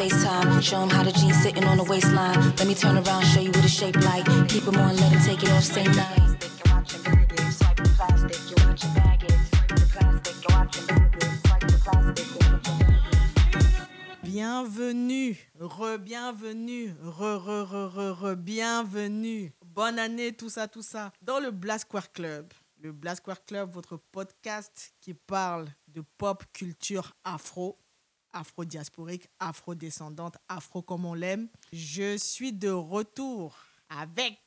FaceTime. Show 'em how the jeans sitting on the waistline. Let me turn around, show you what a shape like. Keep on, let take it off, same night. Bienvenue, re-bienvenue, re-re-re-re-re-bienvenue. Bonne année, tout ça, tout ça. Dans le Club. Le Club, votre podcast qui parle de pop culture afro, afro-diasporique, afro-descendante, afro comme on l'aime. Je suis de retour avec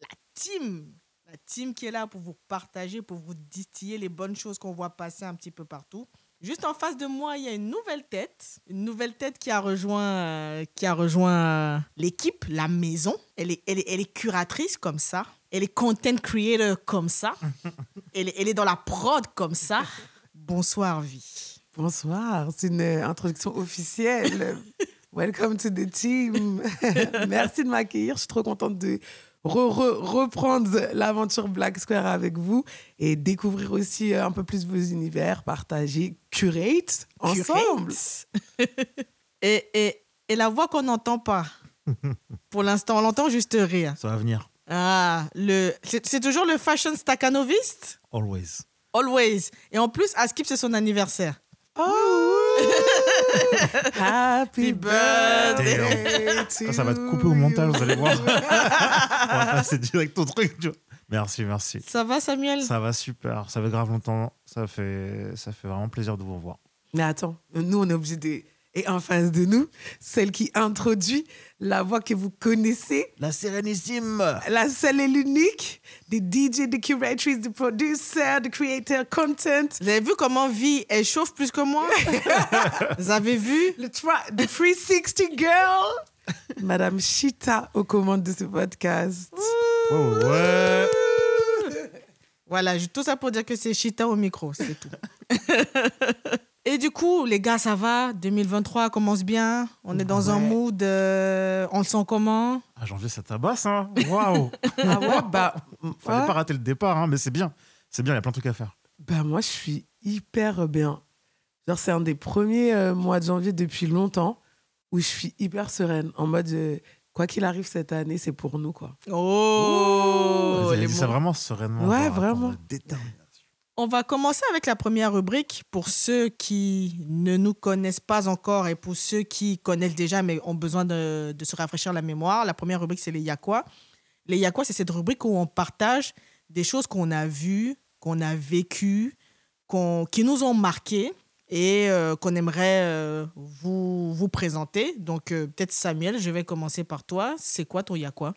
la team. La team qui est là pour vous partager, pour vous distiller les bonnes choses qu'on voit passer un petit peu partout. Juste en face de moi, il y a une nouvelle tête, une nouvelle tête qui a rejoint, euh, qui a rejoint euh, l'équipe, la maison. Elle est, elle, est, elle est curatrice comme ça. Elle est content creator comme ça. elle, est, elle est dans la prod comme ça. Bonsoir, Vie. Bonsoir, c'est une euh, introduction officielle. Welcome to the team. Merci de m'accueillir. Je suis trop contente de re- re- reprendre l'aventure Black Square avec vous et découvrir aussi euh, un peu plus vos univers, partager, curate ensemble. et, et, et la voix qu'on n'entend pas. Pour l'instant, on l'entend juste rire. Ça va venir. Ah, le, c'est c'est toujours le fashion staccanoviste Always. Always. Et en plus, à Skip, c'est son anniversaire. Oh! Happy birthday to Ça, ça va te couper au montage, vous allez voir. On va passer direct au truc. tu vois. Merci, merci. Ça va, Samuel? Ça va super. Ça fait grave longtemps. Ça fait, ça fait vraiment plaisir de vous revoir. Mais attends, nous, on est obligé de... Et en face de nous, celle qui introduit la voix que vous connaissez, La sérénissime. la seule et l'unique, des DJ, des curatrices, des producers, des creators content, Vous avez vu comment Vie, elle chauffe plus que moi? Vous avez vu? Le the 360 girl, Madame Chita aux commandes de ce podcast. Oh, ouais. Voilà, tout ça pour dire que c'est Chita au micro, c'est tout. Et du coup, les gars, ça va? 2023 commence bien? On est dans un mood. euh, on le sent comment? Ah, janvier, ça tabasse, hein. Waouh. Ah ouais, bah, Fallait ouais. pas rater le départ, hein, mais c'est bien. C'est bien, il y a plein de trucs à faire. bah, moi, je suis hyper bien. Genre, c'est un des premiers euh, mois de janvier depuis longtemps où je suis hyper sereine, en mode, euh, quoi qu'il arrive cette année, c'est pour nous, quoi. Oh Vous avez les dit mots. ça vraiment sereinement. Ouais, attends, vraiment. détermination. On va commencer avec la première rubrique pour ceux qui ne nous connaissent pas encore et pour ceux qui connaissent déjà mais ont besoin de, se rafraîchir la mémoire. La première rubrique, c'est les Yakwa. Les Yakwa, c'est cette rubrique où on partage des choses qu'on a vues, qu'on a vécues, qui nous ont marqués et euh, qu'on aimerait euh, vous, vous présenter. Donc, euh, peut-être Samuel, je vais commencer par toi. C'est quoi ton Yakwa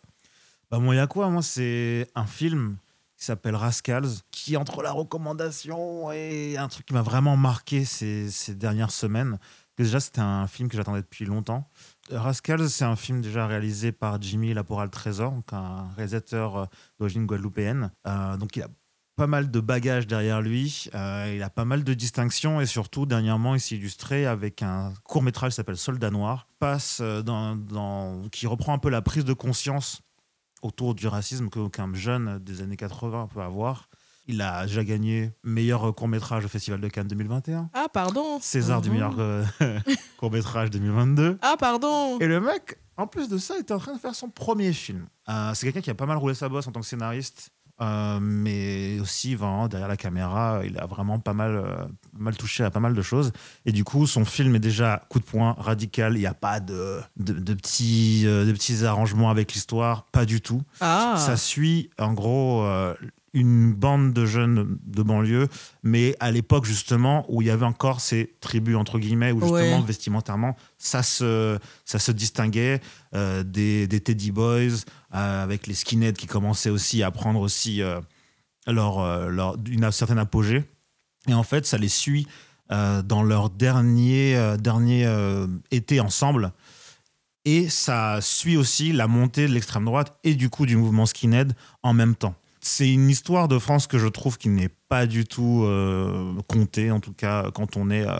Bah, mon Yakwa, moi, c'est un film qui s'appelle Rascals, qui, entre la recommandation et un truc qui m'a vraiment marqué ces, dernières semaines, déjà, c'était un film que j'attendais depuis longtemps. Euh, Rascals, c'est un film déjà réalisé par Jimmy Laporal Trésor, un réalisateur euh, d'origine guadeloupéenne. Euh, donc, il a pas mal de bagages derrière lui, il a pas mal de distinctions et surtout, dernièrement, il s'est illustré avec un court métrage qui s'appelle Soldat Noir, passe dans- qui reprend un peu la prise de conscience autour du racisme qu'aucun jeune des années 80 peut avoir. Il a déjà gagné meilleur court-métrage au Festival de Cannes 2021, Ah, pardon. César du Mhm. meilleur euh, court-métrage 2022. Ah, pardon. Et le mec, en plus de ça, était en train de faire son premier film. Euh, c'est quelqu'un qui a pas mal roulé sa bosse en tant que scénariste, euh, mais aussi vraiment derrière la caméra, il a vraiment pas mal, euh, mal touché à pas mal de choses. Et du coup, son film est déjà coup de poing radical. Il n'y a pas de, de, de petits, euh, de petits arrangements avec l'histoire, pas du tout. Ah. Ça suit en gros une bande de jeunes de banlieue, mais à l'époque justement où il y avait encore ces tribus entre guillemets, où justement Ouais. vestimentairement ça se, ça se distinguait euh, des, des Teddy Boys, euh, avec les skinheads qui commençaient aussi à prendre aussi euh, leur, euh, leur, une certaine apogée. Et en fait, ça les suit dans leur dernier, dernier été ensemble. Et ça suit aussi la montée de l'extrême droite et du coup du mouvement skinhead en même temps. C'est une histoire de France que je trouve qui n'est pas du tout euh, comptée, en tout cas quand on est, euh,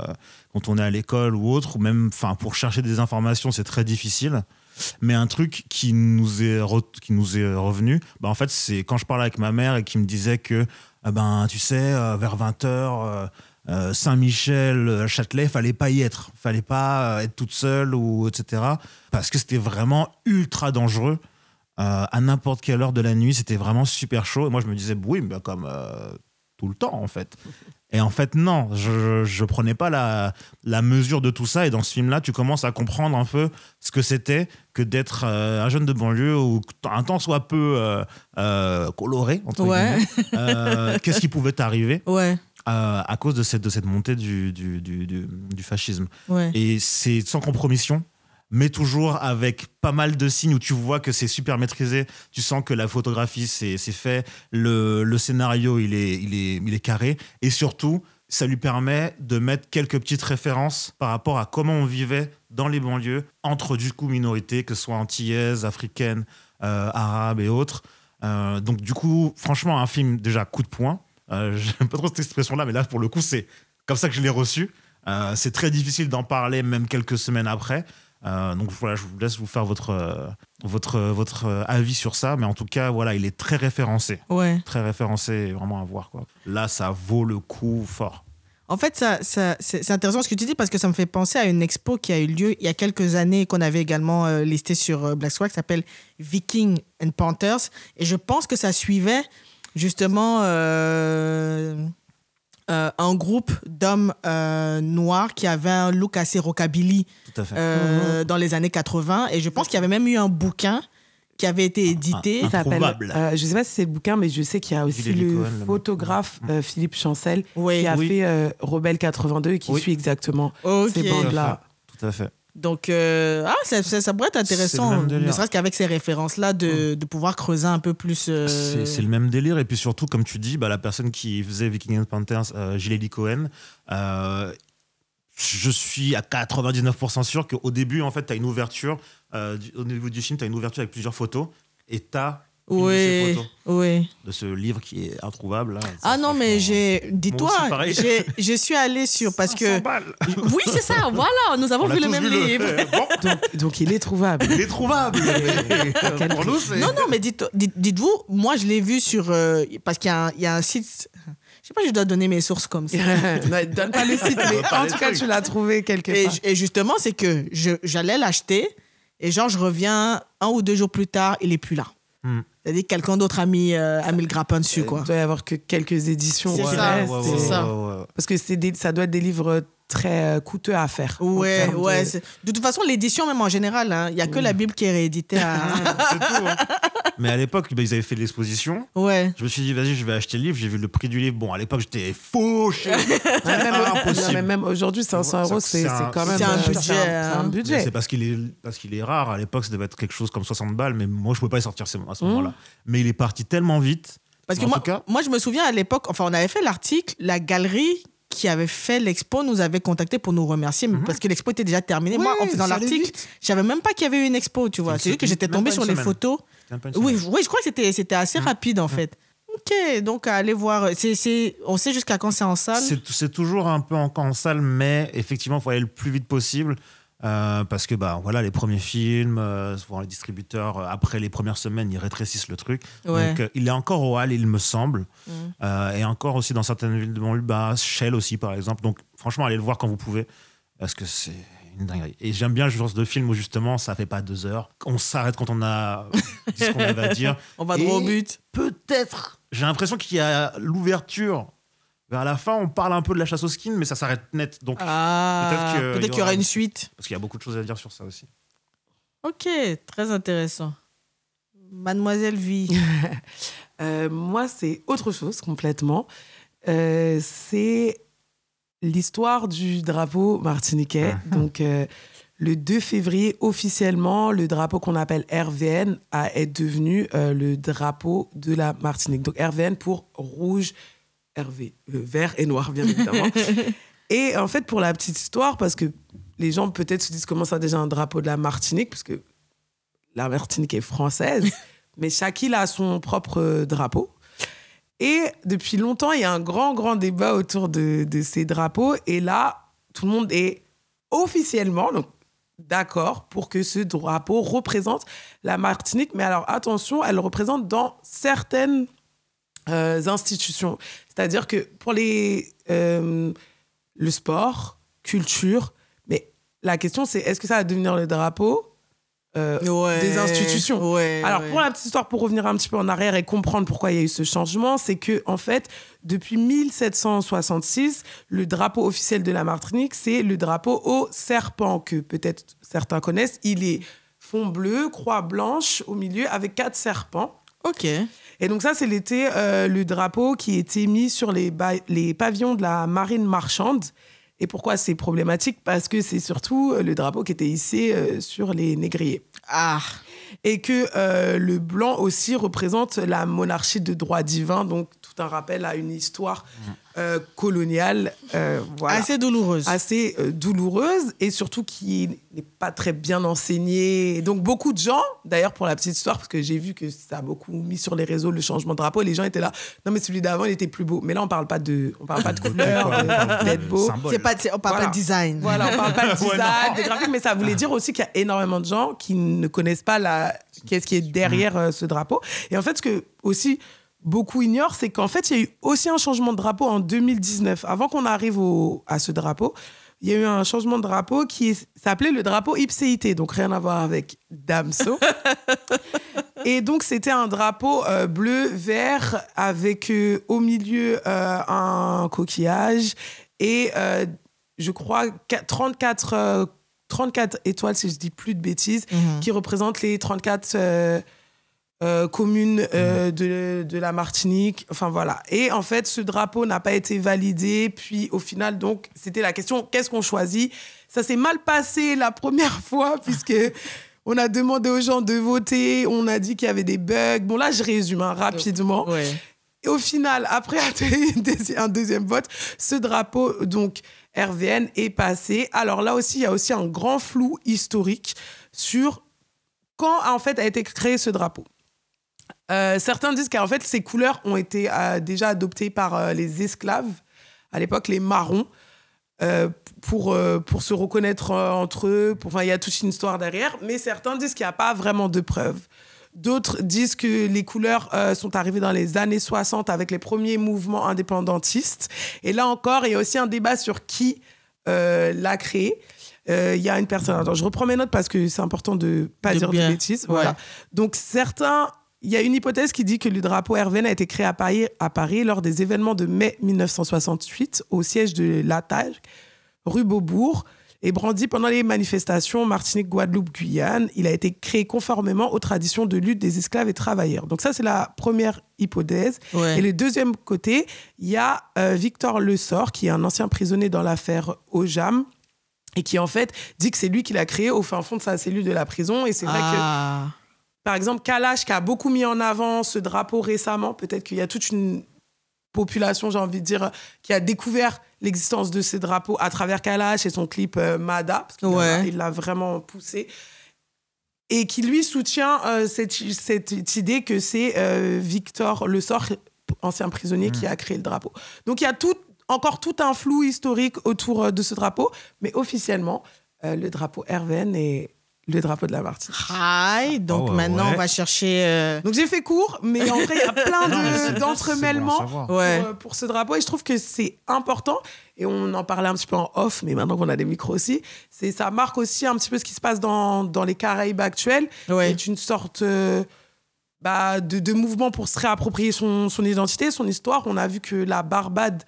quand on est à l'école ou autre, ou même pour chercher des informations, c'est très difficile. Mais un truc qui nous est, qui nous est revenu, bah en fait, c'est quand je parlais avec ma mère et qui me disait que, ah ben, tu sais, euh, vers 20h, euh, Saint-Michel, Châtelet, fallait pas y être. Fallait pas être toute seule ou etc. Parce que c'était vraiment ultra dangereux. Euh, à n'importe quelle heure de la nuit, c'était vraiment super chaud. Et moi, je me disais, oui, mais comme euh, tout le temps, en fait. Et en fait, non, je, je prenais pas la, la mesure de tout ça. Et dans ce film-là, tu commences à comprendre un peu ce que c'était que d'être euh, un jeune de banlieue ou un temps soit peu euh, euh, coloré, entre Ouais. guillemets. Qu'est-ce qui pouvait t'arriver Ouais, à cause de cette, de cette montée du, du, du, du- du fascisme? ouais. Et c'est sans compromission, mais toujours avec pas mal de signes où tu vois que c'est super maîtrisé. Tu sens que la photographie, c'est fait. Le, le scénario, il est, il, est, il est carré. Et surtout, ça lui permet de mettre quelques petites références par rapport à comment on vivait dans les banlieues entre du coup minorités, que ce soit antillaises, africaines, euh, arabes et autres. Euh, donc du coup, franchement, un film déjà coup de poing. Euh, J'aime pas trop cette expression-là, mais là, pour le coup, c'est comme ça que je l'ai reçu. Euh, c'est très difficile d'en parler, même quelques semaines après. Euh, donc voilà, je vous laisse vous faire votre, euh, votre, euh, votre avis sur ça. Mais en tout cas, voilà, il est très référencé. Ouais. Très référencé, vraiment à voir. Quoi. Là, ça vaut le coup fort. En fait, ça, ça- c'est intéressant ce que tu dis parce que ça me fait penser à une expo qui a eu lieu il y a quelques années qu'on avait également euh, listé sur euh, Black Swag qui s'appelle Viking and Panthers. Et je pense que ça suivait justement euh, un groupe d'hommes euh, noirs qui avaient un look assez rockabilly Tout à fait. euh, dans les années 80. Et je pense qu'il y avait même eu un bouquin qui avait été édité. Ça s'appelle, Improbable. euh, je sais pas si c'est le bouquin, mais je sais qu'il y a aussi le Cohen, le- photographe euh, Philippe Chancel Oui, qui a Oui. fait euh, Rebelle 82 et qui Oui. suit exactement ces Tout à bandes-là. fait. Tout à fait. Donc, euh, ah, ça, ça- ça pourrait être intéressant, ne serait-ce qu'avec ces références-là, de, de pouvoir creuser un peu plus. euh, C'est le même délire. Et puis surtout, comme tu dis, bah, la personne qui faisait Viking and Panthers, euh, Gilles Cohen, euh, je suis à 99% sûr qu'au début, en fait, tu as une ouverture. du- au niveau du film, tu as une ouverture avec plusieurs photos. Et tu as Oui, photos oui. de ce livre qui est introuvable. Là. Ah non, mais j'ai. Dis-toi, je suis allée sur. Parce que. 500 balles. Oui, c'est ça, voilà, nous avons On vu le même vu le- livre. Bon, Donc, donc il est trouvable. il est trouvable. mais Quel Pour nous. Non, non, mais dites- dites- dites-vous, moi, je l'ai vu sur. euh, parce qu'il y, a un- il y a un site. Je sais pas, si je dois donner mes sources comme ça. Ne Donne pas le site, mais en les tout cas, trucs. tu l'as trouvé quelque part. et justement, c'est que je- j'allais l'acheter et genre, je reviens un ou deux jours plus tard, il est plus là. Hmm. C'est-à-dire que quelqu'un d'autre a mis, euh, a mis le grappin dessus, Il quoi. doit y avoir que quelques éditions. C'est qui ça, et- ça. Parce que c'est des- ça doit être des livres très euh, coûteux à faire. Ouais, de- ouais. De toute façon, l'édition, même en général, hein, il n'y a que la Bible qui est rééditée à. C'est tout. hein. Mais à l'époque, bah, ils avaient fait de l'exposition. ouais. Je me suis dit, vas-y, je vais acheter le livre. J'ai vu le prix du livre. Bon, à l'époque, j'étais fauché. Ouais, même, Impossible. non, mais même aujourd'hui, 500 euros, c'est C'est c'est un- quand même c'est un euh, budget, c'est un- c'est un hein. budget. C'est parce qu'il est, parce qu'il est rare. À l'époque, ça devait être quelque chose comme 60 balles. Mais moi, je pouvais pas y sortir à ce Mmh. moment-là. Mais il est parti tellement vite. Parce que moi, cas- moi, je me souviens à l'époque, enfin, on avait fait l'article, la galerie qui avait fait l'expo nous avait contacté pour nous remercier, mais parce que l'expo était déjà terminée. moi, en faisant l'article, je savais même pas qu'il y avait eu une expo, tu vois. C'est- juste que j'étais tombée sur les photos. Oui, oui, je crois que c'était assez rapide, en fait. Ok, donc à aller voir. C'est on sait jusqu'à quand c'est en salle C'est c'est toujours un peu encore en salle, mais effectivement, il faut aller le plus vite possible. Euh, parce que bah voilà les premiers films euh, souvent les distributeurs euh, après les premières semaines ils rétrécissent le truc Ouais. donc euh, il est encore au hall il me semble Mm. Et encore aussi dans certaines villes de banlieue bah, Shell aussi par exemple donc franchement allez le voir quand vous pouvez parce que c'est une dinguerie et j'aime bien le genre de film où justement ça fait pas deux heures on s'arrête quand on a dit ce qu'on avait à dire On va droit au but. peut-être j'ai l'impression qu'il y a l'ouverture vers la fin on parle un peu de la chasse au skin mais ça s'arrête net donc Ah, Peut-être y qu'il y aura une suite. parce qu'il y a beaucoup de choses à dire sur ça aussi Ok, très intéressant. Mademoiselle V. Euh, moi, c'est autre chose complètement. Euh, c'est l'histoire du drapeau martiniquais. Mhm. Donc, euh, le 2 février, officiellement, le drapeau qu'on appelle RVN a, est devenu euh, le drapeau de la Martinique. Donc, RVN pour rouge, Euh, vert et noir, bien évidemment. et en fait, pour la petite histoire, parce que les gens peut-être se disent comment ça déjà un drapeau de la Martinique, parce que la Martinique est française, mais chaque île a son propre drapeau. Et depuis longtemps, il y a un grand, grand débat autour de, de ces drapeaux. Et là, tout le monde est officiellement d'accord pour que ce drapeau représente la Martinique. Mais alors, attention, elle le représente dans certaines euh, institutions. C'est-à-dire que pour les, euh, le sport, culture. Mais la question, c'est est-ce que ça va devenir le drapeau euh, Ouais. des institutions? Ouais, Alors, ouais. pour la petite histoire, pour revenir un petit peu en arrière et comprendre pourquoi il y a eu ce changement, c'est que, en fait, depuis 1766, le drapeau officiel de la Martinique, c'est le drapeau au serpent, que peut-être certains connaissent. Il est fond bleu, croix blanche au milieu, avec quatre serpents. Ok. Et donc ça, c'est l'été, euh, le drapeau qui était mis sur les, pavillons de la marine marchande. Et pourquoi c'est problématique? Parce que c'est surtout euh, le drapeau qui était hissé euh, sur les négriers. Ah. Et que euh, le blanc aussi représente la monarchie de droit divin, donc tout un rappel à une histoire euh, coloniale euh, voilà, Assez douloureuse. assez euh, douloureuse et surtout qui n'est pas très bien enseignée. Et Donc beaucoup de gens, d'ailleurs pour la petite histoire, parce que j'ai vu que ça a beaucoup mis sur les réseaux le changement de drapeau, les gens étaient là, non mais celui d'avant il était plus beau. Mais là on parle pas de, on parle pas de couleur, d'être beau. C'est pas, on parle Voilà. pas de design. Voilà, on parle pas de Ouais, design, de graphique, mais ça voulait dire aussi qu'il y a énormément de gens qui ne connaissent pas la, qu'est-ce qui est derrière ce drapeau. Et en fait, ce que aussi beaucoup ignorent, c'est qu'en fait, il y a eu aussi un changement de drapeau en 2019. Avant qu'on arrive au- à ce drapeau, il y a eu un changement de drapeau qui s'appelait le drapeau Ipséité, donc rien à voir avec Damso. Et donc, c'était un drapeau euh, bleu-vert avec euh, au milieu euh, un coquillage et je crois qua- 34, euh, 34 étoiles, si je dis plus de bêtises, Mhm. qui représentent les 34 euh, communes euh, de, de la Martinique. Enfin voilà. Et en fait, ce drapeau n'a pas été validé. Puis au final, donc, c'était la question qu'est-ce qu'on choisit? Ça s'est mal passé la première fois, puisque. On a demandé aux gens de voter, on a dit qu'il y avait des bugs. Bon, là, je résume hein, rapidement. Ouais. Et au final, après un deuxième vote, ce drapeau, donc RVN, est passé. Alors là aussi, il y a aussi un grand flou historique sur quand en fait a été créé ce drapeau. Euh, certains disent qu'en fait, ces couleurs ont été euh, déjà adoptées par euh, les esclaves, à l'époque les marrons, pour, pour se reconnaître entre eux. Pour- Enfin, il y a toute une histoire derrière, mais certains disent qu'il n'y a pas vraiment de preuves. D'autres disent que les couleurs sont arrivées dans les années 60 avec les premiers mouvements indépendantistes. Et là encore, il y a aussi un débat sur qui l'a créé. Euh, Il y a une personne. Attends, je reprends mes notes parce que c'est important de pas De dire bien- de bêtises. ouais. Voilà. Donc certains, il y a une hypothèse qui dit que le drapeau RVN a été créé à Paris, à Paris lors des événements de mai 1968 au siège de l'ATAG, rue Beaubourg, et brandi pendant les manifestations Martinique, Guadeloupe, Guyane. Il a été créé conformément aux traditions de lutte des esclaves et travailleurs. Donc ça, c'est la première hypothèse. Ouais. Et le deuxième côté, il y a euh, Victor Le Sort, qui est un ancien prisonnier dans l'affaire Ojam, et qui en fait dit que c'est lui qui l'a créé au fin fond de sa cellule de la prison. Et c'est vrai que Ah. Par exemple, Kalash, qui a beaucoup mis en avant ce drapeau récemment, peut-être qu'il y a toute une population, j'ai envie de dire, qui a découvert l'existence de ces drapeaux à travers Kalash et son clip euh, Mada, parce qu'il l'a- Ouais. il l'a vraiment poussé, et qui lui soutient euh, cette, cette idée que c'est euh, Victor Le Sort, ancien prisonnier, qui a créé le drapeau. Donc il y a tout, encore tout un flou historique autour euh, de ce drapeau, mais officiellement, euh, le drapeau RVN est le drapeau de la Martinique. Hi. Donc Oh, ouais, maintenant, ouais. on va chercher. euh, Donc j'ai fait court, mais en vrai, il y a plein Non, mais c'est- de- c'est bon à d'entremêlements pour, euh, pour ce drapeau. Et je trouve que c'est important. Et on en parlait un petit peu en off, mais maintenant qu'on a des micros aussi, c'est ça marque aussi un petit peu ce qui se passe dans, dans les Caraïbes actuelles. Ouais. C'est une sorte euh, bah, de, de mouvement pour se réapproprier son, son identité, son histoire. On a vu que la Barbade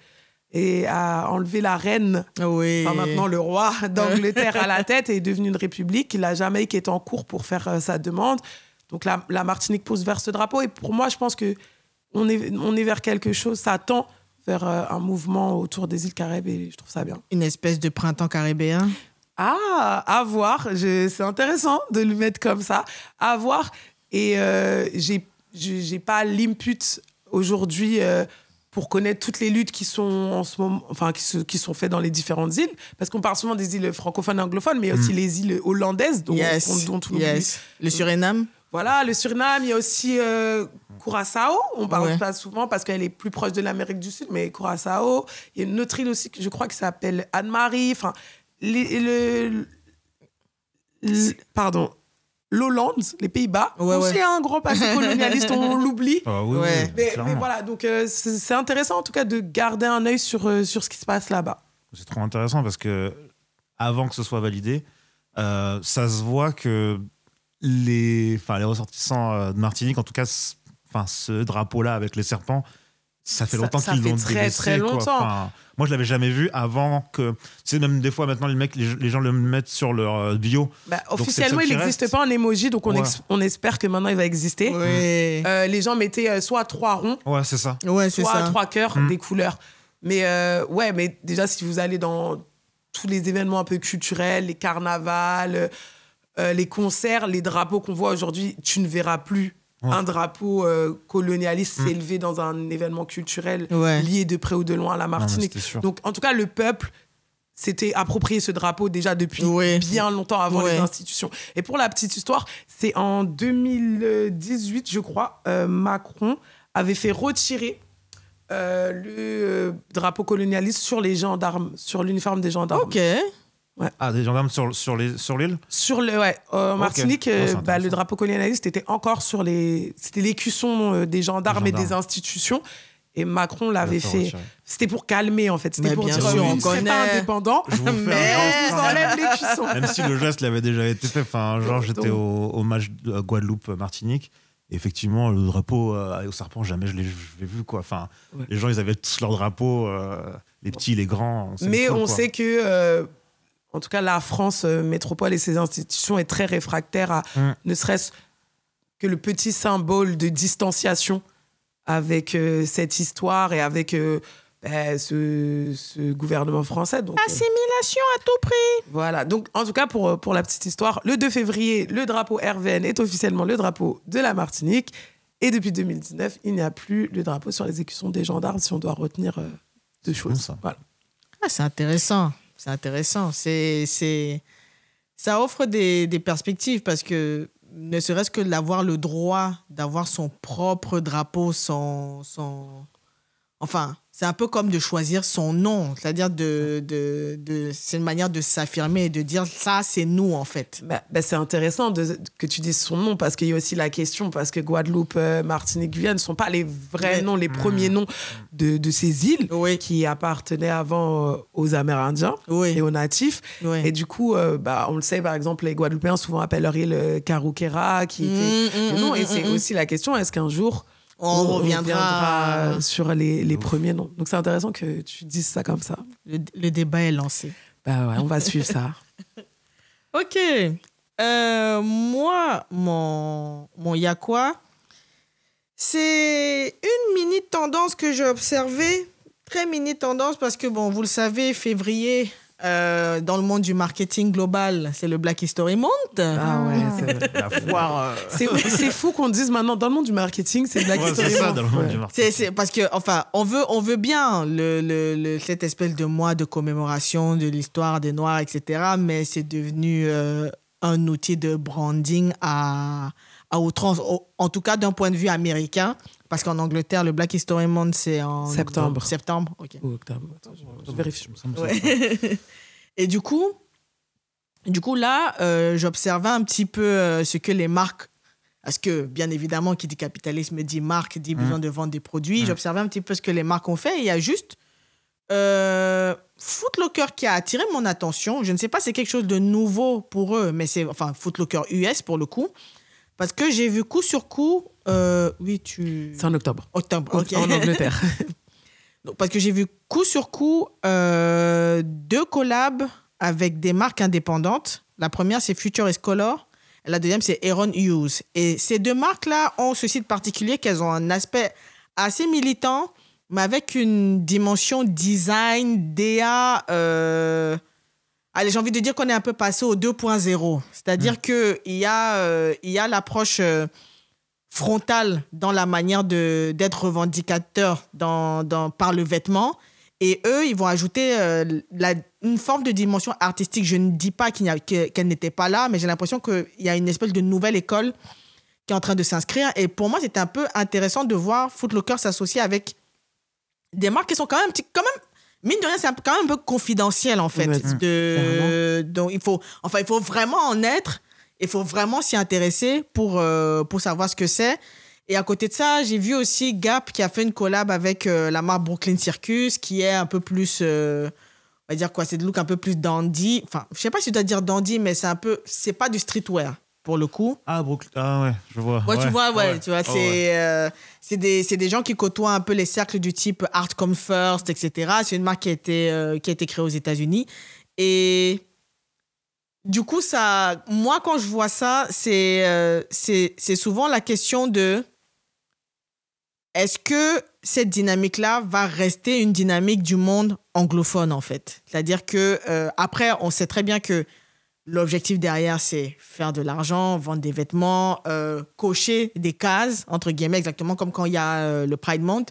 et a enlevé la reine Oui. Enfin, maintenant, le roi d'Angleterre à la tête est devenu une république. La Jamaïque est en cours pour faire euh, sa demande. Donc la, la Martinique pousse vers ce drapeau. Et pour moi, je pense que on est, on est vers quelque chose. Ça tend vers euh, un mouvement autour des îles Caraïbes et je trouve ça bien. Une espèce de printemps caribéen. Ah, à voir. C'est intéressant de le mettre comme ça. À voir. Et euh, j'ai pas l'input aujourd'hui euh, pour connaître toutes les luttes qui sont en ce moment, enfin qui, se- qui sont faites dans les différentes îles, parce qu'on parle souvent des îles francophones et anglophones, mais il y a aussi les îles hollandaises dont, yes. dont, yes. Le Suriname. Voilà, le Suriname, il y a aussi euh, Curaçao. On parle Ouais. pas souvent parce qu'elle est plus proche de l'Amérique du Sud, mais Curaçao. Il y a une autre île aussi, que je crois, qui s'appelle Anne-Marie. Enfin, le- pardon, l'Hollande, les Pays-Bas. Ouais, aussi ouais. un grand passé colonialiste, on l'oublie. Ah oui, Ouais. oui, Mais, voilà, donc euh, c'est intéressant en tout cas de garder un œil sur, euh, sur ce qui se passe là-bas. C'est trop intéressant parce que avant que ce soit validé, euh, ça se voit que les, enfin, les ressortissants de Martinique, en tout cas, ce drapeau-là avec les serpents, ça fait Ça- longtemps ça qu'ils fait l'ont très, délaissé, très quoi. longtemps. Enfin, moi, je l'avais jamais vu avant que. C'est même des fois maintenant les mecs, les, les gens le mettent sur leur euh, bio. Bah, officiellement, le il n'existe pas en emoji, donc on, Ouais. ex- on espère que maintenant il va exister. Ouais, Euh, les gens mettaient euh, soit trois ronds, Ouais, c'est ça. ouais c'est soit ça. trois cœurs, Mm. des couleurs. Mais euh, ouais, mais déjà, si vous allez dans tous les événements un peu culturels, les carnavals, euh, les concerts, les drapeaux qu'on voit aujourd'hui, tu ne verras plus Ouais. un drapeau euh, colonialiste Mm. s'élever dans un événement culturel Ouais. lié de près ou de loin à la Martinique. Donc, en tout cas, le peuple s'était approprié ce drapeau déjà depuis Ouais. bien longtemps avant Ouais. les institutions. Et pour la petite histoire, c'est en 2018, je crois, euh, Macron avait fait retirer euh, le euh, drapeau colonialiste sur les gendarmes, sur l'uniforme des gendarmes. Ok. Ah, des gendarmes sur, sur les- sur l'île? Sur le, ouais, en Ok. Martinique, Oh, euh, bah, le drapeau colonialiste était encore sur les. C'était l'écusson euh, des gendarmes et des institutions. Et Macron l'avait fait. C'était pour calmer, en fait. C'était Mais pour bien dire sûr, oui, on pas indépendant, Je vous fais un mais on vous geste, enlève l'écusson. Même si le geste l'avait déjà été fait. Enfin, genre, j'étais au, au match de Guadeloupe-Martinique. Effectivement, le drapeau euh, au serpent, jamais je l'ai je l'ai vu. Quoi. Enfin, Ouais. Les gens, ils avaient tous leur drapeau, euh, les petits, les grands. Mais cool, on quoi. sait que, euh, en tout cas, la France euh, métropole et ses institutions est très réfractaire à Mm. ne serait-ce que le petit symbole de distanciation avec euh, cette histoire et avec euh, ben, ce, ce gouvernement français. Donc, euh, Assimilation à tout prix. voilà. Donc, en tout cas, pour, pour la petite histoire, le 2 février, le drapeau RVN est officiellement le drapeau de la Martinique. Et depuis 2019, il n'y a plus le drapeau sur les écussons des gendarmes si on doit retenir euh, deux bon, choses. ça. Voilà. Ah, c'est intéressant. C'est intéressant. C'est, c'est, ça offre des, perspectives parce que ne serait-ce que d'avoir le droit d'avoir son propre drapeau, son, son... Enfin, c'est un peu comme de choisir son nom. C'est-à-dire de, de, de... C'est une manière de s'affirmer et de dire ça, c'est nous, en fait. Bah, bah, c'est intéressant de, que tu dises son nom parce qu'il y a aussi la question, parce que Guadeloupe, euh, Martinique, Guyane ne sont pas les vrais noms, les premiers noms de, de ces îles Oui, qui appartenaient avant euh, aux Amérindiens oui, et aux natifs. oui. Et du coup, euh, bah, on le sait, par exemple, les Guadeloupéens souvent appellent leur île Karoukera, qui était Mm, mm, le nom. mm, Et mm, c'est mm. aussi la question, est-ce qu'un jour, On, reviendra. sur les, les premiers noms Donc c'est intéressant que tu dises ça comme ça. Le, le débat est lancé. Bah ouais, on va suivre ça. Ok. Euh, moi, mon, mon C'est une mini tendance que j'ai observée. Très mini tendance parce que, bon, vous le savez, février, euh, dans le monde du marketing global, c'est le Black History Month. Ah ouais, c'est vrai. La foire. euh, C'est c'est fou qu'on dise maintenant, dans le monde du marketing, c'est Black ouais, History c'est ça, Month. dans le monde Ouais. du marketing. C'est, c'est parce que, enfin, on veut, on veut bien le, le- le- cette espèce de mois de commémoration de l'histoire des Noirs, etc. Mais c'est devenu euh, un outil de branding à, à outrance, en tout cas d'un point de vue américain. Parce qu'en Angleterre, le Black History Month, c'est en Septembre. Septembre, ok. Ou octobre. Attends, je- je vérifie. Ouais. Et du coup, du coup là, euh, j'observais un petit peu euh, ce que les marques, parce que bien évidemment, qui dit capitalisme dit marque, dit besoin de vendre des produits. Mm. J'observais un petit peu ce que les marques ont fait. Et il y a juste euh, Footlocker qui a attiré mon attention. Je ne sais pas, c'est quelque chose de nouveau pour eux, mais c'est enfin Footlocker US pour le coup, parce que j'ai vu coup sur coup. Euh, oui, tu. C'est en octobre. Octobre. En- Angleterre. Donc, parce que j'ai vu coup sur coup euh, deux collabs avec des marques indépendantes. La première, c'est Future is Color. La deuxième, c'est Aaron Hughes. Et ces deux marques-là ont ceci de particulier qu'elles ont un aspect assez militant, mais avec une dimension design, DA. euh, Allez, j'ai envie de dire qu'on est un peu passé au 2.0. C'est-à-dire qu'il y a, euh, il y a l'approche frontale dans la manière de- d'être revendicateur dans, dans, par le vêtement. Et eux, ils vont ajouter euh, la- une forme de dimension artistique. Je ne dis pas qu'elle n'était pas là, mais j'ai l'impression qu'il y a une espèce de nouvelle école qui est en train de s'inscrire. Et pour moi, c'était un peu intéressant de voir Footlocker s'associer avec des marques qui sont quand même, quand même mine de rien, c'est quand même un peu confidentiel, en fait. De, donc, il faut, enfin, il faut vraiment en être. Il faut vraiment s'y intéresser pour, euh, pour savoir ce que c'est. Et à côté de ça, j'ai vu aussi Gap qui a fait une collab avec euh, la marque Brooklyn Circus, qui est un peu plus, euh, on va dire quoi, c'est des looks un peu plus dandy. Enfin, je sais pas si tu dois dire dandy, mais c'est un peu, c'est pas du streetwear pour le coup. Ah, Brooklyn. Ah, ouais, je vois. Ouais, tu vois, ouais, tu vois, Oh, c'est ouais. euh, c'est des, gens qui côtoient un peu les cercles du type Art Come First, etc. C'est une marque qui a été, euh, qui a été créée aux États-Unis. Et du coup, ça, moi, quand je vois ça, c'est euh, c'est souvent la question de est-ce que cette dynamique-là va rester une dynamique du monde anglophone, en fait? C'est-à-dire que, euh, après, on sait très bien que l'objectif derrière, c'est faire de l'argent, vendre des vêtements, euh, cocher des cases, entre guillemets, exactement comme quand il y a euh, le Pride Month.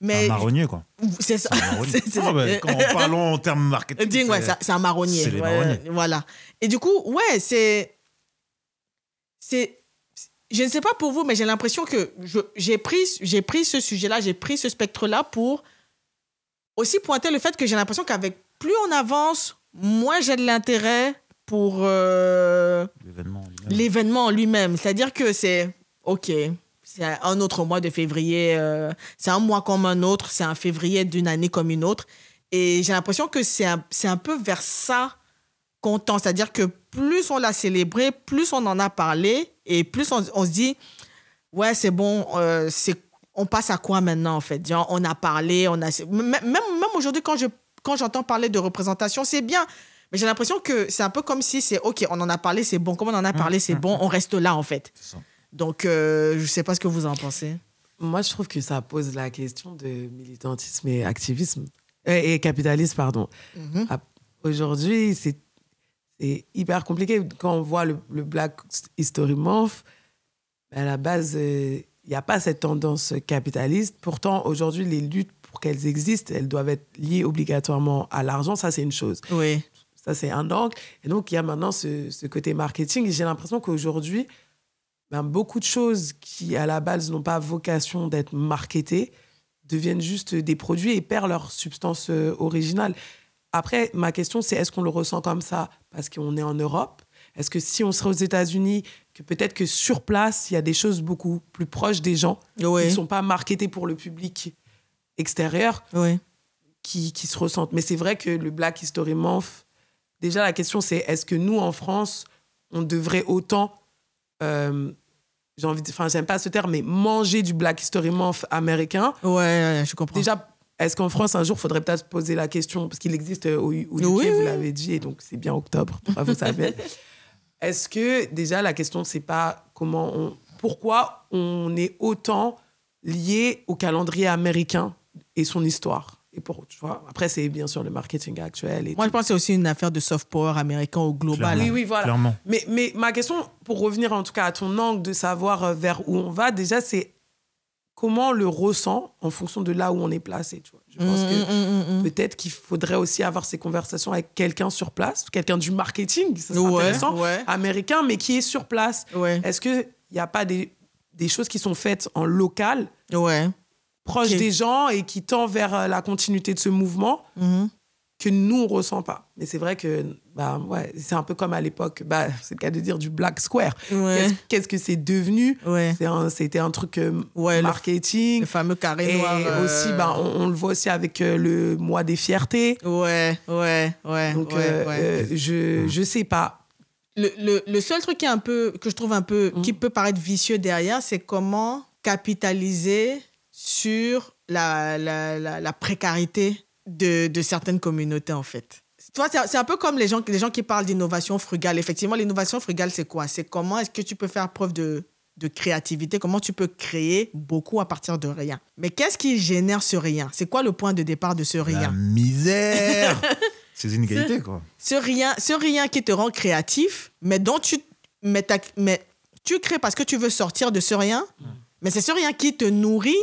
Mais Un marronnier, quoi. c'est ça. Un marronnier. C'est- c'est ça. bah, quand on parlons en termes marketing. Ouais, c'est- un marronnier. c'est les Ouais, marronniers. Voilà. Et du coup, ouais, c'est. C'est. Je ne sais pas pour vous, mais j'ai l'impression que je- j'ai pris, j'ai pris ce sujet-là, j'ai pris ce spectre-là pour aussi pointer le fait que j'ai l'impression qu'avec plus on avance, moins j'ai de l'intérêt pour euh, L'événement. lui-même. l'événement en lui-même. C'est-à-dire que c'est OK. C'est un autre mois de février. euh, c'est un mois comme un autre. C'est un février d'une année comme une autre. Et j'ai l'impression que c'est un, un peu vers ça qu'on tend. C'est-à-dire que plus on l'a célébré, plus on en a parlé et plus on, on se dit ouais, c'est bon, euh, c'est, on passe à quoi maintenant en fait? Genre, On a parlé, on a. Même, même même aujourd'hui, quand, je, quand j'entends parler de représentation, c'est bien. Mais j'ai l'impression que c'est un peu comme si c'est OK, on en a parlé, c'est bon. Comme on en a parlé, c'est bon, on reste là en fait. Donc, euh, je sais pas ce que vous en pensez. Moi, je trouve que ça pose la question de militantisme et activisme. Euh, et capitalisme, pardon. Ah, Aujourd'hui, c'est hyper compliqué. Quand on voit le, le Black History Month, à la base, euh, il n'y a pas cette tendance capitaliste. Pourtant, aujourd'hui, les luttes, pour qu'elles existent, elles doivent être liées obligatoirement à l'argent. Ça, c'est une chose. Oui. Ça, c'est un angle. Et donc, il y a maintenant ce, ce côté marketing. Et j'ai l'impression qu'aujourd'hui, ben, beaucoup de choses qui, à la base, n'ont pas vocation d'être marketées deviennent juste des produits et perdent leur substance euh, originale. Après, ma question, c'est est-ce qu'on le ressent comme ça parce qu'on est en Europe? Est-ce que si on serait aux États-Unis, que peut-être que sur place, il y a des choses beaucoup plus proches des gens qui ne sont pas marketées pour le public extérieur qui, qui se ressentent? Mais c'est vrai que le Black History Month, déjà la question c'est est-ce que nous en France, on devrait autant, euh, j'ai envie enfin j'aime pas ce terme, mais manger du Black History Month américain? Ouais, ouais, je comprends. Déjà, est-ce qu'en France, un jour, il faudrait peut-être poser la question, parce qu'il existe euh, au, au UK, Oui, vous l'avez dit, et donc c'est bien octobre, vous savez. Est-ce que déjà la question, c'est pas comment on, pourquoi on est autant lié au calendrier américain et son histoire? Et pour, tu vois, après, c'est bien sûr le marketing actuel. Et Moi, je pense que c'est aussi une affaire de soft power américain au global. Oui, oui, voilà. Clairement. Mais, mais ma question, pour revenir en tout cas à ton angle de savoir euh, vers où on va, déjà, c'est comment on le ressent en fonction de là où on est placé. Tu vois. Je pense Mm, que mm, mm, mm. peut-être qu'il faudrait aussi avoir ces conversations avec quelqu'un sur place, quelqu'un du marketing, ça serait Ouais, intéressant, ouais. américain, mais qui est sur place. Ouais, Est-ce qu'il n'y a pas des, des choses qui sont faites en local, Ok. des gens et qui tend vers euh, la continuité de ce mouvement Mhm. que nous, on ressent pas. Mais c'est vrai que bah, ouais, c'est un peu comme à l'époque, bah, c'est le cas de dire du Black Square. Ouais. Qu'est-ce- que c'est devenu Ouais. C'est un- C'était un, truc euh, Ouais, marketing. Le fameux carré Et noir. euh, aussi, bah, on, on le voit aussi avec euh, le mois des fiertés. Ouais, ouais, ouais. Donc, ouais, euh, ouais. euh, je, je sais pas. Le, le, le seul truc qui est un peu, que je trouve un peu, Mm. qui peut paraître vicieux derrière, c'est comment capitaliser sur la, la, la, la précarité de, de certaines communautés, en fait. C'est un peu comme les gens, les gens qui parlent d'innovation frugale. Effectivement, l'innovation frugale, c'est quoi? C'est comment est-ce que tu peux faire preuve de, de créativité? Comment tu peux créer beaucoup à partir de rien? Mais qu'est-ce qui génère ce rien? C'est quoi le point de départ de ce La rien? misère Ces inégalités, quoi. ce rien, ce rien qui te rend créatif, mais dont tu, mais, tu crées parce que tu veux sortir de ce rien, mais c'est ce rien qui te nourrit.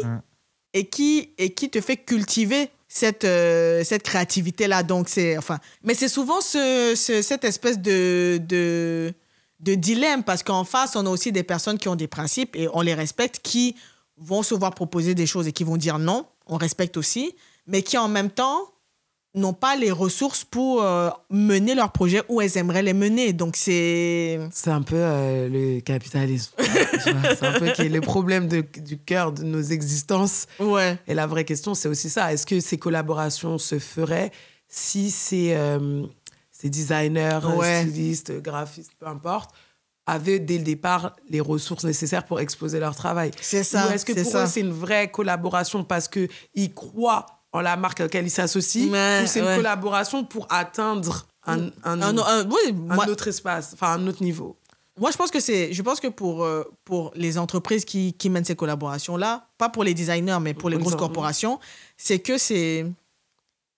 Et, qui, et qui te fait cultiver cette, euh, cette créativité-là. Donc, c'est, enfin, mais c'est souvent ce, ce- cette espèce de, de, de dilemme parce qu'en face, on a aussi des personnes qui ont des principes et on les respecte, qui vont se voir proposer des choses et qui vont dire non, on respecte aussi, mais qui en même temps n'ont pas les ressources pour euh, mener leurs projets où elles aimeraient les mener. Donc, c'est... C'est un peu euh, le capitalisme. C'est un peu le problème de- du cœur de nos existences. Ouais. Et la vraie question, c'est aussi ça. Est-ce que ces collaborations se feraient si ces, euh, ces designers, Ouais. stylistes, graphistes, peu importe, avaient dès le départ les ressources nécessaires pour exposer leur travail? C'est ça. Ou est-ce que c'est pour ça. eux, c'est une vraie collaboration parce qu'ils croient en la marque à laquelle ils s'associent Ouais, ou c'est une ouais. collaboration pour atteindre un, un, Un- un- oui, un moi, autre espace, enfin un autre niveau moi, je pense que c'est, je pense que pour euh, pour les entreprises qui, qui mènent ces collaborations là, pas pour les designers, mais pour les grosses corporations, c'est que c'est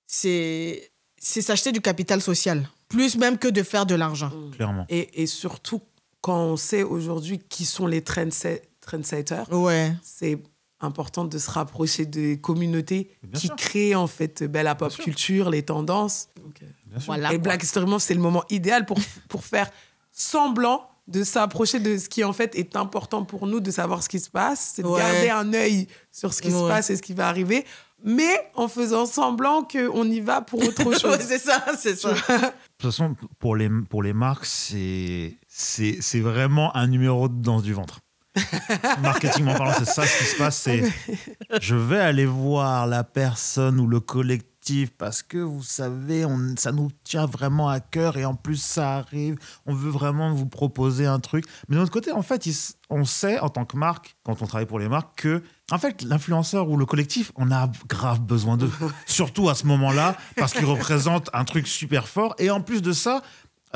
c'est c'est s'acheter du capital social, plus même que de faire de l'argent. Clairement. et, et surtout quand on sait aujourd'hui qui sont les trendse- trendsetters, Ouais. c'est important de se rapprocher des communautés Bien qui sûr. créent en fait ben, la pop culture, les tendances. Donc, euh. Voilà. et. Black History Month, c'est le moment idéal pour, pour faire semblant de s'approcher de ce qui en fait est important pour nous, de savoir ce qui se passe, c'est de Ouais. garder un œil sur ce qui se passe et ce qui va arriver, mais en faisant semblant qu'on y va pour autre Ouais, chose. c'est ça, c'est ça. De toute façon, pour les, pour les marques, c'est c'est c'est vraiment un numéro de danse du ventre. Marketingment parlant, c'est ça ce qui se passe. C'est je vais aller voir la personne ou le collectif parce que vous savez, on, ça nous tient vraiment à cœur et en plus ça arrive. On veut vraiment vous proposer un truc. Mais d'un autre côté, en fait, on sait en tant que marque, quand on travaille pour les marques, que en fait, l'influenceur ou le collectif, on a grave besoin d'eux. Surtout à ce moment-là, parce qu'ils représentent un truc super fort. Et en plus de ça,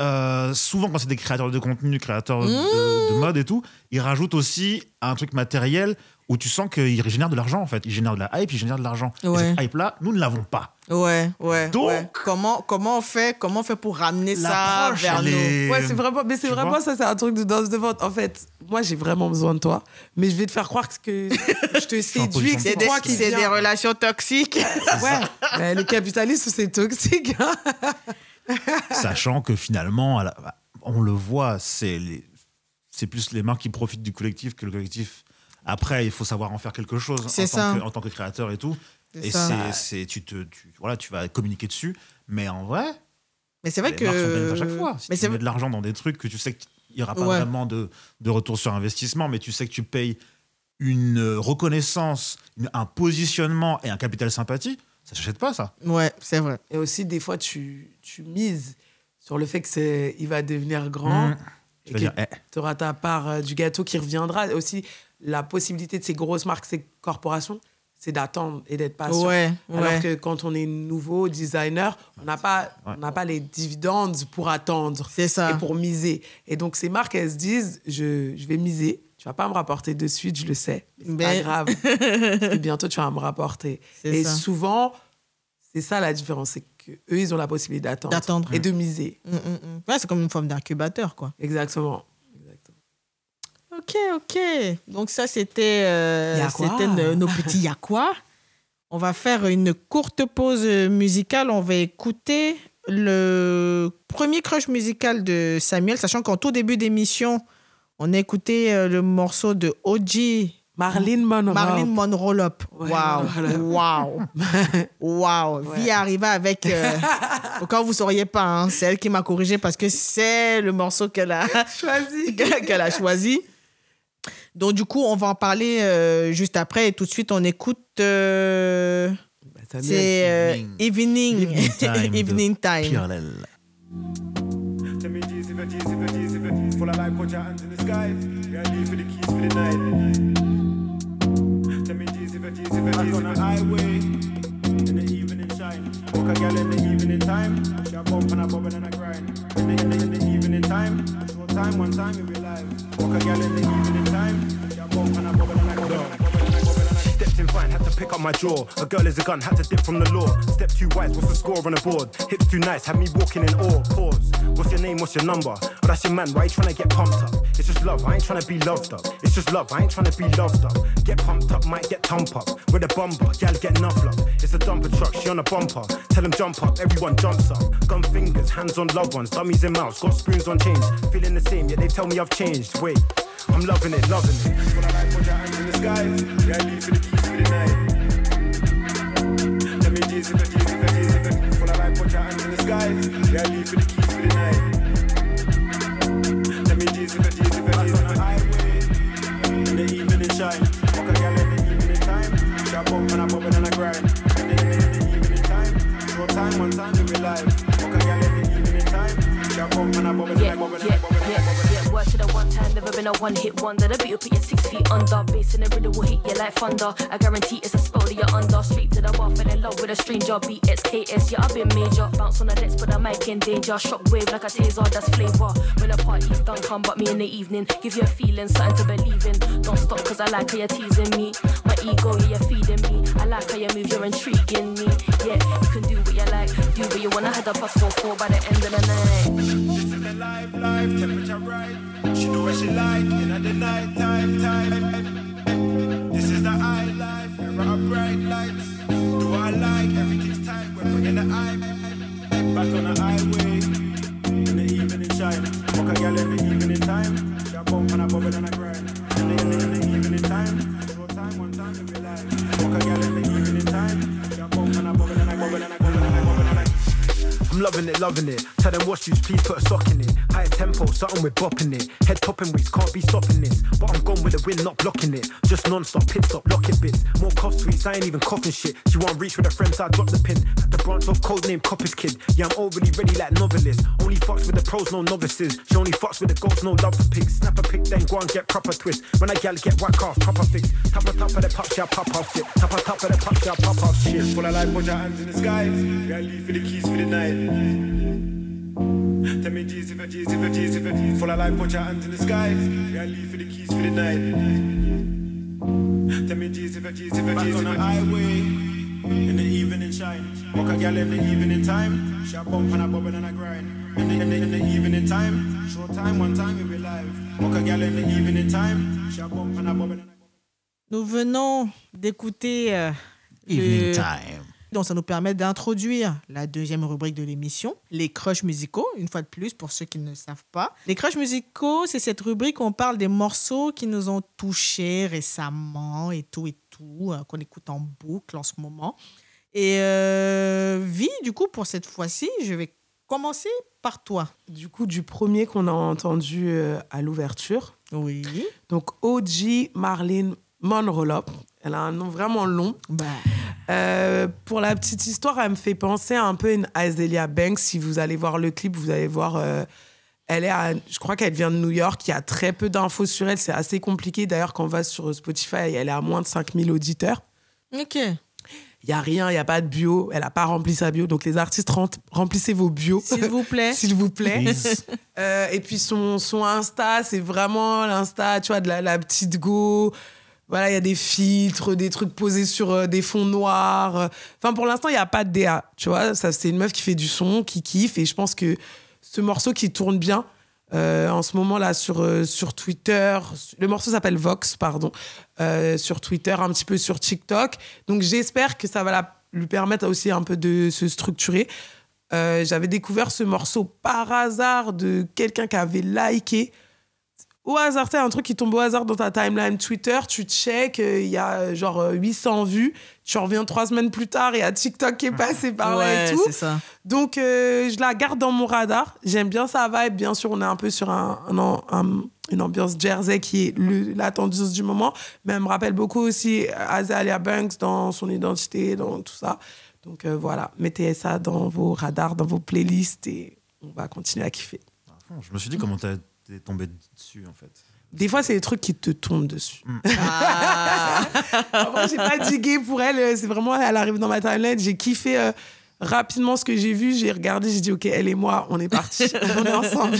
euh, souvent quand c'est des créateurs de contenu, créateurs de, de mode et tout, ils rajoutent aussi un truc matériel où tu sens qu'ils génèrent de l'argent en fait. Ils génèrent de la hype, ils génèrent de l'argent. Et Ouais. cette hype-là, nous ne l'avons pas. Ouais, ouais. Donc- ouais. comment comment on fait comment on fait pour ramener ça vers nous est- Ouais, c'est vraiment, mais c'est vraiment ça, c'est un truc de danse de vente. En fait, moi, j'ai vraiment besoin de toi, mais je vais te faire croire que je te séduis, que c'est des, toi qui des relations toxiques. Ouais, mais le capitalisme, c'est toxique. Sachant que finalement, la- on le voit, c'est plus les marques qui profitent du collectif que le collectif. Après, il faut savoir en faire quelque chose en, tant que- en tant que créateur et tout. Et ça. c'est, tu, te, tu, voilà, tu vas communiquer dessus. Mais en vrai, Mais c'est vrai les que. marques sont à chaque fois. Si mais tu c'est mets de l'argent dans des trucs que tu sais qu'il n'y aura pas Ouais. vraiment de, de retour sur investissement, mais tu sais que tu payes une reconnaissance, une- un positionnement et un capital sympathie, ça ne s'achète pas, ça. Ouais, c'est vrai. Et aussi, des fois, tu, tu mises sur le fait que c'est, il va devenir grand. Mmh. Et Tu vas que dire, eh, tu auras ta part euh, du gâteau qui reviendra. Et aussi, la possibilité de ces grosses marques, ces corporations, c'est d'attendre et d'être patient. Ouais, Alors ouais. que quand on est nouveau designer, on n'a pas, Ouais. on n'a pas les dividendes pour attendre C'est ça. et pour miser. Et donc, ces marques, elles se disent je, je vais miser. Tu vas pas me rapporter de suite, je le sais. C'est pas grave. Parce que bientôt, tu vas me rapporter. Et ça. souvent, c'est ça la différence. C'est qu'eux, ils ont la possibilité d'attendre. D'attendre. Et de miser. Mm, mm, mm. Ouais, c'est comme une forme d'incubateur, quoi. Exactement. Exactement. Ok, ok. Donc ça, c'était euh, nos, nos petits y'a quoi? On va faire une courte pause musicale. On va écouter le premier crush musical de Samuel, sachant qu'en tout début d'émission, on a écouté euh, le morceau de OG Marlene Monroe. Marilyn Monroe Lop. Waouh, waouh, waouh. Vie arriva avec. euh, au cas où vous ne sauriez pas, hein, c'est elle qui m'a corrigé parce que c'est le morceau qu'elle a, choisi. qu'elle a choisi. Donc, du coup, on va en parler euh, juste après et tout de suite, on écoute. euh, Bah, c'est euh, Evening. Time Evening Time. If a G's if a G's if a Full of light, put your hands in the sky. Yeah, leave for the keys for the night. Tell me G's if a G's if a G's on the highway. In the evening shine. Walk a girl in the evening time. She a bump and a bubble and a grind. In the, in the, in the evening time. Short time, one time, you be live. Walk a girl in the evening time. Pick up my jaw. A girl is a gun, had to dip from the law. Step too wise, what's the score on the board? Hips too nice, had me walking in awe. Pause. What's your name? What's your number? Oh, that's your man. Why you trying to get pumped up? It's just love. I ain't trying to be loved up. It's just love. I ain't trying to be loved up. Get pumped up, might get thump up. With a bumper, gal get enough love. It's a dumper truck, she on a bumper. Tell them jump up, everyone jumps up. Gun fingers, hands on loved ones, dummies in mouths, got spoons on change. Feeling the same, yet they tell me I've changed. Wait, I'm loving it, loving it easy, easy, easy, Full of put your hands in the sky. Yeah, leave for the keys for the night. Let me easy, easy, easy, highway. In the evening shine. A girl in the evening time. And I bubble and I grind. In the, in the evening time. Short time, one time in life. A girl in the evening time. Up and I and I and I and I. Short time, one time, we been a one hit wonder. The beat will put you six feet under. Bass in the rhythm will hit you like thunder. I guarantee it's a spell that you're under. Straight to the bar, fell in love with a stranger. BXKS, yeah, I've been major. Bounce on the decks, but the mic in danger. Shockwave like a taser, that's flavor. When the party's done, come but me in the evening. Give you a feeling, something to believe in. Don't stop, cause I like how you're teasing me. My ego, yeah, you're feeding me. I like how you move, you're intriguing me. Yeah, you can do what you like, do what you wanna. Head up plus four four by the end of the night. This is the life, life, temperature right. She do what she like in the night time, time. This is the high life, era of bright lights. Do I like, everything's tight. We're bringing the eye back on the highway in the evening shine. Walk a girl in the evening time. She a bump and a bubble and a grind. In the, in the, in the evening time, short time, one time in real life. Walk a girl I'm loving it, loving it. Tell them what shoes, please put a sock in it. Higher tempo, something with bopping it. Head popping weeks, can't be stopping this. But I'm gone with the wind, not blocking it. Just non-stop, pit stop, locking bits. More cough sweets, I ain't even coughing shit. She won't reach with her friends, so I drop the pin. The branch of code name Copper's kid. Yeah, I'm overly ready like novelist. Only fucks with the pros, no novices. She only fucks with the ghosts, no love for pigs. Snap a pic, then go and get proper twist. When I gal get whack off, proper fix. Tap on top of the pop, shit, pop off shit. Tap on top of the pop, shit, pop off shit. Full of life, put your hands in the sky. Yeah, leave for the keys for the night. Tell me G's if a G's if a G's if a G's. Full of life, put your hands in the sky. Yeah, leave for the keys for the night. Tell me G's if a G's if a G's on the highway. In the evening shine. Walk a gal in the evening time. She a bump and a bubble and a grind. In the, in the, in the evening time. Short time, one time, we be live. Walk a gal in the evening time. She a bump and a bubble and a Nous venons d'écouter euh, Evening le- time. Donc, ça nous permet d'introduire la deuxième rubrique de l'émission, les crushs musicaux, une fois de plus, pour ceux qui ne savent pas. Les crushs musicaux, c'est cette rubrique où on parle des morceaux qui nous ont touchés récemment et tout et tout, euh, qu'on écoute en boucle en ce moment. Et euh, Vi, du coup, pour cette fois-ci, je vais commencer par toi. Du coup, du premier qu'on a entendu euh, à l'ouverture. Oui. Donc, OG Marlene Monrolop. Elle a un nom vraiment long. Bah, Euh, pour la petite histoire, elle me fait penser un peu à une Azealia Banks. Si vous allez voir le clip, vous allez voir. euh, elle est à- je crois qu'elle vient de New York. Il y a très peu d'infos sur elle. C'est assez compliqué. D'ailleurs, quand on va sur Spotify, elle est à moins de 5000 auditeurs. ok. Il n'y a rien, il n'y a pas de bio. Elle n'a pas rempli sa bio. Donc, les artistes, rem- remplissez vos bios. S'il vous plaît. S'il vous plaît. Euh, et puis son, son Insta, c'est vraiment l'Insta, tu vois, de la, la petite go. Voilà, il y a des filtres, des trucs posés sur euh, des fonds noirs. Enfin, pour l'instant, il n'y a pas de DA, tu vois. Ça, c'est une meuf qui fait du son, qui kiffe. Et je pense que ce morceau qui tourne bien euh, en ce moment-là sur, euh, sur Twitter, le morceau s'appelle Vox, pardon, euh, sur Twitter, un petit peu sur TikTok. Donc, j'espère que ça va lui permettre aussi un peu de se structurer. Euh, j'avais découvert ce morceau par hasard de quelqu'un qui avait liké. Au hasard, c'est un truc qui tombe au hasard dans ta timeline Twitter, tu check, euh, il y a euh, genre euh, 800 vues, tu reviens trois semaines plus tard, il y a TikTok qui est passé par là ouais, et tout. c'est ça. Donc, euh, je la garde dans mon radar. J'aime bien sa vibe. Bien sûr, on est un peu sur un, un- un- une ambiance Jersey qui est le- la tendeuse du moment. Mais elle me rappelle beaucoup aussi Azalea Banks dans son identité, dans tout ça. Donc, euh, voilà. Mettez ça dans vos radars, dans vos playlists et on va continuer à kiffer. Je me suis dit comment t'es t'es tombé dessus en fait. Des fois, c'est des trucs qui te tombent dessus. Ah. En vrai, j'ai pas digué pour elle. euh, C'est vraiment, elle arrive dans ma timeline. J'ai kiffé euh, rapidement ce que j'ai vu. J'ai regardé, j'ai dit, OK, elle et moi, on est partis. on est ensemble.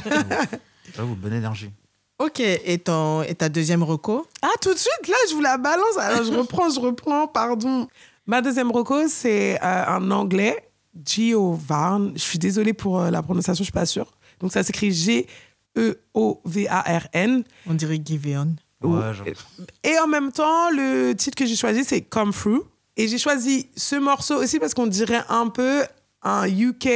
J'avoue, bonne énergie. ok, et, ton, et ta deuxième reco? Ah, tout de suite, là, je vous la balance. Alors, je reprends, je reprends, pardon. Ma deuxième reco, c'est euh, un anglais, Giovan. Je suis désolée pour euh, la prononciation, je suis pas sûre. Donc, ça s'écrit E G-E-O-V-A-R-N. On dirait Giveon. Ouais. Et en même temps, le titre que j'ai choisi, c'est Come Through. Et j'ai choisi ce morceau aussi parce qu'on dirait un peu un UK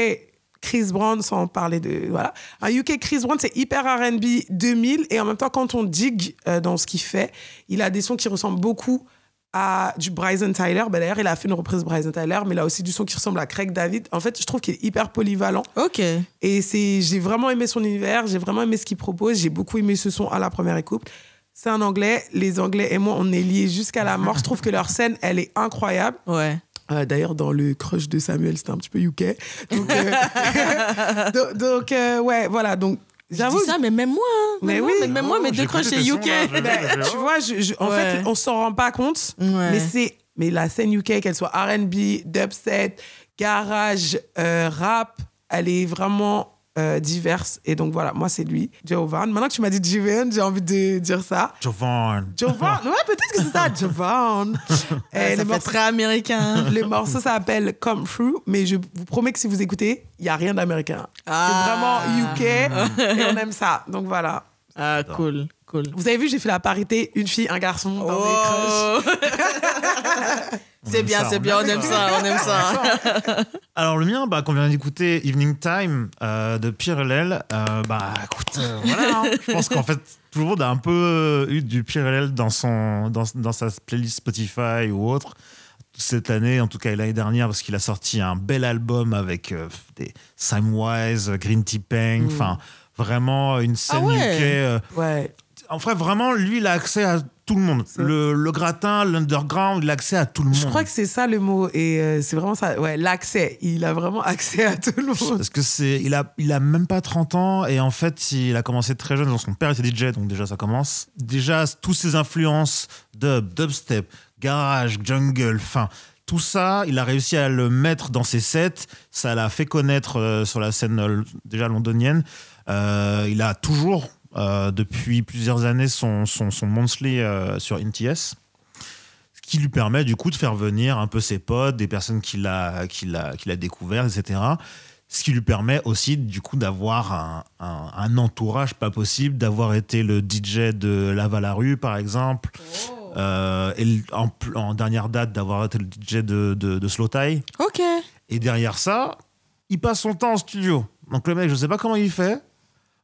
Chris Brown, sans parler de. Voilà. Un UK Chris Brown, c'est hyper RB 2000. Et en même temps, quand on digue euh, dans ce qu'il fait, il a des sons qui ressemblent beaucoup à du Bryson Tyler. Ben, D'ailleurs, il a fait une reprise de Bryson Tyler, mais il a aussi du son qui ressemble à Craig David. En fait, je trouve qu'il est hyper polyvalent. Ok. Et c'est, j'ai vraiment aimé son univers, j'ai vraiment aimé ce qu'il propose, j'ai beaucoup aimé ce son à la première écoute. C'est un anglais, les anglais et moi, on est liés jusqu'à la mort. Je trouve que leur scène, elle est incroyable. Ouais. Euh, D'ailleurs, dans le crush de Samuel, c'était un petit peu UK. Donc, euh, donc, donc, euh, ouais, voilà. Donc, Je J'avoue. dis ça, mais même moi. hein. Mais oui. moi, Mais même moi, mes deux crushs, c'est UK. Ben, tu vois, je- je- en Ouais. fait, on s'en rend pas compte, Ouais. mais c'est mais la scène UK, qu'elle soit R&B, dubstep, garage, euh, rap, elle est vraiment euh, diverse. Et donc voilà, moi c'est lui, Jovan. Maintenant que tu m'as dit Jiven, j'ai envie de dire ça. Jovan. Jovan, ouais, peut-être que c'est ça, Jovan. Et ça le, fait morceau, très américain. le morceau s'appelle Come Through, mais je vous promets que si vous écoutez, il y a rien d'américain. Ah. C'est vraiment UK et on aime ça. Donc voilà. Ah, cool, cool. Vous avez vu, j'ai fait la parité, une fille, un garçon dans mes crushs. Oh. On c'est bien, c'est bien, on aime ça. ça, on aime ça. Alors le mien, bah, qu'on vient d'écouter Evening Time euh, de Pirelel, euh, bah écoute, euh, voilà, hein. je pense qu'en fait tout le monde a un peu eu du Pirelel dans, son, dans, dans sa playlist Spotify ou autre cette année, en tout cas l'année dernière, parce qu'il a sorti un bel album avec euh, des Samwise, Green Tea Peng, enfin vraiment une scène ouais. UK. euh, Ouais. En fait, vraiment, lui, il a accès à tout le monde. Le, le gratin, l'underground, il a accès à tout le monde. Je crois que c'est ça le mot. Et euh, c'est vraiment ça. Ouais, l'accès. Il a vraiment accès à tout le monde. Parce que c'est, il a, il a même pas 30 ans et en fait, il a commencé très jeune. Donc son père était DJ, donc déjà ça commence. Déjà, toutes ses influences dub, dubstep, garage, jungle, enfin. Tout ça, il a réussi à le mettre dans ses sets. Ça l'a fait connaître euh, sur la scène euh, déjà londonienne. Euh, il a toujours, euh, depuis plusieurs années, son, son, son monthly euh, sur NTS ce qui lui permet du coup de faire venir un peu ses potes, des personnes qu'il a, qu'il a, qu'il a découvert, etc. Ce qui lui permet aussi du coup d'avoir un, un- un entourage pas possible, d'avoir été le DJ de Lava la rue par exemple, Euh, et en, dernière date d'avoir été le DJ de, de, de Slow Tie. Ok. Et derrière ça, il passe son temps en studio. Donc le mec, je sais pas comment il fait.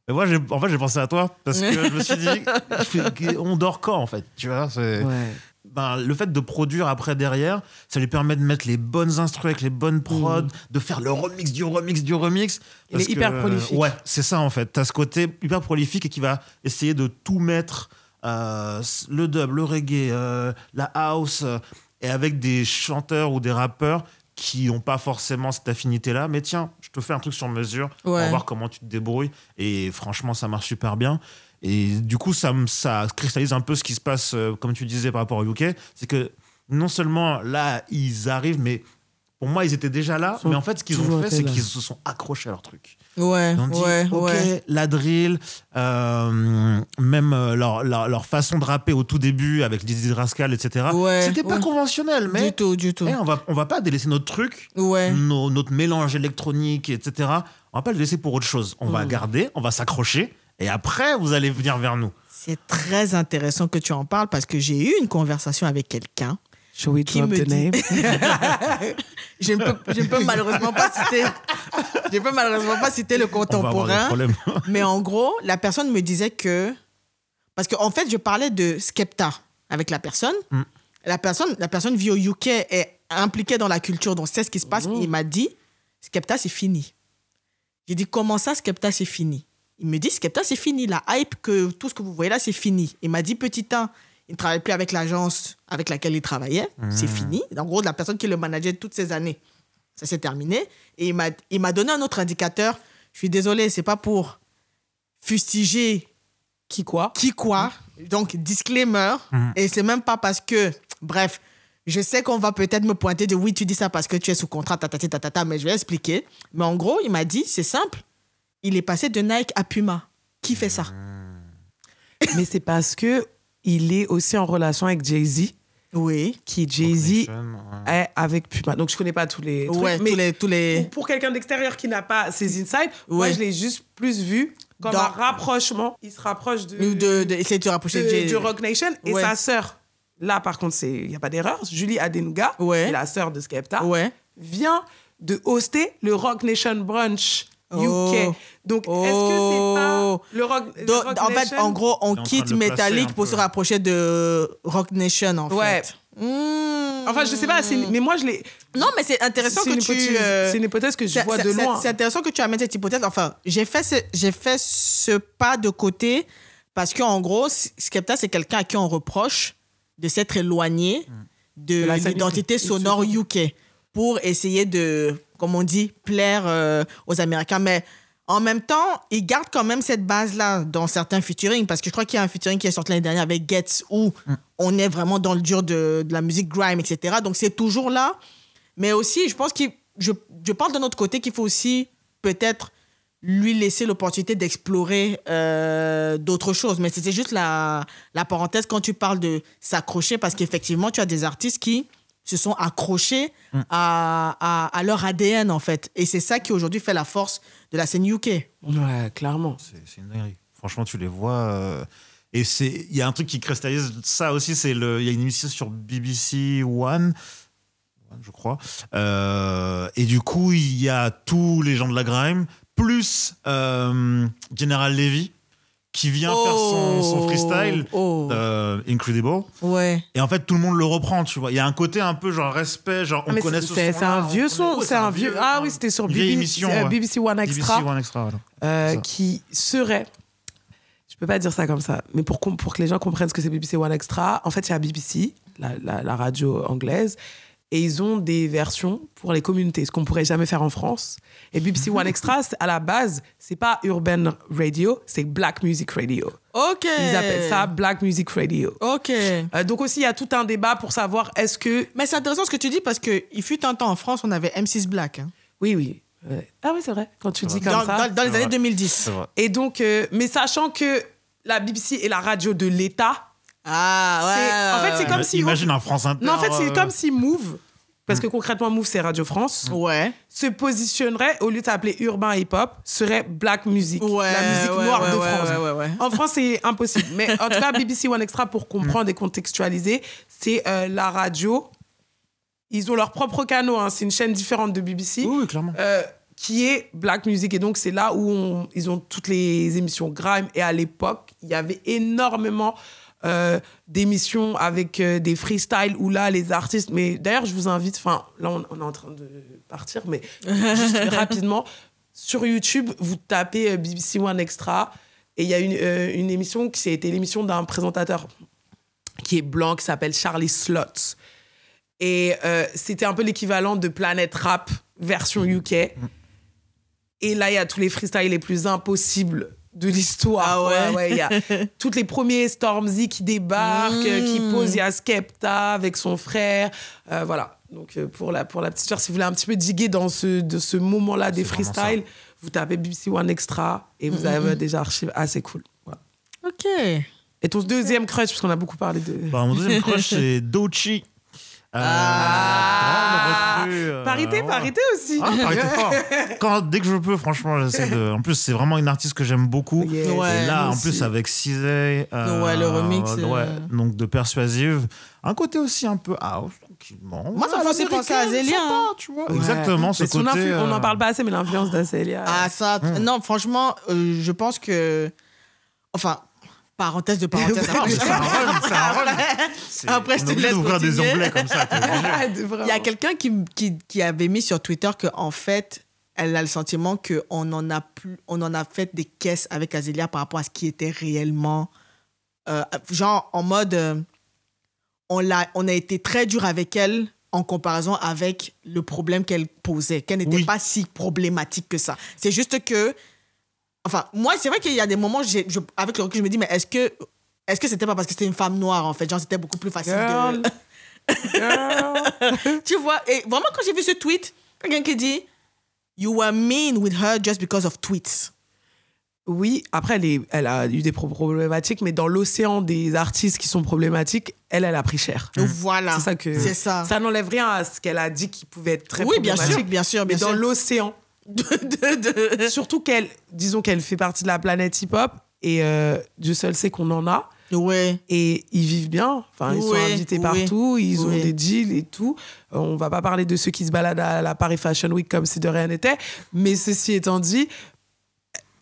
Mais moi, j'ai- en fait, j'ai pensé à toi parce que je me suis dit, on dort quand en fait Tu vois, c'est Ouais. ben, le fait de produire après derrière, ça lui permet de mettre les bonnes instrus avec les bonnes prods, de faire le remix du remix du remix. Mm. Il est hyper que, prolifique. Ouais, c'est ça en fait. Tu as ce côté hyper prolifique et qui va essayer de tout mettre euh, le dub, le reggae, euh, la house, euh, et avec des chanteurs ou des rappeurs qui n'ont pas forcément cette affinité-là. Mais tiens, je te fais un truc sur mesure pour voir comment tu te débrouilles. Et franchement, ça marche super bien. Et du coup, ça, cristallise un peu ce qui se passe, euh, comme tu disais, par rapport au UK. C'est que non seulement là, ils arrivent, mais pour moi, ils étaient déjà là. sont Mais en fait, ce qu'ils ont fait, c'est qu'ils se sont accrochés à leur truc. Ouais, dit, ouais, ok, ouais. la drill, euh, même euh, leur, leur, leur façon de rapper au tout début avec Dizzy Rascal, etc. Ouais, C'était pas conventionnel, mais Du tout, du tout. eh, on, va, on va pas délaisser notre truc, nos- notre mélange électronique, etc. On va pas le laisser pour autre chose. On va garder, on va s'accrocher, et après, vous allez venir vers nous. C'est très intéressant que tu en parles parce que j'ai eu une conversation avec quelqu'un. Shall we drop the dit- name? Je ne peux, je ne peux malheureusement pas citer. Je ne peux malheureusement pas citer le contemporain. Mais en gros, la personne me disait que. Parce qu'en fait, je parlais de Skepta avec la personne. Mm. La personne, la personne vit au UK, est impliquée dans la culture, donc c'est ce qui se passe. Il m'a dit Skepta, c'est fini. J'ai dit Comment ça, Skepta, c'est fini? Il me dit Skepta, c'est fini. La hype, que tout ce que vous voyez là, c'est fini. Il m'a dit Petit 1, il ne travaille plus avec l'agence avec laquelle il travaillait. C'est fini. En gros, la personne qui le manageait toutes ces années, ça s'est terminé. Et il m'a- il m'a donné un autre indicateur. Je suis désolé, c'est pas pour fustiger Qui quoi? qui quoi. Donc, disclaimer. Et c'est même pas parce que, bref, je sais qu'on va peut-être me pointer de oui, tu dis ça parce que tu es sous contrat, tatati, tatata, mais je vais expliquer. Mais en gros, il m'a dit, c'est simple. Il est passé de Nike à Puma. Qui fait ça? Mais c'est parce que il est aussi en relation avec Jay-Z, Oui. qui Jay-Z Ouais. est avec Puma. Donc je connais pas tous les trucs, Ouais, mais tous les. Tous les... pour, pour quelqu'un d'extérieur qui n'a pas ses insights, moi je l'ai juste plus vu comme Dans- un rapprochement. Il se rapproche de, Ou de, de, essayer de rapprocher de, de- Jay- du Rock Nation et Ouais. sa sœur. Là par contre, c'est il y a pas d'erreur. Julie Adenuga, Ouais. qui est la sœur de Skepta, Ouais. vient de hoster le Rock Nation Brunch UK. Oh. Donc est-ce que c'est pas Oh. le Rock, le Donc, Rock en fait, en gros, on quitte Metallic pour se rapprocher de Rock Nation, en Ouais. fait. Mmh. Enfin, je sais pas, mais moi je l'ai. Non, mais c'est intéressant que tu. euh, c'est une hypothèse que je vois de loin. C'est intéressant que tu amènes cette hypothèse. Enfin, j'ai fait ce, j'ai fait ce pas de côté parce qu'en gros, Skepta, c'est quelqu'un à qui on reproche de s'être éloigné de, De l'identité sonore UK pour essayer de, comme on dit, plaire euh, aux Américains. Mais En même temps, ils gardent quand même cette base-là dans certains featuring, parce que je crois qu'il y a un featuring qui est sorti l'année dernière avec Getz, où on est vraiment dans le dur de, de la musique grime, etc. Donc c'est toujours là. Mais aussi, je pense que je, je parle d'un autre côté qu'il faut aussi peut-être lui laisser l'opportunité d'explorer euh, d'autres choses. Mais c'était juste la, la parenthèse quand tu parles de s'accrocher, parce qu'effectivement, tu as des artistes qui se sont accrochés à, à, à leur ADN, en fait. Et c'est ça qui aujourd'hui fait la force de la scène UK. Ouais, clairement. C'est une dinguerie. Franchement, tu les vois. euh, et c'est, il y a un truc qui cristallise ça aussi. C'est le, il y a une émission sur BBC One, One, je crois. Euh, et du coup, il y a tous les gens de la grime plus euh, General Levy qui vient faire son, son freestyle. Oh. euh, Incredible. Ouais. Et en fait, tout le monde le reprend, tu vois. Il y a un côté un peu genre respect, genre on Ah, mais connaît ce c'est- c'est un vieux son, c'est un vieux. Ah oui, c'était sur BBC, émission, euh, ouais. BBC One Extra, BBC One Extra, voilà. euh, qui serait. Je peux pas dire ça comme ça, mais pour, que les gens comprennent ce que c'est BBC One Extra, en fait, il y a BBC, la, la- la radio anglaise, et ils ont des versions pour les communautés, ce qu'on pourrait jamais faire en France. Et BBC One Extra, à la base, c'est pas Urban Radio, c'est Black Music Radio. Ok. Ils appellent ça Black Music Radio. Ok. Euh, donc aussi, il y a tout un débat pour savoir est-ce que... Mais c'est intéressant ce que tu dis parce qu'il fut un temps en France, on avait M6 Black. hein. Oui, oui. ouais. Ah oui, c'est vrai, quand tu dis comme Dans, ça. dans- dans les années vrai. 2010. C'est vrai. Et donc, euh, mais sachant que la BBC est la radio de l'État, Ah ouais. En fait, c'est comme si- Imagine un France Inter. non, en fait, c'est euh, comme si Move, parce que concrètement, Move, c'est Radio France, Ouais. se positionnerait, au lieu de s'appeler urbain hip-hop, serait black music, Ouais. la musique ouais, noire ouais, de ouais, France. Ouais, ouais, ouais. En France, c'est impossible. Mais en tout cas, BBC One Extra, pour comprendre et contextualiser, c'est euh, la radio. Ils ont leur propre canot, hein. c'est une chaîne différente de BBC. Oui, oui, clairement. euh, qui est Black Music. Et donc, c'est là où on- ils ont toutes les émissions Grime. Et à l'époque, il y avait énormément euh, d'émissions avec euh, des freestyles où là, les artistes. Mais d'ailleurs, je vous invite, enfin, là, on, on est en train de partir, mais juste rapidement, sur YouTube, vous tapez euh, BBC One Extra. Et il y a une, euh, une émission qui c'était l'émission d'un présentateur qui est blanc, qui s'appelle Charlie Slot. Et euh, c'était un peu l'équivalent de Planet Rap version UK. Et là, il y a tous les freestyles les plus impossibles de l'histoire. Ah ouais? Il y a tous les premiers Stormzy qui débarquent, euh, qui Mm. posent. Il y a Skepta avec son frère. Euh, voilà. Donc, euh, pour la, pour la petite histoire, si vous voulez un petit peu diguer dans ce, de ce moment-là des freestyles, vous tapez BBC One Extra et vous avez des archives assez cool. Voilà. Ok. Et ton deuxième crush, parce qu'on a beaucoup parlé de. Bah, mon deuxième crush, c'est Dochi. Euh, Ah. recrue, euh, Parité, ouais. parité aussi. Ah, parité fort. Quand, dès que je peux, franchement, j'essaie de. En plus, c'est vraiment une artiste que j'aime beaucoup. Yes. Ouais, Et là, en plus, aussi. avec Cizé. euh, Ouais, le remix, ouais, euh. donc de Persuasive. Un côté aussi un peu house, tranquillement. Moi, ça me fait penser à sympa, hein. tu vois. Exactement, ce côté. influ- On n'en parle pas assez, mais l'influence d'Acélia. Ah, ça. Non, franchement, euh, je pense que. Enfin, parenthèse de parenthèse. Mais c'est un run. C'est- Après, je on te laisse d'ouvrir des onglets comme ça. Il y a quelqu'un qui, qui, qui avait mis sur Twitter que en fait, elle a le sentiment qu'on en a plus, on en a fait des caisses avec Azélia par rapport à ce qui était réellement, euh, genre en mode, euh, on l'a, on a été très dur avec elle en comparaison avec le problème qu'elle posait, qu'elle n'était Oui. pas si problématique que ça. C'est juste que, enfin, moi, c'est vrai qu'il y a des moments, je- avec le recul, je me dis, mais est-ce que, est-ce que c'était pas parce que c'était une femme noire en fait, genre c'était beaucoup plus facile Girl. de Girl. tu vois, et vraiment, quand j'ai vu ce tweet, quelqu'un qui dit You were mean with her just because of tweets. Oui, après, elle, est- elle a eu des pro- problématiques, mais dans l'océan des artistes qui sont problématiques, elle, elle a pris cher. Voilà. C'est ça que. C'est ça. Ça n'enlève rien à ce qu'elle a dit qui pouvait être très oui, bien problématique. sûr, bien sûr, Mais bien dans sûr. l'océan, De- de- de- surtout qu'elle, disons qu'elle fait partie de la planète hip-hop, et euh, Dieu seul sait qu'on en a. Ouais. et ils vivent bien. Enfin, ils sont invités partout, ils ont des deals et tout. Euh, on va pas parler de ceux qui se baladent à la Paris Fashion Week comme si de rien n'était. Mais ceci étant dit,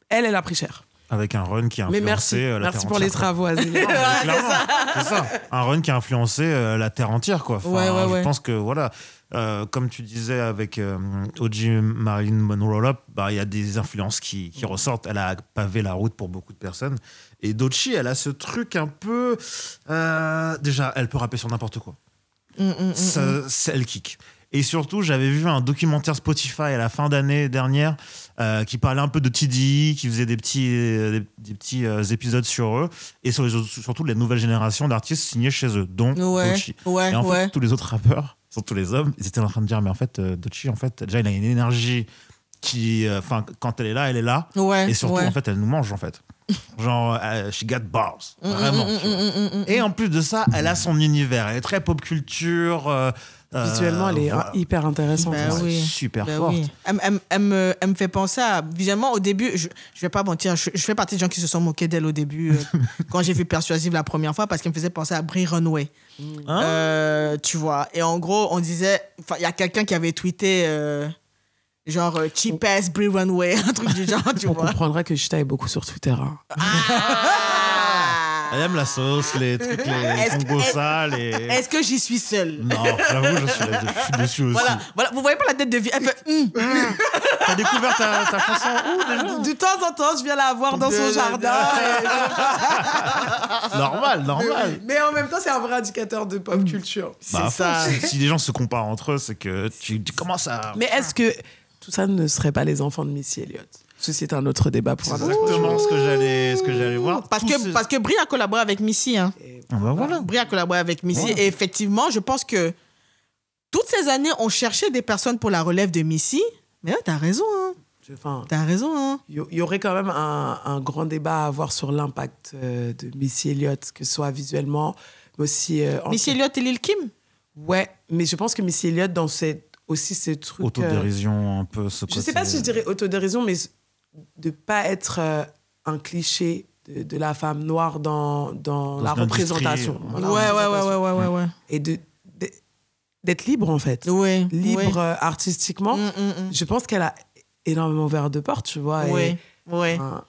elle, elle a pris cher. Avec un run qui a Mais influencé merci, euh, la merci terre pour les entière, travaux, c'est ça. Un run qui a influencé euh, la terre entière, quoi. Enfin, Ouais, ouais, je ouais. pense que voilà, euh, comme tu disais avec euh, OG Marilyn Monroe, bah il y a des influences qui, qui ressortent. Elle a pavé la route pour beaucoup de personnes. Et Dochi, elle a ce truc un peu. euh, déjà, elle peut rapper sur n'importe quoi. Mm, mm, mm, Ça- elle kick. Et surtout, j'avais vu un documentaire Spotify à la fin d'année dernière euh, qui parlait un peu de TDI, qui faisait des petits, euh, des, des petits euh, épisodes sur eux et sur les surtout les nouvelles générations d'artistes signés chez eux, dont Ouais, Et en fait, tous les autres rappeurs, surtout les hommes, ils étaient en train de dire, mais en fait, euh, Doechii, en fait, déjà, il a une énergie qui, euh, enfin, quand elle est là, elle est là. Ouais, Et surtout, ouais. en fait, elle nous mange, en fait. Genre, euh, she got bars. Vraiment. mm, tu vois. Et en plus de ça, elle a son univers. Elle est très pop culture. euh, Visuellement, elle est voilà. hyper intéressante. Ouais, oui. Super forte. oui. Elle, elle- elle me, elle me fait penser à. Visuellement, au début, je, je vais pas mentir, je, je fais partie des gens qui se sont moqués d'elle au début euh, quand j'ai vu Persuasive la première fois parce qu'elle me faisait penser à Brie Runway. Hein Euh, tu vois. Et en gros, on disait. Il y a quelqu'un qui avait tweeté. euh, Genre, euh, cheap ass Brie Runway, un truc du genre, tu On vois. comprendra que je taille beaucoup sur Twitter. hein. Elle aime la sauce, les trucs, les est- sales. Et... Est-ce que j'y suis seule? Non, j'avoue, je suis, je suis dessus aussi. voilà, voilà, vous voyez pas la tête de vie Elle fait, Hum. T'as découvert ta, ta chanson où De temps en temps, je viens la voir dans son jardin. Normal, normal. Mais en même temps, c'est un vrai indicateur de pop culture. Bah, C'est ça. Si, si les gens se comparent entre eux, c'est que tu, tu commences à. Mais est-ce que tout ça ne serait pas les enfants de Missy Elliott? Ceci est un autre débat pour un autre exactement ce que j'allais, ce que j'allais voir. Parce que, ces- parce que Brie a collaboré avec Missy. Hein. Ah bah voilà. Brie a collaboré avec Missy. Et effectivement, je pense que toutes ces années, on cherchait des personnes pour la relève de Missy. Mais ouais, t'as raison. Hein. Enfin, T'as raison. Hein. il y, y aurait quand même un, un grand débat à avoir sur l'impact euh, de Missy Elliott, que ce soit visuellement, mais aussi. euh, en- Missy Elliott et Lil Kim? Ouais, mais je pense que Missy Elliott, dans cette, aussi ce truc. euh, Autodérision, un peu ce je côté. sais pas si je dirais autodérision, mais de pas être euh, un cliché de, de la femme noire dans, dans, Dans la représentation. euh, Voilà, Ouais, ouais, ouais, représentation. ouais, ouais, ouais, ouais. Et de, de- d'être libre, en fait. Ouais, Libre ouais. euh, artistiquement. Mm, mm, mm. Je pense qu'elle a énormément ouvert de portes, tu vois. et, Ouais, ouais. enfin,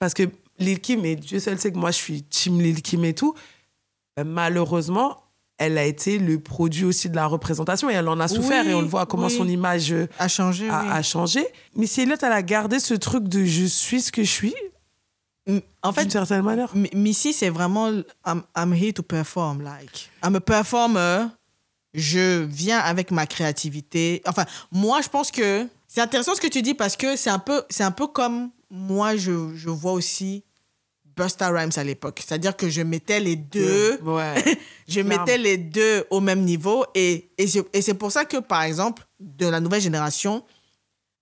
parce que Lil Kim, et Dieu seul sait que moi je suis team Lil Kim et tout, malheureusement, elle a été le produit aussi de la représentation et elle en a souffert Oui, et on le voit comment oui. son image euh, A changé, a, oui. a changé. Elliott, elle a gardé ce truc de je suis ce que je suis, En d'une fait, certaine manière. Missy, c'est vraiment I'm, I'm here to perform. Like, I'm a performer. Je viens avec ma créativité. Enfin, moi, je pense que c'est intéressant ce que tu dis parce que c'est un peu, c'est un peu comme moi, je, je vois aussi Busta Rhymes à l'époque. C'est-à-dire que je mettais les deux, Ouais. je Clairement. mettais les deux au même niveau. Et, et, c'est- et c'est pour ça que, par exemple, de la nouvelle génération,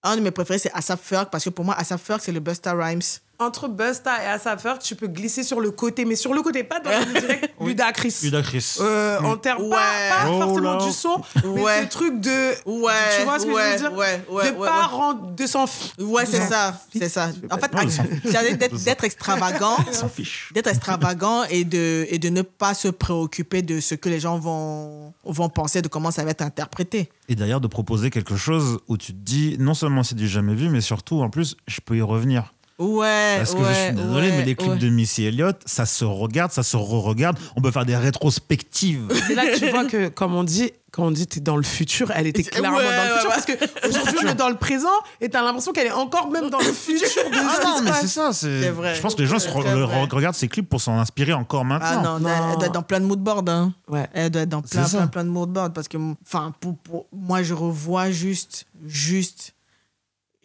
un de mes préférés, c'est Asap Ferg parce que pour moi, Asap Ferg, c'est le Busta Rhymes. Entre Busta et Asap Ferg, tu peux glisser sur le côté, mais sur le côté, pas dans le direct. Ludacris. Ludacris. Euh, en termes, pas, Ouais. pas Oh forcément là. du son, mais Ouais. ce truc de. Ouais, tu vois ce que ouais, je veux dire? ouais, ouais, De ouais, pas ouais. rendre. De s'en. Ouais, c'est ça, c'est ça. En fait, d'être d'être extravagant, s'en fichent. d'être extravagant et de et de ne pas se préoccuper de ce que les gens vont vont penser de comment ça va être interprété. Et d'ailleurs, de proposer quelque chose où tu te dis, non seulement c'est du jamais vu, mais surtout, en plus, je peux y revenir. Ouais, Parce que ouais, je suis désolé, ouais, mais les clips ouais. de Missy Elliott, ça se regarde, ça se re-regarde. On peut faire des rétrospectives. C'est là que tu vois que, comme on dit, quand on dit t'es dans le futur, elle était clairement ouais, dans le ouais, futur. ouais. Parce que aujourd'hui, on est dans le présent et t'as l'impression qu'elle est encore même dans le futur de Ah non, mais c'est ça. c'est- vrai. Je pense que les gens re- regardent ces clips pour s'en inspirer encore maintenant. Ah non, Non. Elle, elle doit être dans plein de moodboards. Hein. Ouais. Elle doit être dans plein, plein, plein de moodboards parce que, enfin, pour, pour- moi, je revois juste, juste,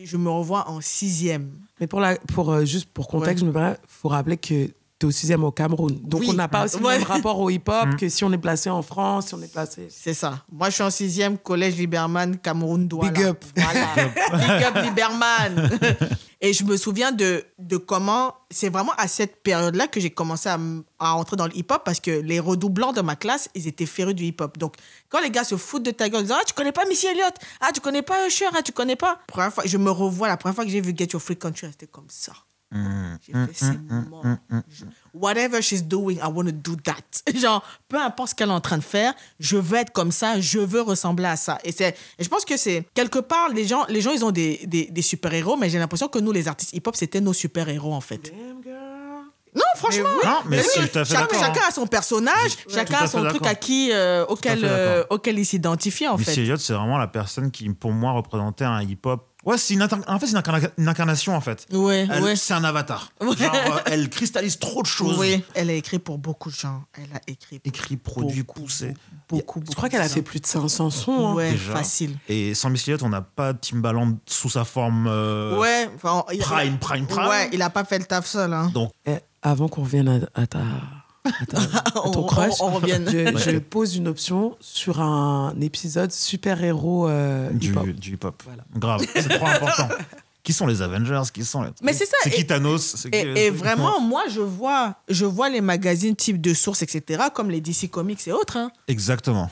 je me revois en sixième. Mais pour la, pour, euh, juste pour contexte, je me permets, faut rappeler que t'es au sixième au Cameroun. Donc Oui. on n'a pas aussi Ouais. le même rapport au hip-hop Mm. que si on est placé en France, si on est placé. C'est ça. Moi, je suis en sixième, collège Liberman, Cameroun, Douala. Big up. Voilà. Big up Liberman. Et je me souviens de, de comment, c'est vraiment à cette période-là que j'ai commencé à, à entrer dans le hip-hop parce que les redoublants de ma classe, ils étaient férus du hip-hop. Donc, quand les gars se foutent de ta gueule, ils disent Ah, tu connais pas Missy Elliott Ah, tu connais pas Usher Ah, tu connais pas première fois, Je me revois, la première fois que j'ai vu Get Your Free Country, c'était comme ça. J'ai fait, c'est mort. Je- Whatever she's doing, I want to do that. Genre, peu importe ce qu'elle est en train de faire, je veux être comme ça, je veux ressembler à ça. Et, c'est, je pense que c'est, quelque part, les gens, les gens ils ont des, des, des super-héros, mais j'ai l'impression que nous, les artistes hip-hop, c'était nos super-héros, en fait. Non, franchement. Non, mais Mais oui, tout à fait chaque- d'accord. chacun a son personnage, chacun Tout à a son fait truc à qui, euh, auquel, fait euh, auquel il s'identifie, en Missy fait. Elliott, c'est vraiment la personne qui, pour moi, représentait un hip-hop Ouais, c'est une, en fait, c'est une, incarna- une incarnation, en fait. Ouais, Elle- ouais. C'est un avatar. Ouais. Genre, euh, elle cristallise trop de choses. Oui, elle a écrit pour beaucoup de gens. Elle a écrit pour Écrit, produit, beaucoup, poussé. beaucoup, beaucoup. Je crois qu'elle a fait plus de 500 sons. hein. Ouais, déjà. facile. Et sans Miss Elliott, on n'a pas Timbaland sous sa forme euh, Ouais, enfin, prime, prime, prime. Ouais, il a pas fait le taf seul. Hein. Donc, Eh, avant qu'on revienne à, à ta, ton On- crush, on- on revient. je, je pose une option sur un épisode super-héros euh, du, hip-hop. du hip-hop. Voilà. Grave, c'est trop important. Qui sont les Avengers? Qui sont les... Mais c'est ça, C'est et- qui Thanos qui- Et, et vraiment, moi, je vois, je vois les magazines type de sources, etc., comme les DC Comics et autres. hein. Exactement.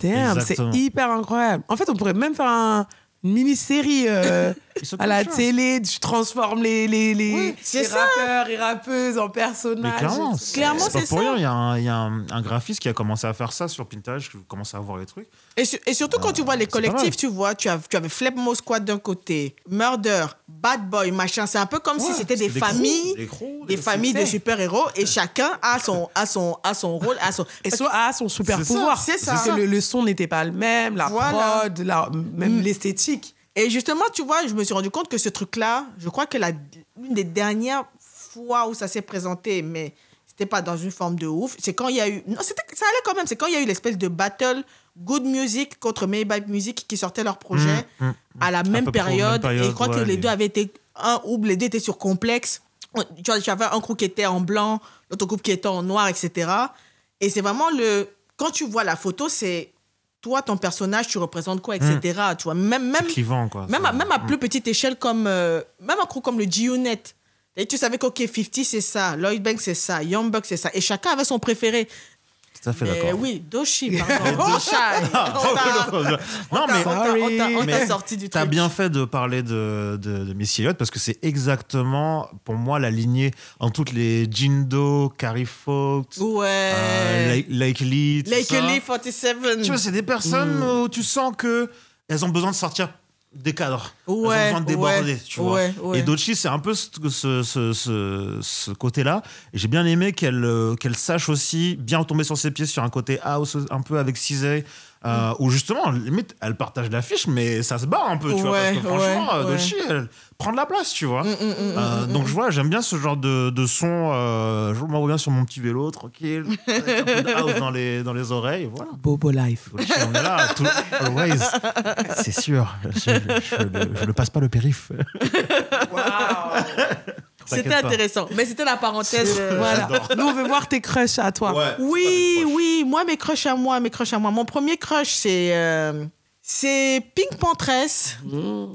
Damn, c'est hyper incroyable. En fait, on pourrait même faire un- une mini-série euh, à la télé. Tu transformes les, les, les, les rappeurs et rappeuses en Mais personnages. clairement, C'est- Clairement, c'est pas pour ça. rien. Il y a, un, il y a un, un graphiste qui a commencé à faire ça sur Pinterest. Je commence à voir les trucs. Et, su- et surtout quand tu vois les collectifs, tu vois, tu, as, tu avais Flipmo Squad d'un côté, Murder, Bad Boy, machin. C'est un peu comme si c'était des, familles, des crews, des des- familles de super-héros, et chacun a son, a son, a son rôle, a son. Et soit a son super C'est ça, pouvoir. c'est ça. Parce que le, le son n'était pas le même, la Voilà. prod, la- même Mm. l'esthétique. Et justement, tu vois, je me suis rendu compte que ce truc-là, je crois que la, une des dernières fois où ça s'est présenté, mais c'était pas dans une forme de ouf, c'est quand il y a eu. Non, ça allait quand même, c'est quand il y a eu l'espèce de battle Good Music contre Maybach Music qui sortaient leur projet Mm, mm. à la même période. Et je crois que les- deux avaient été. Un ou les deux étaient sur complexe. Tu vois, j'avais un groupe qui était en blanc, l'autre groupe qui était en noir, etc. Et c'est vraiment le. Quand tu vois la photo, c'est. Toi, ton personnage, tu représentes quoi, etc. Tu vois, même, même, clivant, quoi. même, à, même à Mm. plus petite échelle, comme, euh, même un groupe comme le G-Unit. Et tu savais qu'OK 50 c'est ça, Lloyd Banks c'est ça, Young Buck c'est ça. Et chacun avait son préféré. Tout à fait d'accord. oui, Doshi, pardon. Non, mais on t'a- sorti du T'as truc. bien fait de parler de, de, de Missy Elliott parce que c'est exactement, pour moi, la lignée en toutes les Jindo, Carrie Fox, Ouais. euh, Lake, Lake Lee, tout Lake ça. Lee 47. Tu vois, c'est des personnes Mm. où tu sens que elles ont besoin de sortir des cadres. elles ont Ouais, besoin de déborder, ouais, tu vois. ouais, ouais. Et Dochi, c'est un peu ce, ce, ce, ce- ce côté-là. Et j'ai bien aimé qu'elle euh, qu'elle sache aussi bien retomber sur ses pieds sur un côté house, un peu avec Cizé. Euh. Où justement, limite, elle partage l'affiche, mais ça se barre un peu, tu vois. Parce que franchement, ouais, euh, ouais. Dochi, elle prend de la place, tu vois. Mm, mm, mm, Euh, mm, donc mm. je vois, j'aime bien ce genre de, de son. Euh, je m'envoie bien sur mon petit vélo, tranquille, avec un peu de house dans les, dans les oreilles, voilà. Bobo Life. Dochi, on est là, tout, always. C'est sûr, je, je, je le- je le passe pas le périph. C'était intéressant. Mais c'était la parenthèse. euh, Voilà. Nous, on veut voir tes crushs à toi. Oui, oui, moi, mes crushs à moi, mes crushs à moi. Mon premier crush, c'est euh, c'est Pink Pantress.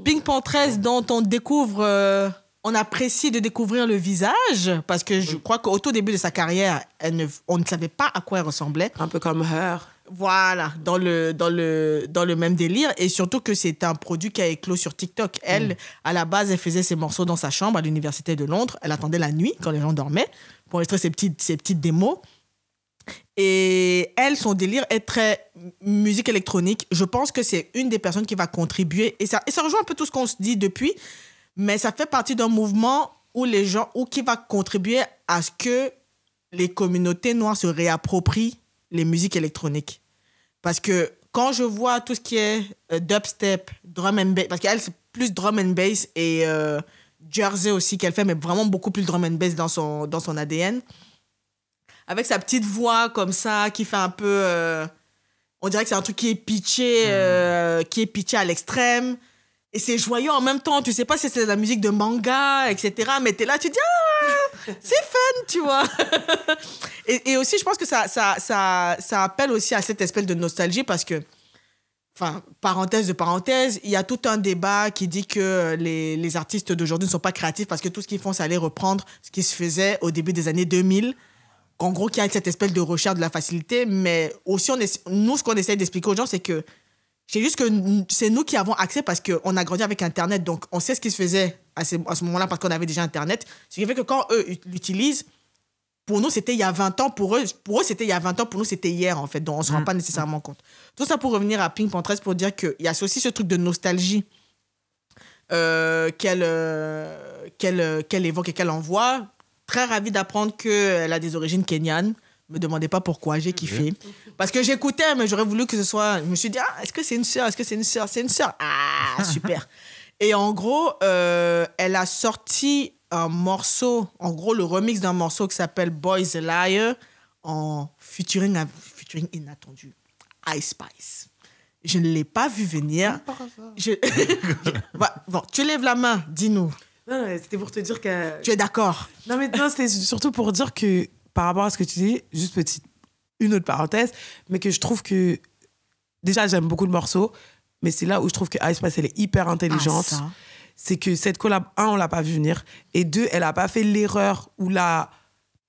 Pink Pantress, dont on découvre, euh, on apprécie de découvrir le visage, parce que je crois qu'au tout début de sa carrière, elle ne, on ne savait pas à quoi elle ressemblait. Un peu comme Her. Voilà, dans le, dans, le, dans le même délire. Et surtout que c'est un produit qui a éclos sur TikTok. Elle, à la base, elle faisait ses morceaux dans sa chambre à l'Université de Londres. Elle attendait la nuit, quand les gens dormaient, pour enregistrer ses petites, ses petites démos. Et elle, son délire est très musique électronique. Je pense que c'est une des personnes qui va contribuer. Et ça, et ça rejoint un peu tout ce qu'on se dit depuis. Mais ça fait partie d'un mouvement où les gens, ou qui va contribuer à ce que les communautés noires se réapproprient les musiques électroniques. Parce que quand je vois tout ce qui est euh, dubstep, drum and bass, parce qu'elle, c'est plus drum and bass et euh, Jersey aussi qu'elle fait, mais vraiment beaucoup plus drum and bass dans son, dans son ADN. Avec sa petite voix comme ça, qui fait un peu. euh, on dirait que c'est un truc qui est pitché, euh, qui est pitché à l'extrême. Et c'est joyeux en même temps. Tu sais pas si c'est de la musique de manga, etc. Mais t'es là, tu dis, ah, c'est fun, tu vois. et, aussi, je pense que ça, ça, ça, appelle aussi à cette espèce de nostalgie parce que, enfin, parenthèse de parenthèse, il y a tout un débat qui dit que les, les artistes d'aujourd'hui ne sont pas créatifs parce que tout ce qu'ils font, c'est aller reprendre ce qui se faisait au début des années 2000. En gros, qu'il y a cette espèce de recherche de la facilité, mais aussi, on essa- nous, ce qu'on essaie d'expliquer aux gens, c'est que c'est juste que c'est nous qui avons accès parce qu'on a grandi avec Internet. Donc, on sait ce qui se faisait à ce, à ce moment-là parce qu'on avait déjà Internet. Ce qui fait que quand eux ut- l'utilisent, pour nous, c'était il y a 20 ans. Pour eux, pour eux c'était il y a 20 ans. Pour nous, c'était hier, en fait. Donc, on ne se rend pas nécessairement compte. Tout ça pour revenir à Pink Pantress pour dire qu'il y a aussi ce truc de nostalgie euh, qu'elle euh, euh, qu'elle évoque et qu'elle envoie. Très ravie d'apprendre qu'elle a des origines kenyanes. Me demandez pas pourquoi, j'ai kiffé. Parce que j'écoutais, mais j'aurais voulu que ce soit. Je me suis dit, ah, est-ce que c'est une sœur Est-ce que c'est une sœur C'est une sœur? Ah, super. Et en gros, euh, elle a sorti un morceau, en gros, le remix d'un morceau qui s'appelle Boys a Liar en featuring, featuring inattendu. Ice Spice. Je ne l'ai pas vu venir. Je- bon, tu lèves la main, dis-nous. Non, non, c'était pour te dire que. Tu es d'accord? Non, mais non, c'était surtout pour dire que par rapport à ce que tu dis, juste petite, une autre parenthèse, mais que je trouve que. Déjà, j'aime beaucoup le morceau, mais c'est là où je trouve que Ice Spice, elle est hyper intelligente. Ah, c'est que cette collab, un, on l'a pas vu venir, et deux, elle a pas fait l'erreur ou la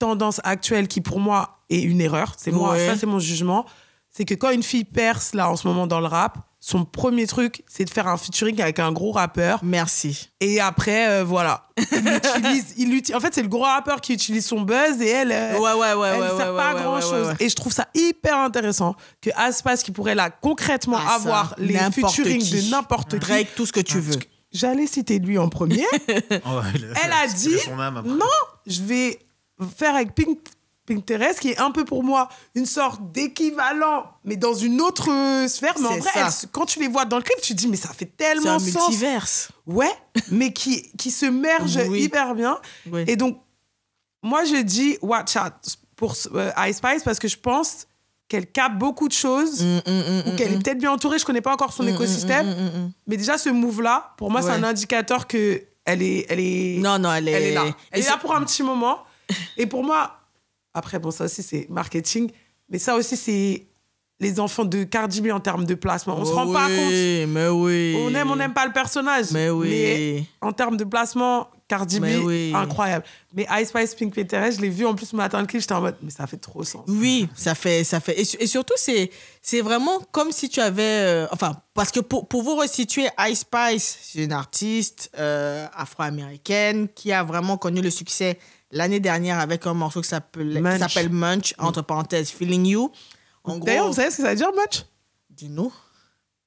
tendance actuelle qui, pour moi, est une erreur. C'est moi, Ouais. ça, c'est mon jugement. C'est que quand une fille perce, là, en ce moment, dans le rap, son premier truc, c'est de faire un featuring avec un gros rappeur. Merci. Et après, euh, voilà. Il utilise, il uti- en fait, c'est le gros rappeur qui utilise son buzz et elle, euh, Ouais, ouais, ouais, elle ouais, ne sert ouais, pas ouais, grand ouais, chose. ouais, ouais. Et je trouve ça hyper intéressant que Aspas, qui pourrait là concrètement Ah, ça, avoir les featuring qui. de n'importe qui. Drake, tout ce que tu veux. J'allais citer lui en premier. Oh, Elle a dit non, je vais faire avec Pink, Pinterest, qui est un peu pour moi une sorte d'équivalent, mais dans une autre euh, sphère. Mais en C'est vrai, elle- quand tu les vois dans le clip, tu te dis, mais ça fait C'est un tellement sens. multiverse. Ouais, mais qui, qui se merge Oui. hyper bien. Oui. Et donc, moi, je dis watch out pour euh, Ice Spice parce que je pense qu'elle capte beaucoup de choses Mm, mm, mm, ou qu'elle est peut-être bien entourée. Je connais pas encore son écosystème. Mais déjà, ce move-là, pour moi, c'est un indicateur que elle est, elle est, Non, non, elle est, elle est là. Elle est là c'est- pour un petit moment. Et pour moi, après, bon, ça aussi, c'est marketing. Mais ça aussi, c'est les enfants de Cardi B en termes de placement. On se rend pas compte. Mais oui. On aime, on n'aime pas le personnage. Mais oui. Mais en termes de placement, Cardi B, oui. incroyable. Mais Ice Spice Pink Pinterest, je l'ai vu en plus ce matin le clip, j'étais en mode, mais ça fait trop sens. Oui, ça fait, ça fait. Et surtout, c'est, c'est vraiment comme si tu avais. euh, enfin, parce que pour, pour vous resituer, Ice Spice, c'est une artiste euh, afro-américaine qui a vraiment connu le succès l'année dernière avec un morceau qui s'appelle, Munch. Munch, entre parenthèses, Feeling You. D'ailleurs, vous savez ce que ça veut dire, match dis-nous.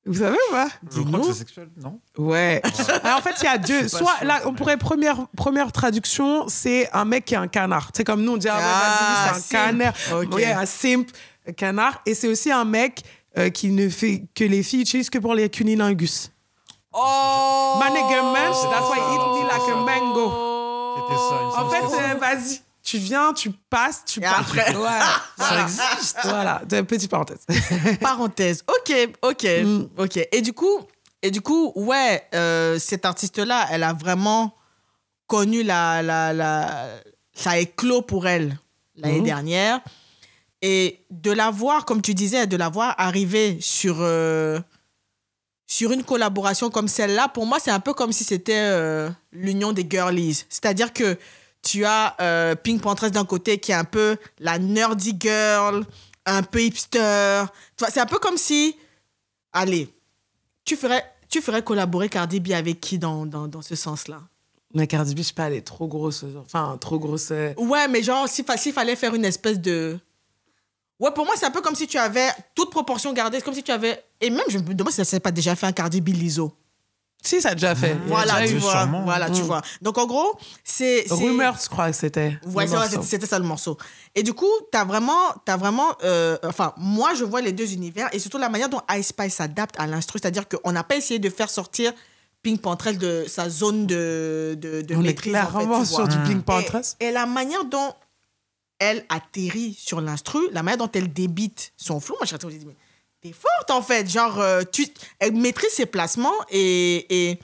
Vous savez ou pas? Je crois que c'est sexuel, non? Ouais. Alors, en fait, il y a deux. Soit, sûr. là, on pourrait, première, première traduction, c'est un mec qui est un canard. Tu sais, comme nous, on dit, ah, Ah, c'est un canard. Ok. Ouais, un simp, un canard. Et c'est aussi un mec euh, qui ne fait que les filles utilisent que pour les cunilingus. Oh My nigga Munch, that's why he eat me like a mango. Ça, En fait, euh, vas-y, tu viens, tu passes, tu Et pars. après- Ouais, ça existe. Voilà, petite parenthèse. Parenthèse. Ok, ok, Mm. ok. Et du coup, et du coup, ouais, euh, cette artiste-là, elle a vraiment connu la, la, la, ça a éclos pour elle l'année Mhm. dernière. Et de la voir, comme tu disais, de la voir arriver sur, euh, sur une collaboration comme celle-là, pour moi, c'est un peu comme si c'était euh, l'union des girlies. C'est-à-dire que tu as euh, Pink Panthers d'un côté qui est un peu la nerdy girl, un peu hipster. C'est un peu comme si, allez, tu ferais, tu ferais collaborer Cardi B avec qui dans, dans, dans ce sens-là? Mais Cardi B, je sais pas, elle est trop grosse. Enfin, trop grosse. Ouais, mais genre, s'il s'il fallait faire une espèce de... Ouais, pour moi, c'est un peu comme si tu avais toute proportion gardée. C'est comme si tu avais... Et même, je me demande si ça s'est pas déjà fait un Cardi B Liso. Si, ça a déjà fait. Il y a Voilà, déjà tu vois. sûrement. Voilà, tu vois. Donc, en gros, c'est... c'est- Rumors, je crois que c'était. Ouais, c'était- ça le morceau. Et du coup, t'as vraiment, t'as vraiment, euh, enfin, moi, je vois les deux univers et surtout la manière dont Ice Spice s'adapte à l'instru, c'est-à-dire qu'on n'a pas essayé de faire sortir Pink Panthers de sa zone de, de, de On est maîtrise. en fait, clairement sur du. Pink Panthers. Et, et la manière dont elle atterrit sur l'instru, la manière dont elle débite son flow, moi, je suis dit, mais t'es forte en fait. Genre, euh, tu, elle maîtrise ses placements et. et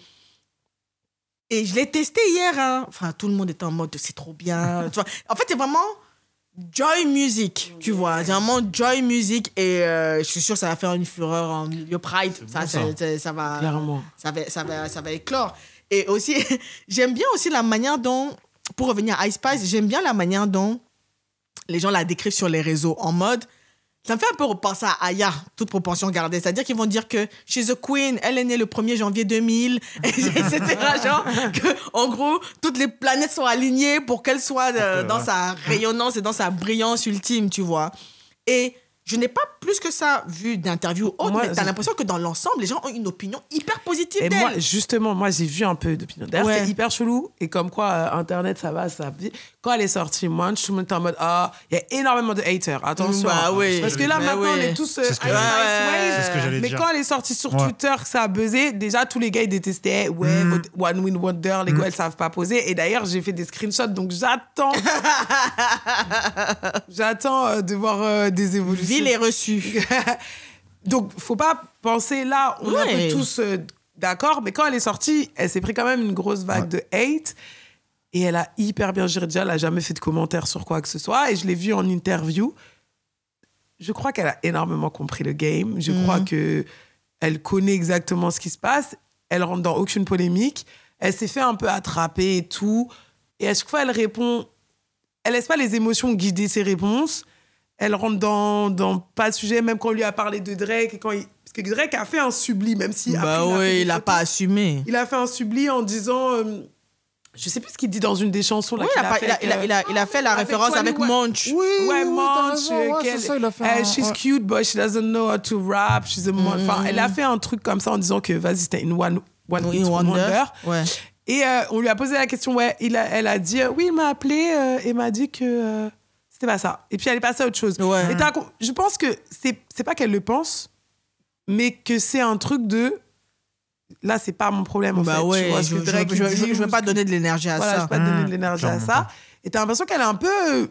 et je l'ai testé hier. hein. Enfin, tout le monde était en mode c'est trop bien. tu vois. En fait, c'est vraiment joy music, tu vois. C'est vraiment joy music et euh, je suis sûre que ça va faire une fureur en milieu Pride. Ça, bon, ça, ça. ça- ça va, Clairement. ça va, ça va, ça va éclore. Et aussi, j'aime bien aussi la manière dont, pour revenir à Ice Spice, j'aime bien la manière dont les gens la décrivent sur les réseaux en mode. Ça me fait un peu repenser à Aya, toute proportion gardée. C'est-à-dire qu'ils vont dire que she's a queen, elle est née le 1er janvier 2000, etc. Genre, que, en gros, toutes les planètes sont alignées pour qu'elle soit euh, dans sa rayonnance et dans sa brillance ultime, tu vois. Et Je n'ai pas plus que ça vu d'interviews ou autres, Moi, mais t'as l'impression que dans l'ensemble, les gens ont une opinion hyper positive Et d'elle. moi, justement, moi, j'ai vu un peu d'opinion. D'ailleurs, Ouais. c'est hyper chelou. Et comme quoi, euh, Internet, ça va, ça vit. Quand elle est sortie, moi, je suis en mode, ah, il y a énormément de haters. Attention. Bah hein. oui. Parce que là, Bah maintenant, oui. on est tous. euh, C'est ce que Mais dire. quand elle est sortie sur Ouais. Twitter, ça a buzzé, déjà, tous les gars, ils détestaient. Ouais, Mm. One Win Wonder, les gars, elles savent pas poser. Et d'ailleurs, j'ai fait des screenshots, donc j'attends. j'attends euh, de voir euh, des évolutions. Ville est reçue. Donc, faut pas penser là, on est un Ouais. peu tous euh, d'accord, mais quand elle est sortie, elle s'est pris quand même une grosse vague de hate. Et elle a hyper bien géré. Déjà, elle a jamais fait de commentaires sur quoi que ce soit. Et je l'ai vue en interview. Je crois qu'elle a énormément compris le game. Je crois que elle connaît exactement ce qui se passe. Elle rentre dans aucune polémique. Elle s'est fait un peu attraper et tout. Et à chaque fois, elle répond. Elle laisse pas les émotions guider ses réponses. Elle rentre dans, dans pas de sujet, même quand on lui a parlé de Drake. Et quand il... Parce que Drake a fait un subli, même si. bah après, il a fait oui, des il a photos. pas assumé. Il a fait un subli en disant. euh, je sais plus ce qu'il dit dans une des chansons. Là, Oui, qu'il il a, pas- fait il a- avec, il a- euh, il a- il a fait la avec référence avec. Munch. Oui, Ouais, oui, Munch, euh, ouais, qu'elle- c'est ça, il a fait un- she's cute, but she doesn't know how to rap. She's a Enfin, elle a fait un truc comme ça en disant que vas-y, c'était une one, one Oui, hit Wonder. wonder. Ouais. Et euh, on lui a posé la question, ouais, il a, elle a dit, euh, oui, il m'a appelé euh, et m'a dit que euh, c'était pas ça. Et puis elle est passée à autre chose. Ouais. Et je pense que c'est c'est pas qu'elle le pense, mais que c'est un truc de. Là, c'est pas mon problème, en Bah fait. Tu ouais, vois je, que je, ou pas donner de l'énergie à voilà, je ça. vais pas donner Mmh, de l'énergie à ça. Et t'as l'impression qu'elle est un peu.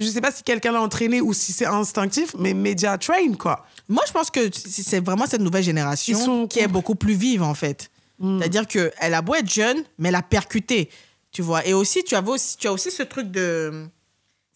Je sais pas si quelqu'un l'a entraîné ou si c'est instinctif, mais media train, quoi. Moi, je pense que c'est c'est vraiment cette nouvelle génération sont qui est beaucoup plus vive, en fait. Mm. C'est-à-dire qu'elle a beau être jeune, mais elle a percuté. Tu vois. Et aussi, tu, avais aussi, tu as aussi ce truc de.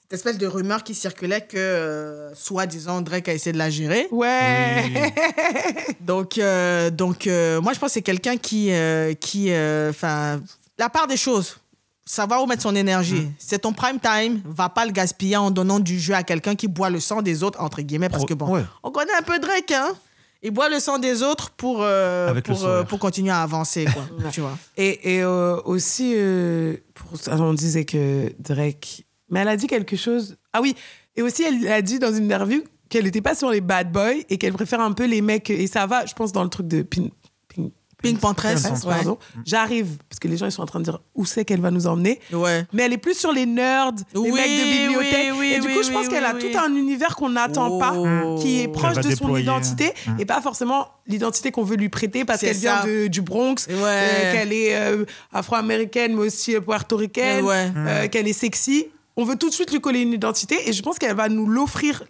Cette espèce de rumeur qui circulait que, euh, soi-disant, Drake a essayé de la gérer. Ouais. Donc, euh, donc euh, moi, je pense que c'est quelqu'un qui. euh, qui euh, Enfin, la part des choses. Savoir où mettre son énergie. Mm. C'est ton prime time. Va pas le gaspiller en donnant du jeu à quelqu'un qui boit le sang des autres, entre guillemets, parce que bon. Ouais. On connaît un peu Drake, hein Il boit le sang des autres pour, euh, pour, euh, pour continuer à avancer, quoi. tu vois. Et, et euh, aussi, euh, pour, on disait que Drake. Mais elle a dit quelque chose. Ah oui, et aussi, elle a dit dans une interview qu'elle n'était pas sur les bad boys et qu'elle préfère un peu les mecs. Et ça va, je pense, dans le truc de Pin. Pin Pink Pantress, ouais. pardon. J'arrive, parce que les gens ils sont en train de dire où c'est qu'elle va nous emmener? Ouais. Mais elle est plus sur les nerds, les Oui, mecs de bibliothèque. oui, oui, et du coup, je pense qu'elle a tout un univers qu'on n'attend Oh. pas, qui est proche de son déployer. identité Mm. et pas forcément l'identité qu'on veut lui prêter parce qu'elle vient de- du Bronx, Ouais. euh, qu'elle est euh, afro-américaine, mais aussi puertoricaine, euh, qu'elle est sexy. On veut tout de suite lui coller une identité et je pense qu'elle va nous l'offrir,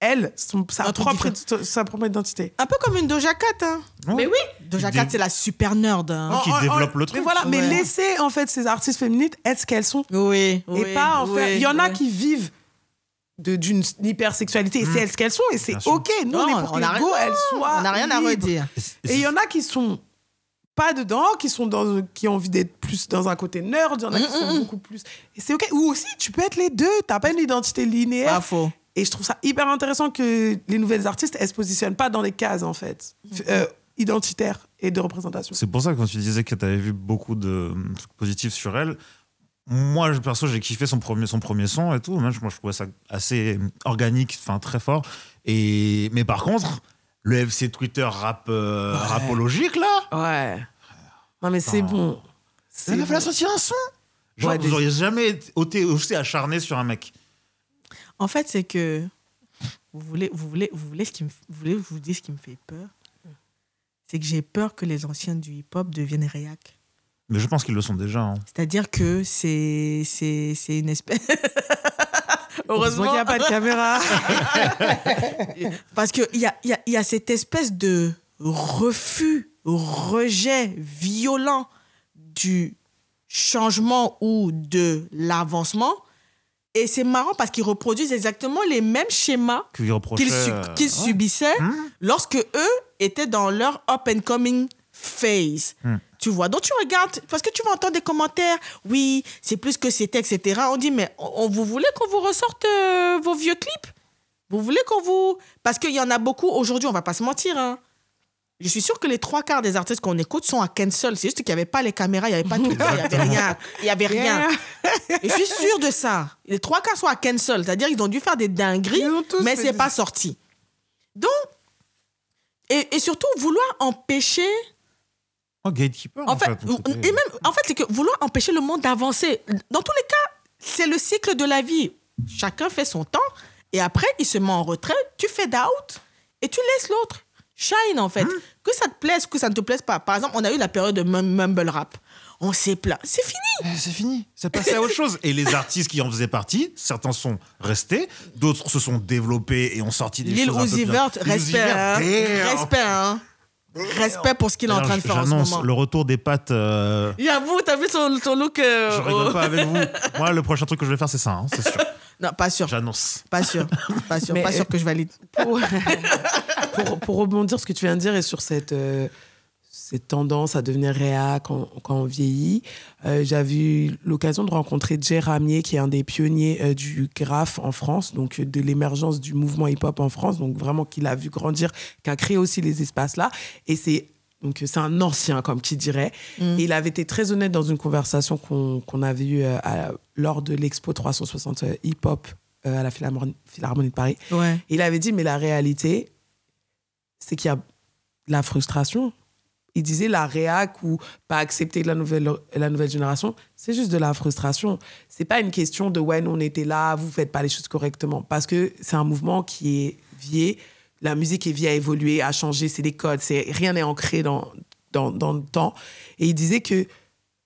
elle, son- sa, propre, sa propre identité. Un peu comme une Doja Cat, hein. Mais oui, Doja Cat, c'est la super nerd. hein. Qui En- en- développe le Mais truc. voilà, mais laissez en fait ces artistes féminines être ce qu'elles sont. Oui, oui. et pas en oui, fait. Il y en a oui. qui vivent de- d'une hypersexualité et c'est elles ce qu'elles sont et c'est ok. Nous, on Non, est pour on que les go, elles soient. On n'a rien à redire. Et il y en a qui sont pas dedans, qui sont dans, qui ont envie d'être plus dans un côté nerd, il y en a qui sont beaucoup plus. Et c'est ok. Ou aussi, tu peux être les deux. T'as pas une identité linéaire. Pas faux. Et je trouve ça hyper intéressant que les nouvelles artistes, elles se positionnent pas dans les cases en fait, Mm. euh, identitaires et de représentation. C'est pour ça que quand tu disais que tu avais vu beaucoup de trucs positifs sur elle, moi, je- perso, j'ai kiffé son premier, son premier son et tout. Moi, je, moi, je trouvais ça assez organique, enfin très fort. Et, mais par contre, le FC Twitter rap, euh, rapologique, là, Ouais. Non mais c'est bon. C'est a fait sortir un son. Genre, Ouais, vous des- auriez jamais été aussi acharné sur un mec. En fait, c'est que vous voulez, vous voulez, vous voulez ce qui me, vous voulez vous dise ce qui me fait peur? C'est que j'ai peur que les anciens du hip-hop deviennent réac. Mais je pense qu'ils le sont déjà. hein. C'est-à-dire que c'est, c'est, c'est une espèce. Heureusement qu'il n'y a pas de caméra. Parce qu'il y a, il y, a, il y a cette espèce de refus, rejet violent du changement ou de l'avancement. Et c'est marrant parce qu'ils reproduisent exactement les mêmes schémas Qu'ils su- euh, ouais. subissaient Hmm. lorsque eux étaient dans leur up and coming phase. Hmm. Tu vois, donc tu regardes, parce que tu vas entendre des commentaires, oui, c'est plus que c'était, etc. On dit, mais on, vous voulez qu'on vous ressorte euh, vos vieux clips? Vous voulez qu'on vous... Parce qu'il y en a beaucoup aujourd'hui, on va pas se mentir, hein. Je suis sûre que les trois quarts des artistes qu'on écoute sont à cancel. C'est juste qu'il n'y avait pas les caméras, il n'y avait pas tout, il n'y avait rien. Il n'y avait rien. Je suis sûre de ça. Les trois quarts sont à cancel. C'est-à-dire qu'ils ont dû faire des dingueries, mais c'est pas sorti. Donc, et, et surtout, vouloir empêcher Oh, gatekeeper. en fait, ou- ou- et même, en fait, c'est que vouloir empêcher le monde d'avancer. Dans tous les cas, c'est le cycle de la vie. Chacun fait son temps et après, il se met en retrait. Tu fais d'out et tu laisses l'autre shine en fait. Hein? Que ça te plaise, que ça ne te plaise pas. Par exemple, on a eu la période de mum- mumble rap. On s'est plaint. C'est fini. Eh, C'est fini, c'est passé à autre chose. Et les artistes qui en faisaient partie, certains sont restés, d'autres se sont développés et ont sorti des choses. Lil Uzi respect. Hein. Respect, hein. Respect pour ce qu'il est en train de faire en ce J'annonce moment. le retour des pattes. euh, J'avoue, t'as vu son, son look euh, je rigole au- pas avec vous. Moi, le prochain truc que je vais faire, c'est ça, hein, c'est sûr. Non, pas sûr. J'annonce. Pas sûr. Pas sûr. Mais, pas sûr euh, que je valide. pour, pour, pour rebondir sur ce que tu viens de dire et sur cette, euh, cette tendance à devenir réa quand, quand on vieillit, euh, j'avais eu l'occasion de rencontrer Jay Ramier, qui est un des pionniers euh, du graphe en France, donc euh, de l'émergence du mouvement hip-hop en France, donc vraiment qu'il a vu grandir, qui a créé aussi les espaces-là. Et c'est donc c'est un ancien, comme qui dirait. Mm. Et il avait été très honnête dans une conversation qu'on qu'on avait eue euh, à- lors de l'Expo 360 hip-hop à la Philharmonie, Philharmonie de Paris. Ouais. Il avait dit, mais la réalité, c'est qu'il y a la frustration. Il disait la réac ou pas accepter la nouvelle, la nouvelle génération, c'est juste de la frustration. C'est pas une question de ouais, nous on était là, vous faites pas les choses correctement. Parce que c'est un mouvement qui est vieux, la musique est vieille, a évolué, a changé, c'est des codes, c'est, rien n'est ancré dans, dans, dans le temps. Et il disait que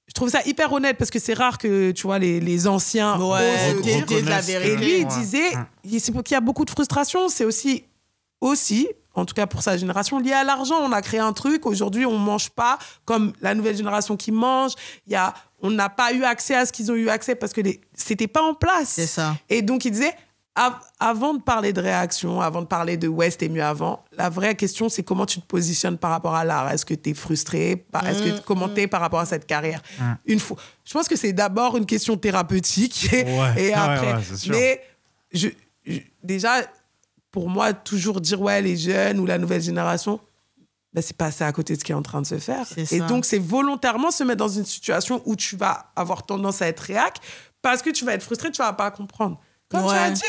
je trouve ça hyper honnête parce que c'est rare que tu vois les, les anciens Ouais, osent dire dire de la que- et vérité. lui, il disait, il- c'est pour qu'il y a beaucoup de frustration. C'est aussi, aussi, en tout cas pour sa génération, lié à l'argent. On a créé un truc. Aujourd'hui, on mange pas comme la nouvelle génération qui mange. Il y a, on n'a pas eu accès à ce qu'ils ont eu accès parce que c'était pas en place. C'est ça. Et donc, il disait, av- avant de parler de réaction, avant de parler de ouais, c'était mieux avant, la vraie question, c'est comment tu te positionnes par rapport à l'art? Est-ce que tu es frustré Est-ce que comment t'es par rapport à cette carrière? Une fois, Je pense que c'est d'abord une question thérapeutique et, Ouais, et ouais, après. ouais, c'est sûr. mais je, je- déjà, pour moi, toujours dire ouais, les jeunes ou la nouvelle génération, ben, c'est passer à côté de ce qui est en train de se faire. Et donc, c'est volontairement se mettre dans une situation où tu vas avoir tendance à être réac parce que tu vas être frustré, tu vas pas comprendre. Comme tu as dit,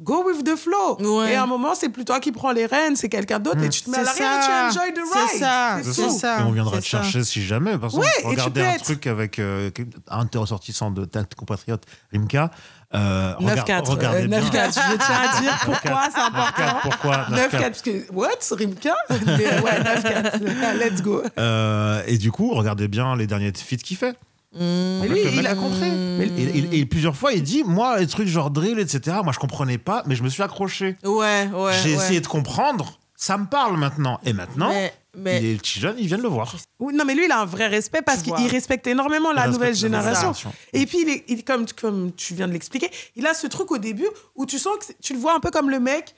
go with the flow. Ouais. Et à un moment, c'est plus toi qui prends les rênes, c'est quelqu'un d'autre et tu te mets à C'est l'arrière et tu ça. enjoy the C'est ride. ça. C'est C'est tout. ça. Et on viendra te c'est ça. chercher si jamais. Par exemple, Ouais, et tu regardez peux un être- truc avec euh, un de tes ressortissants de ta compatriote Rimka. Euh, regarde- 9-4. regardez euh, bien. 9-4. Je tiens à dire pourquoi c'est 9-4, important. Pourquoi 9-4, 9-4 parce que, what, Rimka? Mais ouais, 9-4. Let's go. Euh, Et du coup, regardez bien les derniers feats qu'il fait. Mais lui, il a compris. Et, et- et plusieurs fois, il dit Moi, les trucs genre drill, etc., moi, je comprenais pas, mais je me suis accroché. Ouais, ouais. J'ai ouais. essayé de comprendre. Ça me parle maintenant. Et maintenant, Mais, mais les petits jeunes, ils viennent le voir. Non, mais lui, il a un vrai respect parce qu'il respecte énormément la Il nouvelle respecte la nouvelle génération. génération. Et puis, il est, il- comme, comme tu viens de l'expliquer, il a ce truc au début où tu sens que tu le vois un peu comme le mec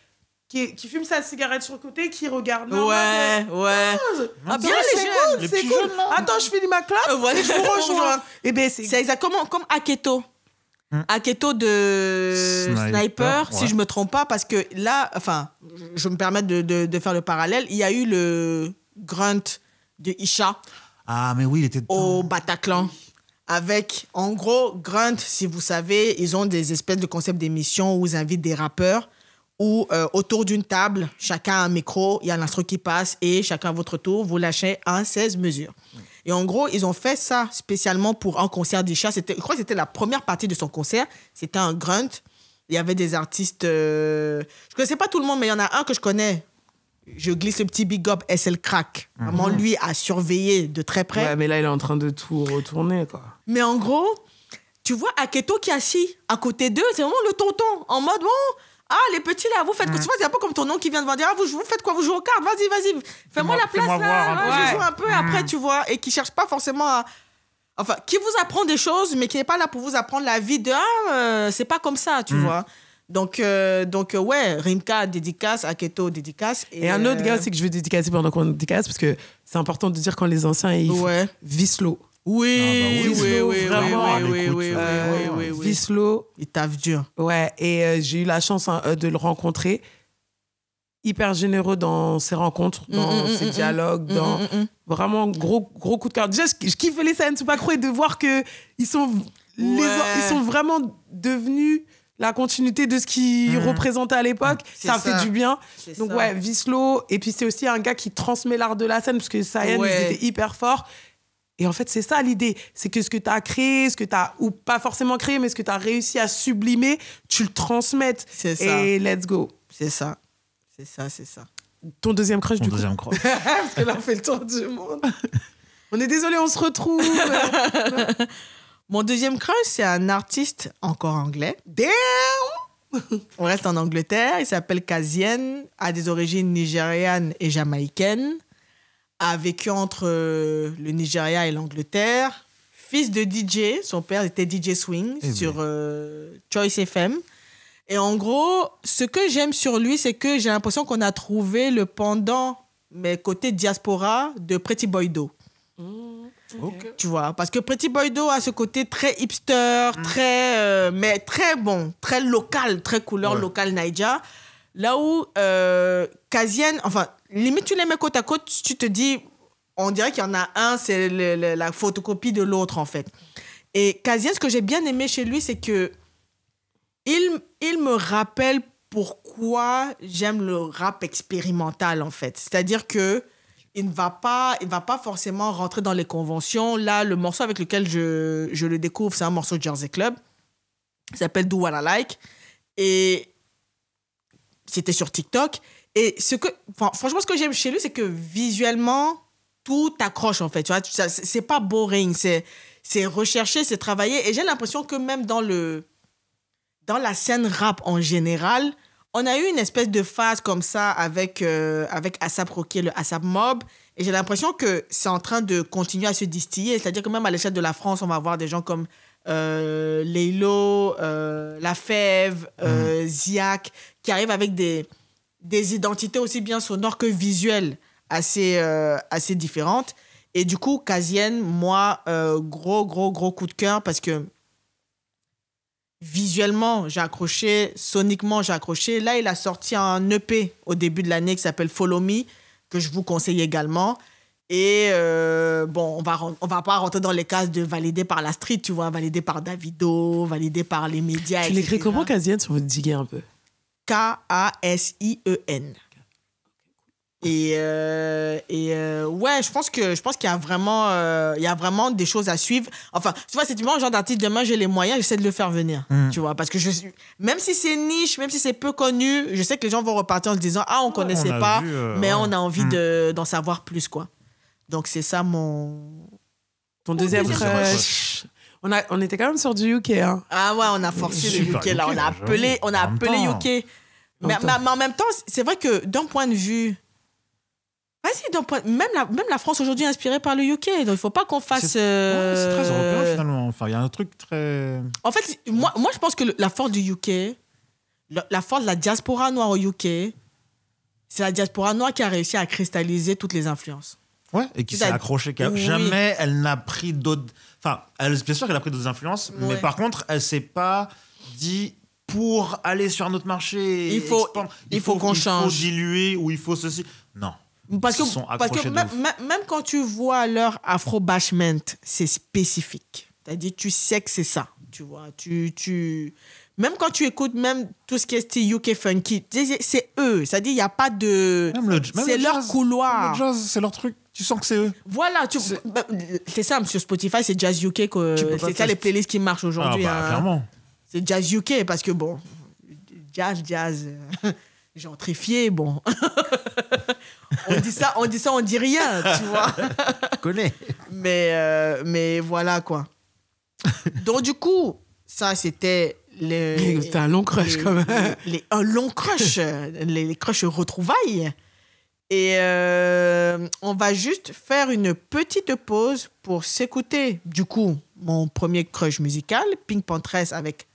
qui, qui fume sa cigarette sur le côté, qui regarde. Non, ouais, ouais. Ah, bien, bien, les c'est jeunes, c'est cool. jeunes. Attends, je finis ma clap. Euh, voilà, je vous rejoins. Et ben, c'est exactement comme Aketo. Hmm. Aketo de Sniper, Sniper, si je me trompe pas, parce que là, enfin, je me permets de, de- de faire le parallèle. Il y a eu le grunt de Isha Ah, mais oui, il était. au Bataclan. Avec, en gros, Grunt, si vous savez, ils ont des espèces de concepts d'émissions où ils invitent des rappeurs, où euh, autour d'une table, chacun a un micro, il y a l'instru qui passe, et chacun à votre tour, vous lâchez un 16 mesures. Et en gros, ils ont fait ça spécialement pour un concert d'Isha. Je crois que c'était la première partie de son concert. C'était un grunt. Il y avait des artistes. euh, Je ne connaissais pas tout le monde, mais il y en a un que je connais. Je glisse le petit big up SL Crack. Vraiment, lui, a surveillé de très près. Ouais, mais là, il est en train de tout retourner, quoi. Mais en gros, tu vois Aketo qui est assis à côté d'eux, c'est vraiment le tonton. En mode, bon, ah, les petits là, vous faites quoi Tu vois, peu comme ton nom qui vient de dire, ah, vous, vous faites quoi? Vous jouez aux cartes? Vas-y, vas-y, fais-moi la place là. voir un ouais, peu. Je joue un peu après, tu vois. Et qui cherche pas forcément à. Enfin, qui vous apprend des choses, mais qui n'est pas là pour vous apprendre la vie de, ah, euh, c'est pas comme ça, tu vois. Donc, euh, donc euh, ouais, Rimka dédicace, Aketo dédicace. Et, Et un autre euh, gars aussi que je veux dédicacer pendant qu'on dédicace, parce que c'est important de dire quand les anciens, ils Ouais. Ah bah oui, oui, oui, oui, vraiment, oui, oui, écoute, oui, oui, Euh, oui, oui, oui. Vislo, Il taffe dur. Ouais, et euh, j'ai eu la chance hein, euh, de le rencontrer. hyper généreux dans ses rencontres, dans Mm, mm, ses mm, dialogues, mm, dans mm, mm, mm. vraiment gros gros coup de cœur. Déjà, je, je kiffe les scènes, pas croire de voir que ils sont les- ils sont vraiment devenus la continuité de ce qu'ils Mhm. représentaient à l'époque. Ça, ça. fait du bien. Donc ça. ouais, Vislo. Et puis c'est aussi un gars qui transmet l'art de la scène parce que Sayan, Ouais. ils étaient hyper forts. Et en fait, c'est ça l'idée. C'est que ce que tu as créé, ce que tu as, ou pas forcément créé, mais ce que tu as réussi à sublimer, tu le transmettes. C'est ça. Et let's go. C'est ça. C'est ça, c'est ça. Ton deuxième crush, Mon du coup. deuxième croc. Parce que là, on fait le tour du monde. On est désolé, on se retrouve. Mon deuxième crush, c'est un artiste encore anglais. Damn! On reste en Angleterre. Il s'appelle Kazien, a des origines nigérianes et jamaïcaines. A vécu entre euh, le Nigeria et l'Angleterre. Fils de DJ, son père était DJ Swing Eh sur euh, Choice FM. Et en gros, ce que j'aime sur lui, c'est que j'ai l'impression qu'on a trouvé le pendant, mais côté diaspora, de Pretty Boy Do. Tu vois, parce que Pretty Boy Do a ce côté très hipster, très, euh, mais très bon, très local, très couleur Ouais. locale Naija. Là où euh, Kazien, enfin, limite tu les mets côte à côte, tu te dis, on dirait qu'il y en a un, c'est la photocopie de l'autre en fait. Et Kazien, ce que j'ai bien aimé chez lui, c'est que il, il me rappelle pourquoi j'aime le rap expérimental en fait. C'est-à-dire que il ne va pas, il va pas forcément rentrer dans les conventions. Là, le morceau avec lequel je, je le découvre, c'est un morceau de Jersey Club. Il s'appelle Do What I Like. Et c'était sur TikTok. Et ce que, enfin, franchement, ce que j'aime chez lui, c'est que visuellement, tout accroche en fait. Tu vois, c'est pas boring, c'est c'est recherché, c'est travaillé. Et j'ai l'impression que même dans le dans la scène rap en général, on a eu une espèce de phase comme ça avec, euh, avec Asap Rocky, le Asap Mob. Et j'ai l'impression que c'est en train de continuer à se distiller. C'est-à-dire que même à l'échelle de la France, on va avoir des gens comme euh, Leilo, euh, La Fève, euh, Ziak, qui arrivent avec des, des identités aussi bien sonores que visuelles assez, euh, assez différentes. Et du coup, Kazien, moi, euh, gros, gros, gros coup de cœur parce que visuellement, j'ai accroché, soniquement, j'ai accroché. Là, il a sorti un EP au début de l'année qui s'appelle Follow Me, que je vous conseille également. Et euh, bon, on va, on va pas rentrer dans les cases de validé par la street, tu vois, validé par Davido, validé par les médias. Tu l'écris comment, Kazienne, si on veut diguer un peu? K-A-S-I-E-N. Et, euh, et euh, ouais, je pense que je pense qu'il y a vraiment euh, il y a vraiment des choses à suivre. Enfin, tu vois, c'est le genre d'artiste demain j'ai les moyens, j'essaie de le faire venir. Mm. Tu vois, parce que je suis même si c'est niche, même si c'est peu connu, je sais que les gens vont repartir en se disant "Ah, on connaissait on a pas, vu, euh, mais ouais. on a envie Mm. de d'en savoir plus quoi." Donc c'est ça mon Ton deuxième crush. On, a, on était quand même sur du UK. Hein. Ah ouais, on a forcé le UK là, UK, on a appelé, on a appelé temps. UK. Mais, En même mais- en même temps, c'est vrai que d'un point de vue. Vas-y, d'un point- même, la, même la France aujourd'hui est inspirée par le UK. Donc il faut pas qu'on fasse. C'est ouais, c'est très euh, européen finalement. Enfin, il y a un truc très. En fait, moi, moi je pense que le- la force du UK, la, la force de la diaspora noire au UK, c'est la diaspora noire qui a réussi à cristalliser toutes les influences. Ouais, et qui s'est accrochée. Oui. Jamais elle n'a pris d'autres. Enfin, elle, bien sûr qu'elle a pris d'autres influences, mais par contre, elle s'est pas dit pour aller sur un autre marché. Il faut- expandre, il faut qu'on Il change. faut diluer ou il faut ceci. Non. Parce que, sont parce même, quand tu vois leur afro-bashment, c'est spécifique. C'est-à-dire, tu sais que c'est ça. Tu vois, tu, tu... Même quand tu écoutes même tout ce qui est UK funky, c'est- eux. C'est-à-dire, il n'y a pas de... Le- C'est le leur jazz. couloir. Le jazz, c'est leur truc. Tu sens que c'est eux. Voilà, tu... C'est- bah, ça, sur Spotify, c'est Jazz UK. que- C'est ça les playlists qui marchent Ah, aujourd'hui. bah, hein. clairement. C'est Jazz UK parce que, bon, jazz, jazz, euh, gentrifié, bon. on, dit ça, on dit ça, on dit rien, tu vois. Je connais. Mais, euh, mais voilà, quoi. Donc, du coup, ça, c'était le... C'était un long crush, les- quand même. les- les- un long crush, les, les crushs retrouvailles. Et euh, on va juste faire une petite pause pour s'écouter, du coup, mon premier crush musical, Pink Panthers avec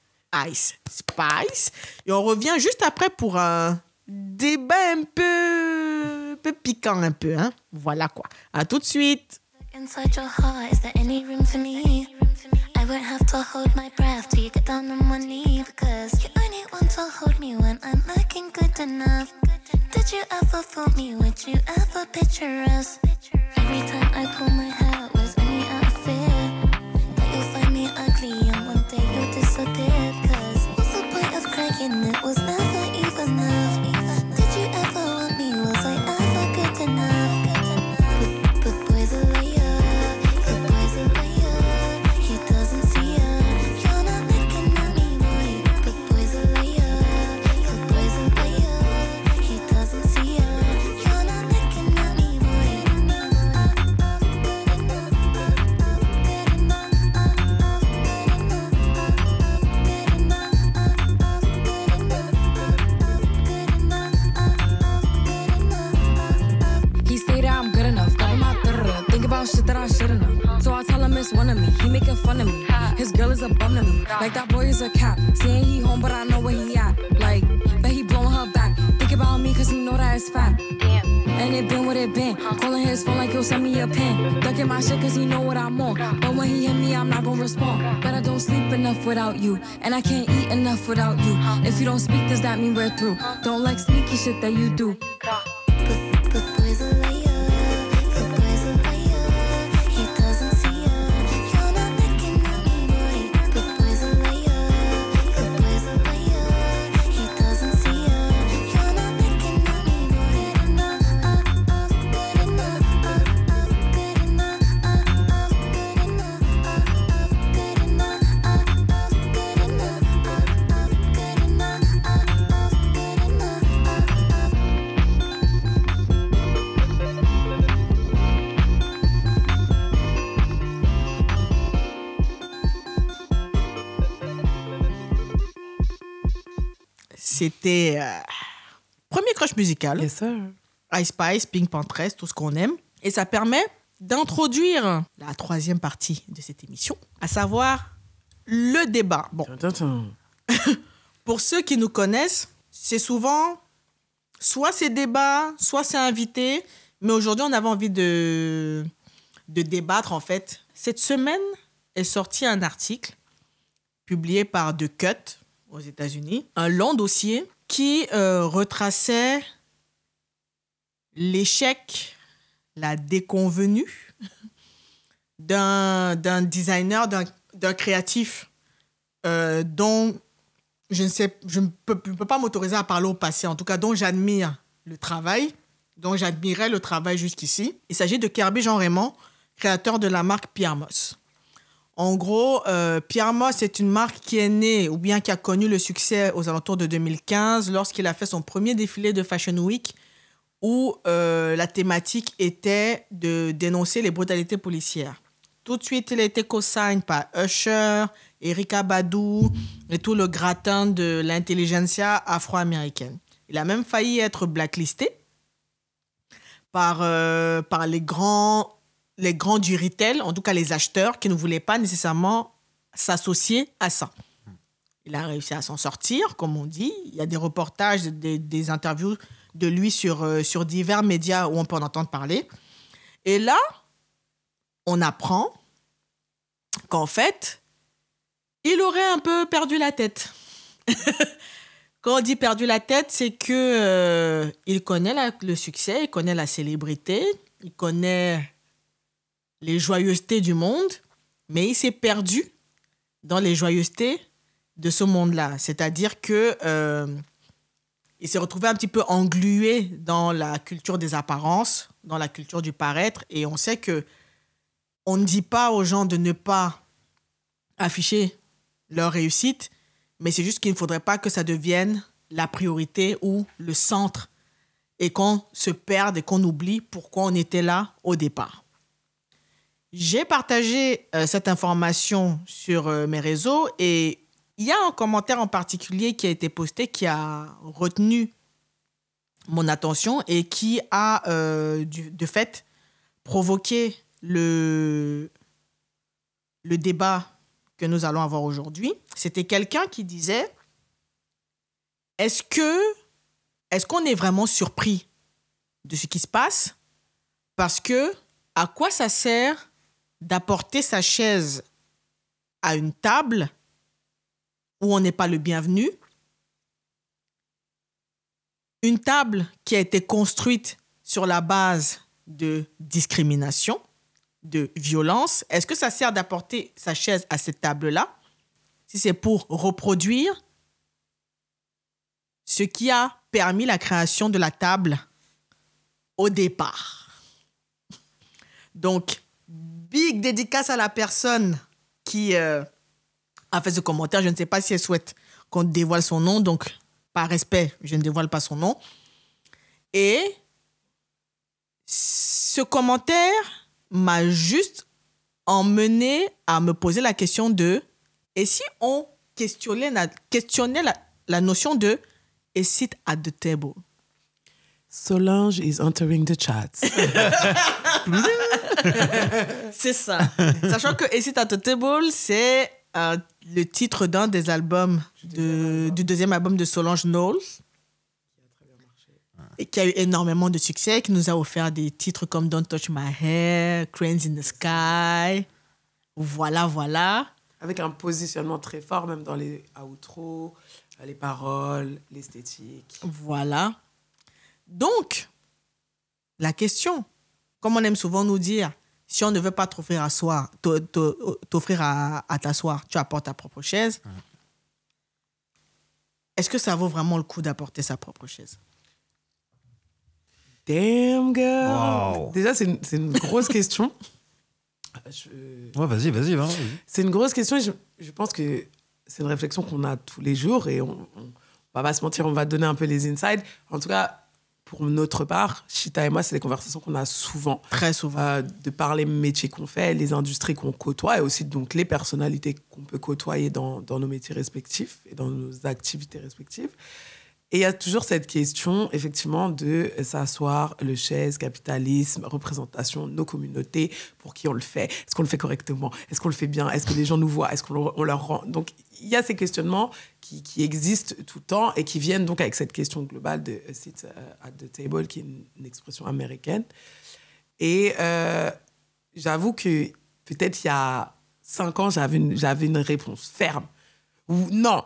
Ice Spice? Et on revient juste après pour un débat un peu, un peu piquant, un peu. Hein? Voilà quoi. À tout de suite. Inside your heart, is there any room for me? I won't have to hold my breath till you get down on one knee because you only want to hold me when I'm looking good enough. Did you ever fool me? Would you ever picture us? Every time I pull my hair, was me ugly? Of crying? It was about shit that I should've known. So I tell him it's one of me. He making fun of me. His girl is a bum to me. Like that boy is a cat. Saying he home, but I know where he at. Like, bet he blowing her back. Think about me, cause he know that it's fat. And it been what it been. Calling his phone like he'll send me a pin. Ducking my shit cause he know what I'm on. But when he hit me, I'm not gonna respond. But I don't sleep enough without you. And I can't eat enough without you. If you don't speak, does that mean we're through? Don't like sneaky shit that you do. C'était euh, premier crush musical. Yes, sir. Ice Spice, Pink Panthers, tout ce qu'on aime. Et ça permet d'introduire la troisième partie de cette émission, à savoir le débat. Bon, pour ceux qui nous connaissent, c'est souvent soit c'est débat, soit c'est invité. Mais aujourd'hui, on avait envie de, de débattre, en fait. Cette semaine est sorti un article publié par The Cut aux États-Unis, un long dossier qui euh, retraçait l'échec, la déconvenue d'un designer, d'un créatif euh, dont je ne sais, je ne peux, je ne peux pas m'autoriser à parler au passé, en tout cas dont j'admire le travail, dont j'admirais le travail jusqu'ici. Il s'agit de Kirby Jean Raymond, créateur de la marque Pierre Moss. En gros, euh, Pierre Moss est une marque qui est née ou bien qui a connu le succès aux alentours de 2015 lorsqu'il a fait son premier défilé de Fashion Week où euh, la thématique était de dénoncer les brutalités policières. Tout de suite, il a été co-signé par Usher, Erika Badu et tout le gratin de l'intelligentsia afro-américaine. Il a même failli être blacklisté par, euh, par les, grands, les grands du retail, en tout cas les acheteurs, qui ne voulaient pas nécessairement s'associer à ça. Il a réussi à s'en sortir, comme on dit. Il y a des reportages, des, interviews de lui sur, euh, sur divers médias où on peut en entendre parler. Et là, on apprend qu'en fait, il aurait un peu perdu la tête. Quand on dit perdu la tête, c'est que euh, il connaît le succès, il connaît la célébrité, il connaît les joyeusetés du monde, mais il s'est perdu dans les joyeusetés de ce monde-là. C'est-à-dire que euh, il s'est retrouvé un petit peu englué dans la culture des apparences, dans la culture du paraître, et on sait que on ne dit pas aux gens de ne pas afficher leur réussite, mais c'est juste qu'il ne faudrait pas que ça devienne la priorité ou le centre et qu'on se perde et qu'on oublie pourquoi on était là au départ. J'ai partagé euh, cette information sur euh, mes réseaux et il y a un commentaire en particulier qui a été posté qui a retenu mon attention et qui a euh, de fait provoqué le, le débat que nous allons avoir aujourd'hui. C'était quelqu'un qui disait est-ce que est-ce qu'on est vraiment surpris de ce qui se passe? Parce que à quoi ça sert d'apporter sa chaise à une table où on n'est pas le bienvenu. Une table qui a été construite sur la base de discrimination, de violence, est-ce que ça sert d'apporter sa chaise à cette table-là? Si c'est pour reproduire ce qui a permis la création de la table au départ. Donc, big dédicace à la personne qui euh, a fait ce commentaire. Je ne sais pas si elle souhaite qu'on dévoile son nom, donc par respect, je ne dévoile pas son nom. Et ce commentaire m'a juste emmené à me poser la question de et si on questionnait la, questionnait la, la notion de a seat at the table? Solange is entering the chats. C'est ça. Sachant que Seat at the Table, c'est euh, le titre d'un des albums de- du deuxième album de Solange Knowles. Et qui a eu énormément de succès, qui nous a offert des titres comme Don't Touch My Hair, Cranes in the Sky. Voilà, voilà. Avec un positionnement très fort, même dans les outros, les paroles, l'esthétique. Voilà. Donc, la question, comme on aime souvent nous dire, si on ne veut pas t'offrir à soir, t'o- t'o- t'offrir à, à t'asseoir, tu apportes ta propre chaise. Est-ce que ça vaut vraiment le coup d'apporter sa propre chaise? Damn girl. Wow. Déjà, c'est une, c'est une grosse question. Je- Ouais, vas-y, vas-y, vas-y. C'est une grosse question et je, je pense que c'est une réflexion qu'on a tous les jours et on, on va pas se mentir, on va donner un peu les insides. En tout cas, pour notre part, Chita et moi, c'est des conversations qu'on a souvent. Très souvent. Euh, de par les métiers qu'on fait, les industries qu'on côtoie et aussi donc les personnalités qu'on peut côtoyer dans, dans nos métiers respectifs et dans nos activités respectives. Et il y a toujours cette question, effectivement, de s'asseoir, le chaise, capitalisme, représentation, nos communautés, pour qui on le fait, est-ce qu'on le fait correctement, est-ce qu'on le fait bien, est-ce que les gens nous voient, est-ce qu'on leur- rend? Donc, il y a ces questionnements qui, qui existent tout le temps et qui viennent donc avec cette question globale de a sit euh, at the table, qui est une, expression américaine. Et euh, j'avoue que peut-être il y a cinq ans, j'avais une, une réponse ferme. Ou non,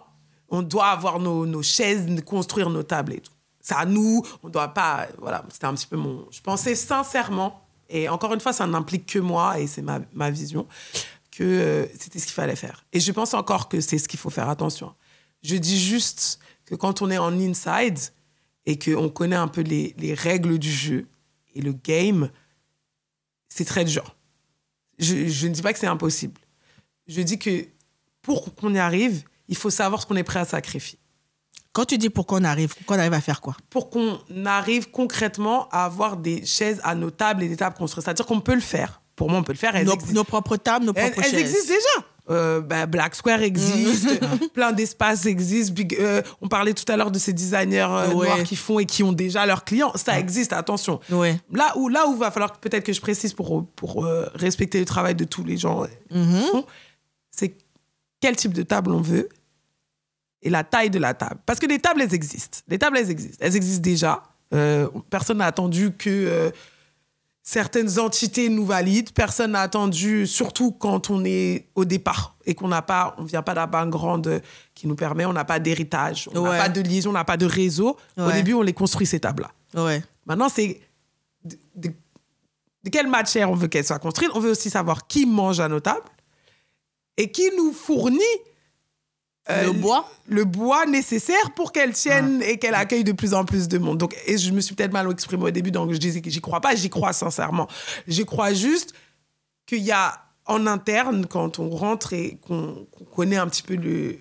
on doit avoir nos, nos chaises, construire nos tables et tout. C'est à nous, on doit pas. Voilà, c'était un petit peu mon. Je pensais sincèrement, et encore une fois, ça n'implique que moi et c'est ma, ma vision, que euh, c'était ce qu'il fallait faire. Et je pense encore que c'est ce qu'il faut faire attention. Je dis juste que quand on est en inside et qu'on connaît un peu les, les règles du jeu et le game, c'est très dur. Je, je ne dis pas que c'est impossible. Je dis que pour qu'on y arrive, il faut savoir ce qu'on est prêt à sacrifier. Quand tu dis pour qu'on arrive, qu'on arrive à faire quoi? Pour qu'on arrive concrètement à avoir des chaises à nos tables et des tables construites. C'est-à-dire qu'on peut le faire. Pour moi, on peut le faire. Elles nos, nos propres tables, nos Elles, propres elles chaises. existent déjà. Euh, bah, Black Square existe, plein d'espaces existent. Big- euh, on parlait tout à l'heure de ces designers euh, Ouais. noirs qui font et qui ont déjà leurs clients. Ça existe, attention. Ouais. Là où là où va falloir peut-être que je précise pour, pour respecter le travail de tous les gens, Mhm. font, c'est quel type de table on veut et la taille de la table. Parce que les tables, elles existent. Les tables, elles existent. Elles existent déjà. Euh, personne n'a attendu que euh, certaines entités nous valident. Personne n'a attendu, surtout quand on est au départ et qu'on n'a pas, on vient pas d'un background qui nous permet, on n'a pas d'héritage, on n'a Ouais. pas de liaison, on n'a pas de réseau. Au début, on les construit ces tables-là. Ouais. Maintenant, c'est de, de- de quelle matière on veut qu'elle soit construite. On veut aussi savoir qui mange à nos tables et qui nous fournit euh, le bois le bois nécessaire pour qu'elle tienne et qu'elle accueille de plus en plus de monde. Donc, et je me suis peut-être mal exprimée au début, donc je disais que j'y crois pas, j'y crois sincèrement. J'y crois juste qu'il y a en interne, quand on rentre et qu'on qu'on connaît un petit peu le,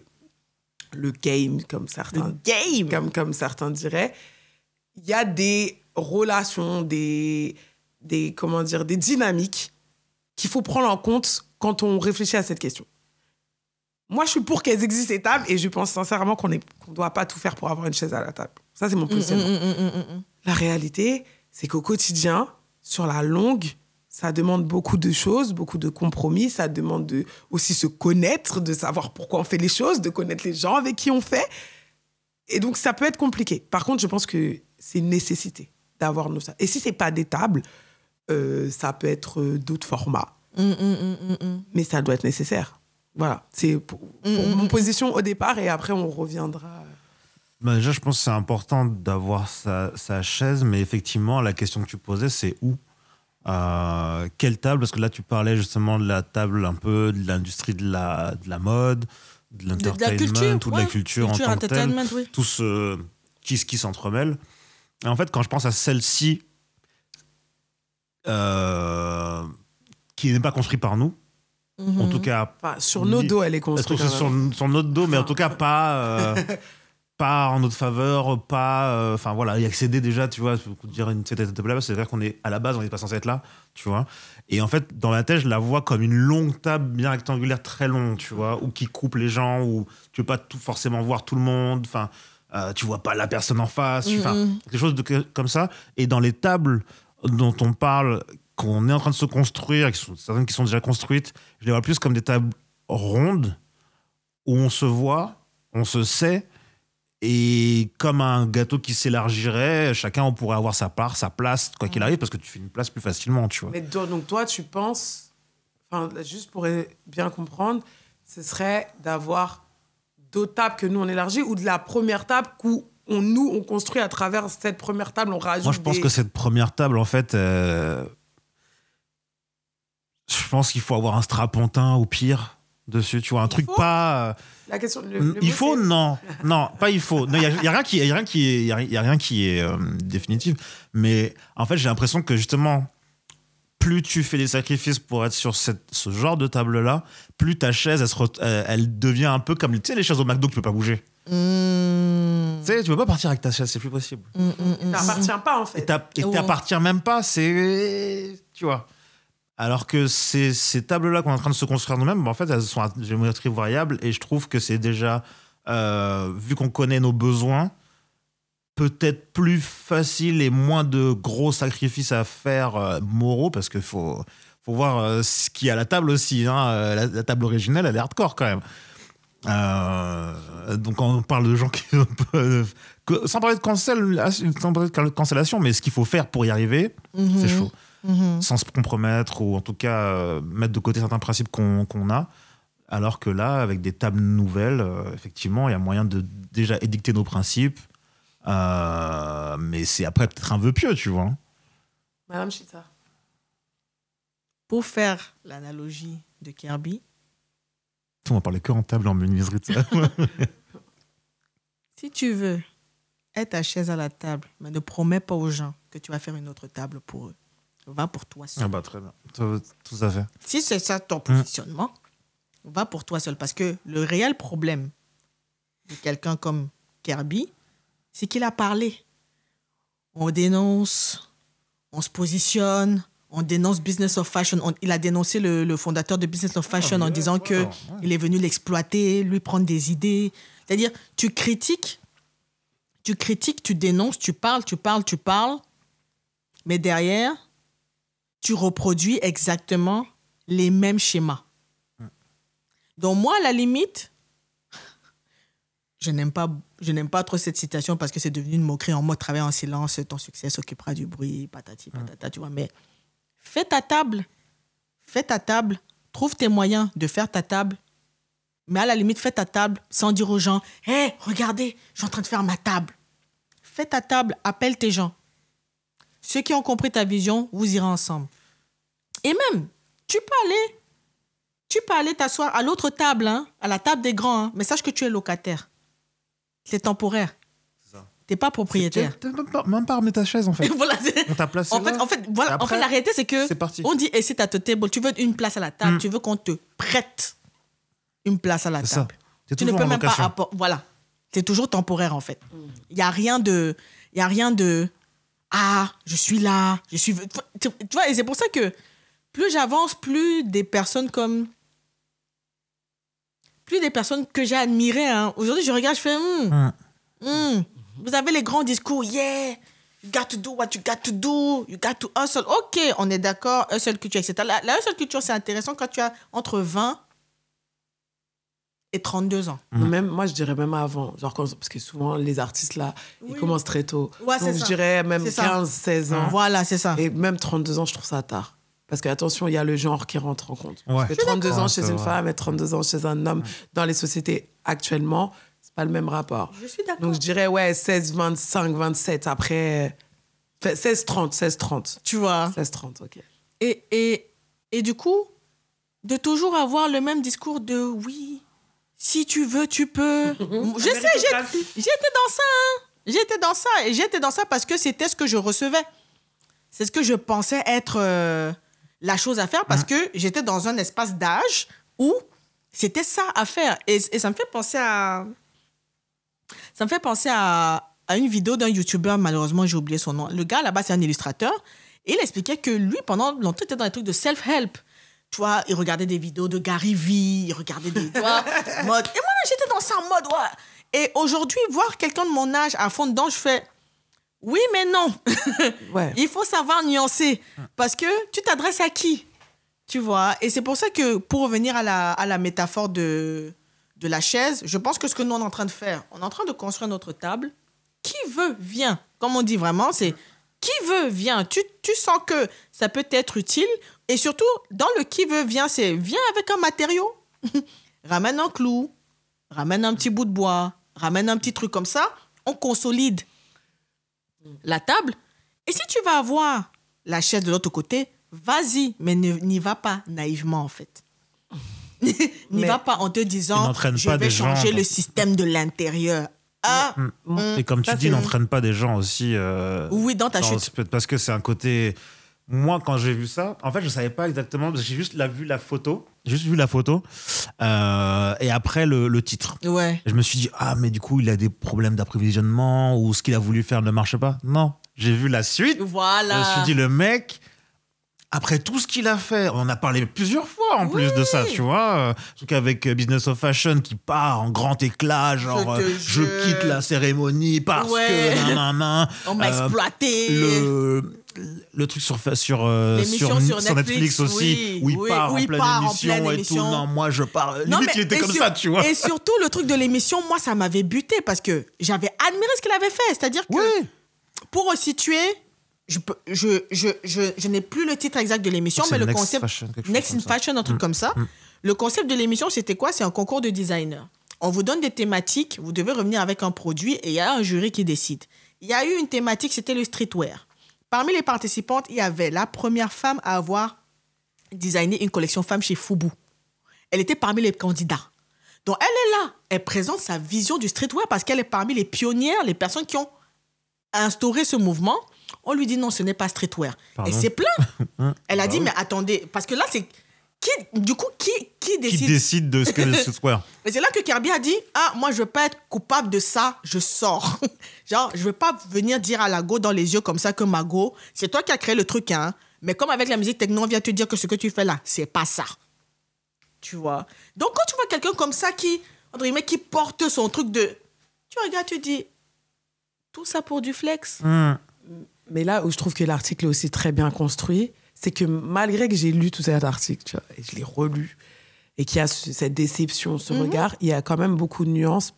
le game, comme certains, game. Comme, comme certains diraient, il y a des relations, des, des, comment dire, des dynamiques qu'il faut prendre en compte quand on réfléchit à cette question. Moi, je suis pour qu'elles existent ces tables et je pense sincèrement qu'on ne doit pas tout faire pour avoir une chaise à la table. Ça, c'est mon positionnement. Mm, La réalité, c'est qu'au quotidien, sur la longue, ça demande beaucoup de choses, beaucoup de compromis. Ça demande de aussi se connaître, de savoir pourquoi on fait les choses, de connaître les gens avec qui on fait. Et donc, ça peut être compliqué. Par contre, je pense que c'est une nécessité d'avoir nos... Et si c'est pas des tables, euh, ça peut être euh, d'autres formats. mm, Mais ça doit être nécessaire. Voilà, c'est pour, pour Mm, mon position au départ et après on reviendra. Bah, déjà, je pense que c'est important d'avoir sa, sa chaise, mais effectivement, la question que tu posais, c'est où? Euh, Quelle table? Parce que là, tu parlais justement de la table un peu de l'industrie de la, de la mode, de De, de la l'entertainment, culture. ou de la ouais. culture, en tant que telle. entertainment, oui. Tout ce qui, qui s'entremêle. Et en fait, quand je pense à celle-ci, euh, qui n'est pas construite par nous, en Mhm. tout cas Enfin, sur nos dos, elle est construite. construit quand même. sur, sur notre dos, mais en tout cas pas, euh, pas en notre faveur, pas. euh, Enfin voilà, y accéder déjà, tu vois, dire une cette étape là, c'est vrai qu'on est à la base, on n'est pas censé être là, tu vois. Et en fait, dans ma tête, je la vois comme une longue table bien rectangulaire, très longue, tu vois, ou qui coupe les gens, ou tu veux pas tout forcément voir tout le monde, enfin. euh, tu vois pas la personne en face, tu- enfin, Mhm. quelque chose de, comme ça. Et dans les tables dont on parle, qu'on est en train de se construire, qui sont, certaines qui sont déjà construites, je les vois plus comme des tables rondes où on se voit, on se sait, et comme un gâteau qui s'élargirait, chacun on pourrait avoir sa part, sa place, quoi qu'il arrive, parce que tu fais une place plus facilement, tu vois. Mais do- donc toi, tu penses, enfin, juste pour bien comprendre, ce serait d'avoir d'autres tables que nous on élargit ou de la première table où on, nous on construit à travers cette première table, on rajoute. Moi, je pense des- que cette première table, en fait, euh, je pense qu'il faut avoir un strapontin au pire dessus, tu vois, un truc faut pas. euh, la question. le- le il faut non non pas il faut il y, a- y a rien qui y a rien qui est y a, y a rien qui est euh, définitif mais en fait j'ai l'impression que justement plus tu fais des sacrifices pour être sur cette, ce genre de table là plus ta chaise elle, se re- elle- devient un peu comme tu sais les chaises au McDo tu peux pas bouger Mm. tu sais tu peux pas partir avec ta chaise c'est plus possible Mm, mm, mm, Ça appartient pas en fait. et t'as- et Ouais. t'appartiens même pas c'est tu vois alors que ces, ces tables-là qu'on est en train de se construire nous-mêmes, bah, en fait, elles sont à géométrie variable et je trouve que c'est déjà, euh, vu qu'on connaît nos besoins, peut-être plus facile et moins de gros sacrifices à faire euh, moraux parce qu'il faut, faut voir euh, ce qu'il y a à la table aussi. hein. La, la table originelle, elle est hardcore quand même. Donc quand on parle de gens qui sans parler de cancel, sans parler de cancellation, mais ce qu'il faut faire pour y arriver, Mhm. c'est chaud Mhm. sans se compromettre ou en tout cas euh, mettre de côté certains principes qu'on a. Alors que là, avec des tables nouvelles, euh, effectivement, il y a moyen de déjà édicter nos principes. Euh, mais c'est après peut-être un vœu pieux, tu vois. Madame Chita. Pour faire l'analogie de Kirby, On va parler que en table, en menuiserie, de ça. si tu veux être ta chaise à la table, mais ne promets pas aux gens que tu vas faire une autre table pour eux. Va pour toi seul. ah bah très bien. Tout, tout à fait. Si c'est ça ton positionnement, va pour toi seul. Parce que le réel problème de quelqu'un comme Kirby, c'est qu'il a parlé. On dénonce, on se positionne, on dénonce Business of Fashion. On- il a dénoncé le, le fondateur de Business of Fashion en disant que il est venu l'exploiter, lui prendre des idées. C'est-à-dire, tu critiques, tu critiques, tu dénonces, tu parles, tu parles, tu parles, mais derrière, tu reproduis exactement les mêmes schémas. Donc moi, à la limite, je n'aime pas, je n'aime pas trop cette citation parce que c'est devenu une moquerie en mode travail en silence, ton succès s'occupera du bruit, patati patata, tu vois. Mais fais ta table, fais ta table, trouve tes moyens de faire ta table. Mais à la limite, fais ta table sans dire aux gens, hé, regardez, je suis en train de faire ma table. Fais ta table, appelle tes gens. Ceux qui ont compris ta vision, vous irez ensemble. Et même, tu peux aller, tu peux aller t'asseoir à l'autre table, hein, à la table des grands, hein, mais sache que tu es locataire. C'est temporaire. Tu n'es pas propriétaire. T'as même pas, même pas remis ta chaise, en fait. voilà, On t'a placé en fait, là. en fait, voilà, en fait, la réalité, c'est que c'est parti. on dit, et c'est à te table, tu veux une place à la table, Mm. tu veux qu'on te prête une place à la C'est ça. table. T'es Tu ne peux même pas apporter. Voilà. C'est toujours temporaire, en fait. Il n'y a rien de. Il y a rien de. Ah, je suis là. Je suis. Tu, vois, et c'est pour ça que plus j'avance, plus des personnes comme. Plus des personnes que j'ai admirées. hein. Aujourd'hui, je regarde, je fais. Hmm, hmm, vous avez les grands discours. Yeah. You got to do what you got to do. You got to hustle. OK, on est d'accord. Hustle culture, etc. La, la hustle culture, c'est intéressant quand tu as entre 20 et 32 ans. Mm. Même, moi, je dirais même avant. Genre, parce que souvent, les artistes, là, ils Oui. commencent très tôt. Ouais, Donc, je ça. dirais même C'est ça. 15, 16 ans. Voilà, c'est ça. Et même 32 ans, je trouve ça tard. Parce que, attention, il y a le genre qui rentre en compte. Ouais. Parce que 32 ans Ouais, chez une vrai. femme et 32 ans chez un homme dans les sociétés actuellement, c'est pas le même rapport. Je suis d'accord. Donc je dirais, ouais, 16, 25, 27. Après, fait 16, 30, 16, 30. Tu vois. 16, 30, ok. Et, et, et du coup, de toujours avoir le même discours de oui, si tu veux, tu peux. je sais, j'étais dans ça. hein. J'étais dans ça. Et j'étais dans ça parce que c'était ce que je recevais. C'est ce que je pensais être euh, la chose à faire parce que j'étais dans un espace d'âge où c'était ça à faire. Et, et ça me fait penser à. Ça me fait penser à, à une vidéo d'un YouTuber, malheureusement, j'ai oublié son nom. Le gars là-bas, c'est un illustrateur. Et il expliquait que lui, pendant longtemps, était dans les trucs de self-help. Tu vois, il regardait des vidéos de Gary Vee, il regardait des. Vois, mode. Et moi, j'étais dans en mode, ouais. Et aujourd'hui, voir quelqu'un de mon âge à fond dedans, je fais. Oui, mais non. Ouais. Il faut savoir nuancer. Parce que tu t'adresses à qui Tu vois? Et c'est pour ça que, pour revenir à la, à la métaphore de, de la chaise, je pense que ce que nous, on est en train de faire, on est en train de construire notre table. Qui veut, vient. Comme on dit vraiment, c'est qui veut, vient. Tu, tu sens que ça peut être utile. Et surtout, dans le qui veut, vient, c'est viens avec un matériau. ramène un clou, ramène un petit bout de bois, ramène un petit truc comme ça. On consolide la table. Et si tu vas avoir la chaise de l'autre côté, vas-y, mais ne- n'y va pas naïvement en fait. n'y va pas en te disant je pas vais des gens changer dans- le système de l'intérieur. Ah, Et comme Ça, tu dis, n'entraîne pas des gens aussi. euh, oui, dans ta genre, chute. c'est peut-être parce que c'est un côté. Moi, quand j'ai vu ça, en fait, je savais pas exactement. parce que J'ai juste la, vu la photo. Juste vu la photo. euh, et après, le, le titre. Ouais. Et je me suis dit, ah, mais du coup, il a des problèmes d'approvisionnement ou ce qu'il a voulu faire ne marche pas. Non. J'ai vu la suite. Voilà. Je me suis dit, le mec, après tout ce qu'il a fait, on en a parlé plusieurs fois en plus de ça, tu vois. euh, Surtout qu'avec euh, Business of Fashion qui part en grand éclat, genre, euh, je jure. quitte la cérémonie parce Ouais. que. nanana, On m'a euh, exploité. le, le truc sur, sur, euh, sur, sur Netflix, Netflix, aussi, oui, où il oui, part où en il pleine part en émission pleine et émission. tout. Non, moi je pars. Non, Limite, mais- il était et comme ça, tu vois. Et surtout, le truc de l'émission, moi, ça m'avait buté parce que j'avais admiré ce qu'il avait fait. C'est-à-dire que, Oui. pour resituer, je, peux- je, je, je, je n'ai plus le titre exact de l'émission, mais le Next concept. Fashion, Next in. Fashion, un truc comme ça. Le concept de l'émission, c'était quoi? C'est un concours de designer. On vous donne des thématiques, vous devez revenir avec un produit et il y a un jury qui décide. Il y a eu une thématique, c'était le streetwear. Parmi les participantes, il y avait la première femme à avoir designé une collection femme chez Fubu. Elle était parmi les candidats. Donc elle est là, elle présente sa vision du streetwear parce qu'elle est parmi les pionnières, les personnes qui ont instauré ce mouvement. On lui dit non, ce n'est pas streetwear. Pardon. Elle s'est plainte. Elle a Bah dit oui. mais attendez, parce que là c'est qui du coup qui qui Qui décide? décide de ce que c'est streetwear? Et c'est là que Kirby a dit Ah, moi, je veux pas être coupable de ça, je sors. Genre, je veux pas venir dire à la go dans les yeux comme ça que ma go, c'est toi qui as créé le truc, hein. Mais comme avec la musique techno, on vient te dire que ce que tu fais là, c'est pas ça. Tu vois? Donc, quand tu vois quelqu'un comme ça qui, entre guillemets, qui porte son truc de. Tu regardes, tu dis Tout ça pour du flex. Hmm. Mais là où je trouve que l'article est aussi très bien construit, c'est que malgré que j'ai lu tout cet article, tu vois, et je l'ai relu, et qu'il y a ce- cette déception, ce regard, il y a quand même beaucoup de nuances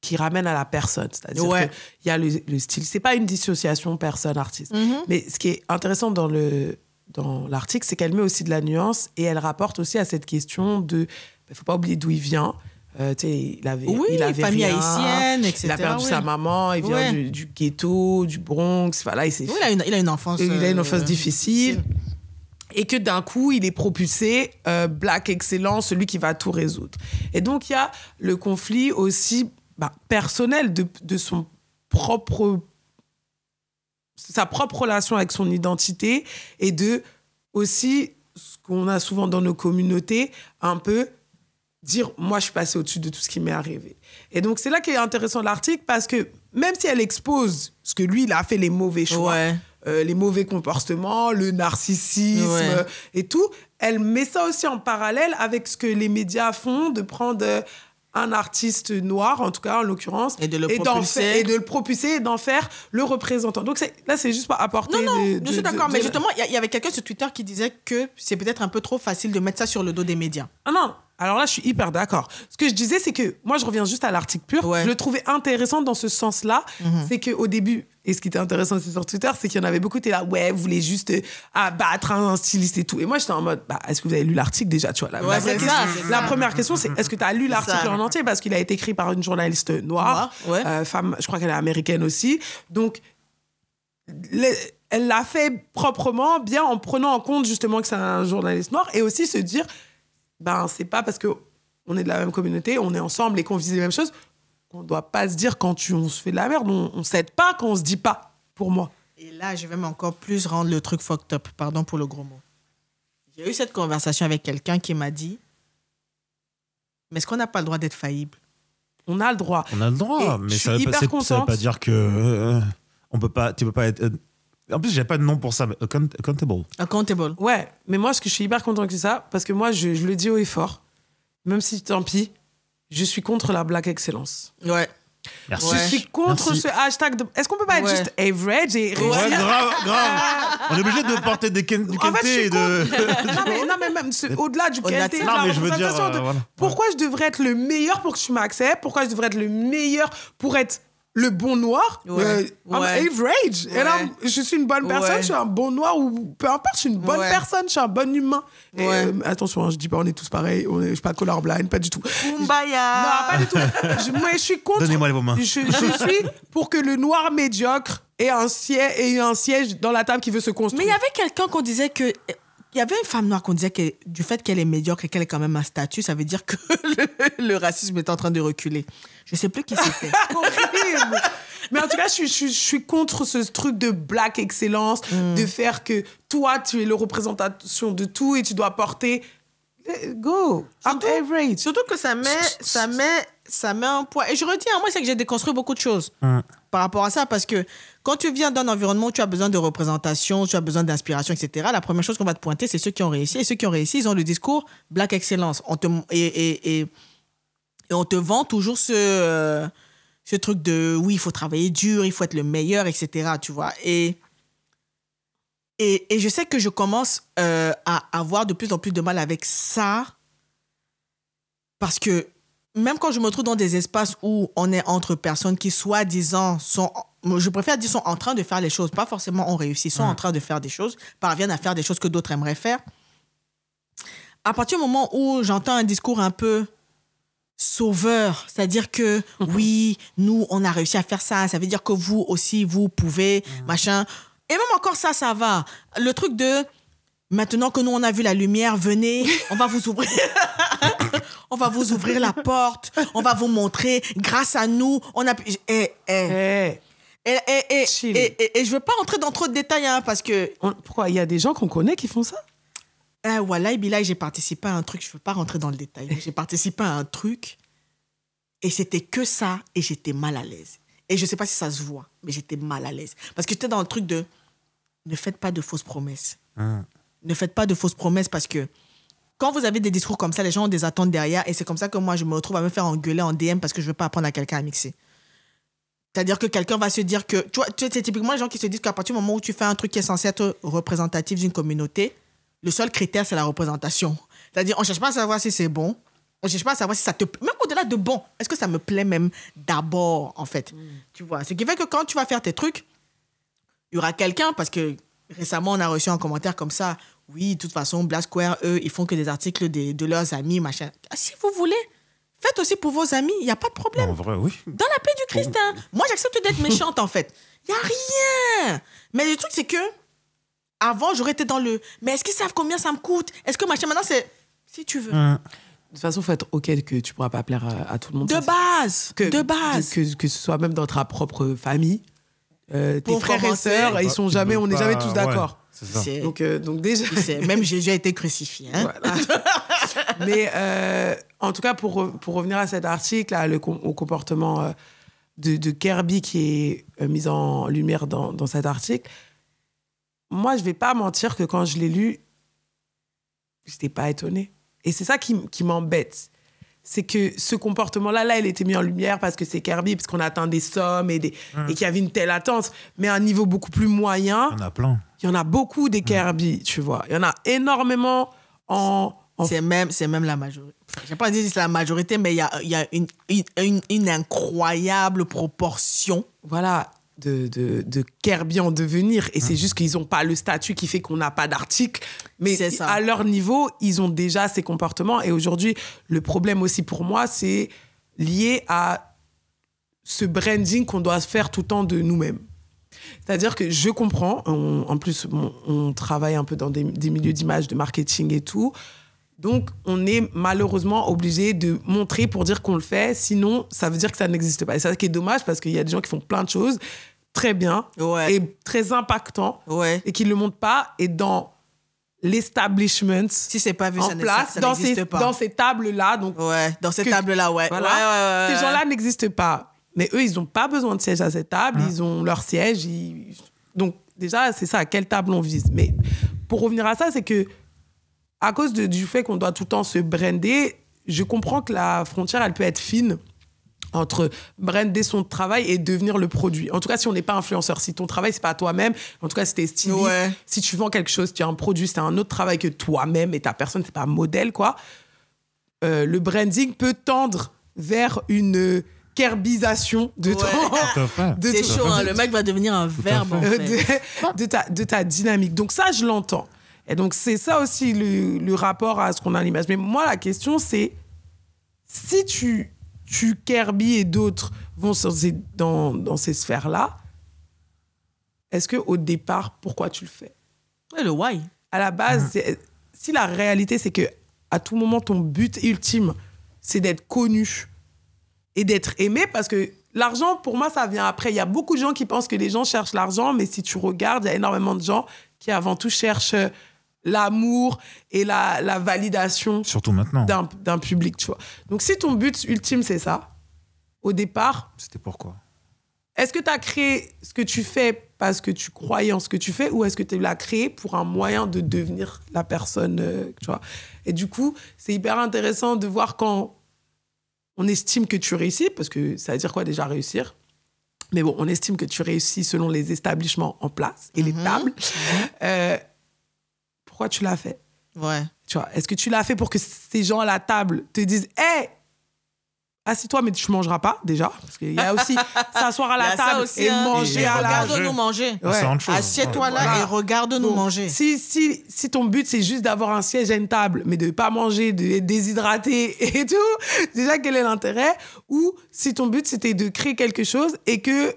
qui ramènent à la personne. C'est-à-dire Ouais. qu'il y a le, le style. C'est pas une dissociation personne-artiste. Mhm. Mais ce qui est intéressant dans le dans l'article, c'est qu'elle met aussi de la nuance et elle rapporte aussi à cette question de. Il faut pas oublier d'où il vient. Euh, il avait, Oui, il avait famille rien, haïtienne, etc. Il a perdu oui. sa maman, il vient Ouais. du, du ghetto, du Bronx. Voilà, il s'est Oui, il a une, il a une enfance. il a une euh, difficile. Et que d'un coup, il est propulsé, euh, Black excellent, celui qui va tout résoudre. Et donc, il y a le conflit aussi bah, personnel de, de son propre. sa propre relation avec son identité et de aussi ce qu'on a souvent dans nos communautés, un peu dire moi je suis passé au-dessus de tout ce qui m'est arrivé. Et donc c'est là qu'est intéressant l'article parce que même si elle expose ce que lui il a fait les mauvais choix, Ouais. euh, les mauvais comportements, le narcissisme Ouais. et tout, elle met ça aussi en parallèle avec ce que les médias font de prendre euh, un artiste noir en tout cas en l'occurrence Et de le propulser. et de le propulser et d'en faire le représentant. Donc là c'est juste pour apporter Non, non, de- je suis d'accord. Mais justement, il y a- il y, avait quelqu'un sur Twitter qui disait que c'est peut-être un peu trop facile de mettre ça sur le dos des médias. Ah non, Alors là, je suis hyper d'accord. Ce que je disais, c'est que moi, je reviens juste à l'article pur. Ouais. Je le trouvais intéressant dans ce sens-là. Mhm. C'est qu'au début, et ce qui était intéressant aussi sur Twitter, c'est qu'il y en avait beaucoup qui étaient là, ouais, vous voulez juste euh, abattre un styliste et tout. Et moi, j'étais en mode, bah, est-ce que vous avez lu l'article déjà tu vois, la, Ouais, la question- ça, la première question, c'est est-ce que tu as lu l'article en entier? Parce qu'il a été écrit par une journaliste noire, ouais. euh, femme, je crois qu'elle est américaine aussi. Donc, le- elle l'a fait proprement, bien en prenant en compte justement que c'est un journaliste noir et aussi se dire, ben c'est pas parce que on est de la même communauté, on est ensemble et qu'on vise les mêmes choses qu'on doit pas se dire quand tu, on se fait de la merde, on, on s'aide pas quand on se dit pas. Pour moi. Et là, je vais même encore plus rendre le truc fucked up. Pardon pour le gros mot. J'ai eu cette conversation avec quelqu'un qui m'a dit Mais est-ce qu'on n'a pas le droit d'être faillible? On a le droit. On a le droit, Et mais ça suis veut, pas, veut dire que euh, on peut pas, tu peux pas être. En plus, j'ai pas de nom pour ça, mais account- accountable. Accountable. Ouais, mais moi, ce que je suis hyper content que ça, parce que moi, je, je le dis haut et fort, même si tant pis, je suis contre la black excellence. Ouais. Merci. Je suis contre Merci. ce hashtag de. Est-ce qu'on peut pas être Ouais. juste average et Ouais, réussir? grave, grave. On est obligé de porter des ken- du En fait, kenté je suis et de. non, mais, non, mais même au-delà du qualité, ça. de Non, la mais je veux dire, représentation, de- euh, voilà. pourquoi je devrais être le meilleur pour que tu m'acceptes Pourquoi je devrais être le meilleur pour être le bon noir Ouais. Euh, I'm Ouais. average. Et là, je suis une bonne personne, Ouais. je suis un bon noir ou peu importe, je suis une bonne Ouais. personne, je suis un bon humain. Et, euh, attention, hein, je dis pas on est tous pareils, on est, je suis pas colorblind, pas du tout. Kumbaya Non, pas du tout. Je, moi, je suis contre. Donnez-moi vos mains. Je, je suis pour que le noir médiocre ait un, siège, ait un siège dans la table qui veut se Mais construire. il y avait quelqu'un qu'on disait que. Il y avait une femme noire qu'on disait que du fait qu'elle est médiocre et qu'elle ait quand même un statut, ça veut dire que le, le racisme est en train de reculer. Je sais plus qui c'était. horrible. Mais en tout cas, je, suis- je suis- je suis contre ce truc de black excellence, Mm. de faire que toi, tu es le représentation de tout et tu dois porter. Go! I'm average. Surtout que ça met, ça met, ça met un poids. Et je redis, hein, moi, c'est que j'ai déconstruit beaucoup de choses par rapport à ça. Parce que quand tu viens d'un environnement où tu as besoin de représentation, tu as besoin d'inspiration, etc., la première chose qu'on va te pointer, c'est ceux qui ont réussi. Et ceux qui ont réussi, ils ont le discours Black Excellence. Et, on te vend toujours ce, truc de oui, il faut travailler dur, il faut être le meilleur, etc., tu vois. Et. Et, et je sais que je commence euh, à avoir de plus en plus de mal avec ça parce que même quand je me trouve dans des espaces où on est entre personnes qui, soi-disant, sont. Je préfère dire sont en train de faire les choses, pas forcément ont réussi, sont en train de faire des choses, parviennent à faire des choses que d'autres aimeraient faire. À partir du moment où j'entends un discours un peu sauveur, c'est-à-dire que oui, nous, on a réussi à faire ça, ça veut dire que vous aussi, vous pouvez, machin. Et même encore ça, ça va. Le truc de maintenant que nous, on a vu la lumière, venez, on va vous ouvrir. on va vous ouvrir la porte, on va vous montrer, grâce à nous, on a pu. Et, et, Eh, et, et, et, Chill. et, et- et je veux pas entrer dans trop de détails, hein, parce que. on- pourquoi? Il y a des gens qu'on connaît qui font ça? Ah, voilà, Bilal, j'ai participé à un truc, je veux pas rentrer dans le détail. J'ai participé à un truc, et c'était que ça, et j'étais mal à l'aise. Et je sais pas si ça se voit, mais j'étais mal à l'aise. Parce que j'étais dans le truc de ne faites pas de fausses promesses. Hum. Ne faites pas de fausses promesses parce que quand vous avez des discours comme ça, les gens ont des attentes derrière, et c'est comme ça que moi, je me retrouve à me faire engueuler en DM parce que je veux pas apprendre à quelqu'un à mixer. C'est-à-dire que quelqu'un va se dire que. Tu vois, c'est typiquement les gens qui se disent qu'à partir du moment où tu fais un truc qui est censé être représentatif d'une communauté, le seul critère, c'est la représentation. C'est-à-dire, on cherche pas à savoir si c'est bon. On cherche pas à savoir si ça te plaît. Même au-delà de bon, est-ce que ça me plaît même d'abord, en fait? Tu vois, ce qui fait que quand tu vas faire tes trucs, il y aura quelqu'un, parce que récemment, on a reçu un commentaire comme ça. Oui, de toute façon, Black Square, eux, ils font que des articles des- de leurs amis, machin. Ah, si vous voulez, faites aussi pour vos amis, il n'y a pas de problème. En vrai, oui. Dans la paix du Christ, hein. Moi, j'accepte d'être méchante, en fait. Il n'y a rien. Mais le truc, c'est que, avant, j'aurais été dans le. Mais est-ce qu'ils savent combien ça me coûte? Est-ce que machin. Maintenant, c'est. Si tu veux. Hum. De toute façon, il faut être OK que tu pourras pas plaire à, à tout le monde. De base. que, de base. Que, que ce soit même dans ta propre famille. euh, tes frères et sœurs, ils sont jamais, peux on n'est jamais tous d'accord. ouais, ça. C'est- Donc, euh, donc déjà. Même Jésus a été crucifié. Hein. Voilà. Mais euh, en tout cas, pour, pour revenir à cet article, là, le, com- au comportement euh, de, de Kirby qui est mis en lumière dans, dans cet article, moi, je vais pas mentir que quand je l'ai lu, j'étais pas étonnée. Et c'est ça qui, qui m'embête. C'est que ce comportement-là, là, il était mis en lumière parce que c'est Kirby, parce qu'on atteint des sommes et, des, et qu'il y avait une telle attente. Mais à un niveau beaucoup plus moyen, Il y en a plein. Il y en a beaucoup des Kirby, tu vois. Il y en a énormément en, En C'est même, c'est même la majorité. Enfin, J'ai pas dit que c'est la majorité, mais il y a, il y a une, une, une- une incroyable proportion. voilà, de, de, de Kirby en devenir. Et c'est juste qu'ils n'ont pas le statut qui fait qu'on n'a pas d'article. Mais ça. à leur niveau, ils ont déjà ces comportements. Et aujourd'hui, le problème aussi pour moi, c'est lié à ce branding qu'on doit faire tout le temps de nous-mêmes. C'est-à-dire que je comprends, on- en plus, on, on travaille un peu dans des, des milieux d'image, de marketing et tout. Donc, on est malheureusement obligé de montrer pour dire qu'on le fait, sinon, ça veut dire que ça n'existe pas. Et ça qui est dommage parce qu'il y a des gens qui font plein de choses très bien Ouais. et très impactants Ouais. et qui ne le montrent pas. Et dans l'establishment Si c'est pas vu, en ça place, ça dans ces, pas. dans ces tables-là, donc Ouais, dans ces que- tables-là, ouais. voilà. Ouais, ces ouais. gens-là n'existent pas. Mais eux, ils n'ont pas besoin de siège à cette table. Ils ont leur siège. ils- Donc, déjà, c'est ça, à quelle table on vise. Mais pour revenir à ça, c'est que, à cause de- du fait qu'on doit tout le temps se brander, je comprends que la frontière, elle peut être fine entre brander son travail et devenir le produit. En tout cas, si on n'est pas influenceur, si ton travail, c'est pas toi-même, en tout cas, si t'es styliste, Ouais. si tu vends quelque chose, tu as un produit, c'est un autre travail que toi-même et ta personne, c'est pas un modèle, quoi. Euh, le branding peut tendre vers une kerbisation de, ton- Ouais. À fait. de C'est ton- chaud, hein, le mec va devenir un verbe, en fait. de, de ta, de ta dynamique. Donc ça, je l'entends. Et donc c'est ça aussi le, le rapport à ce qu'on a à l'image. Mais moi, la question, c'est si tu, tu Kirby et d'autres vont dans, dans ces sphères-là, est-ce que au départ, pourquoi tu le fais? Ouais, le why. À la base, c'est- si la réalité, c'est que à tout moment, ton but ultime, c'est d'être connu et d'être aimé, parce que l'argent, pour moi, ça vient après. Il y a beaucoup de gens qui pensent que les gens cherchent l'argent, mais si tu regardes, il y a énormément de gens qui, avant tout, cherchent euh, l'amour et la, la validation Surtout maintenant. d'un d'un public, tu vois. Donc, si ton but ultime, c'est ça, au départ, C'était pourquoi? est-ce que tu as créé ce que tu fais parce que tu croyais en ce que tu fais ou est-ce que tu l'as créé pour un moyen de devenir la personne, euh, tu vois? Et du coup, c'est hyper intéressant de voir quand on estime que tu réussis, parce que ça veut dire quoi déjà réussir? Mais bon, on estime que tu réussis selon les établissements en place et les tables. Euh, pourquoi tu l'as fait? Ouais. tu vois, est-ce que tu l'as fait pour que ces gens à la table te disent Hé, assis-toi, mais tu mangeras pas déjà Parce qu'il y a aussi s'asseoir à la table aussi, et hein. manger Et à la Regarde-nous manger. Ouais. Assieds-toi là Voilà. et regarde-nous manger. Si, si, si ton but, c'est juste d'avoir un siège à une table, mais de ne pas manger, de être déshydraté et tout, déjà, quel est l'intérêt? Ou si ton but, c'était de créer quelque chose et que,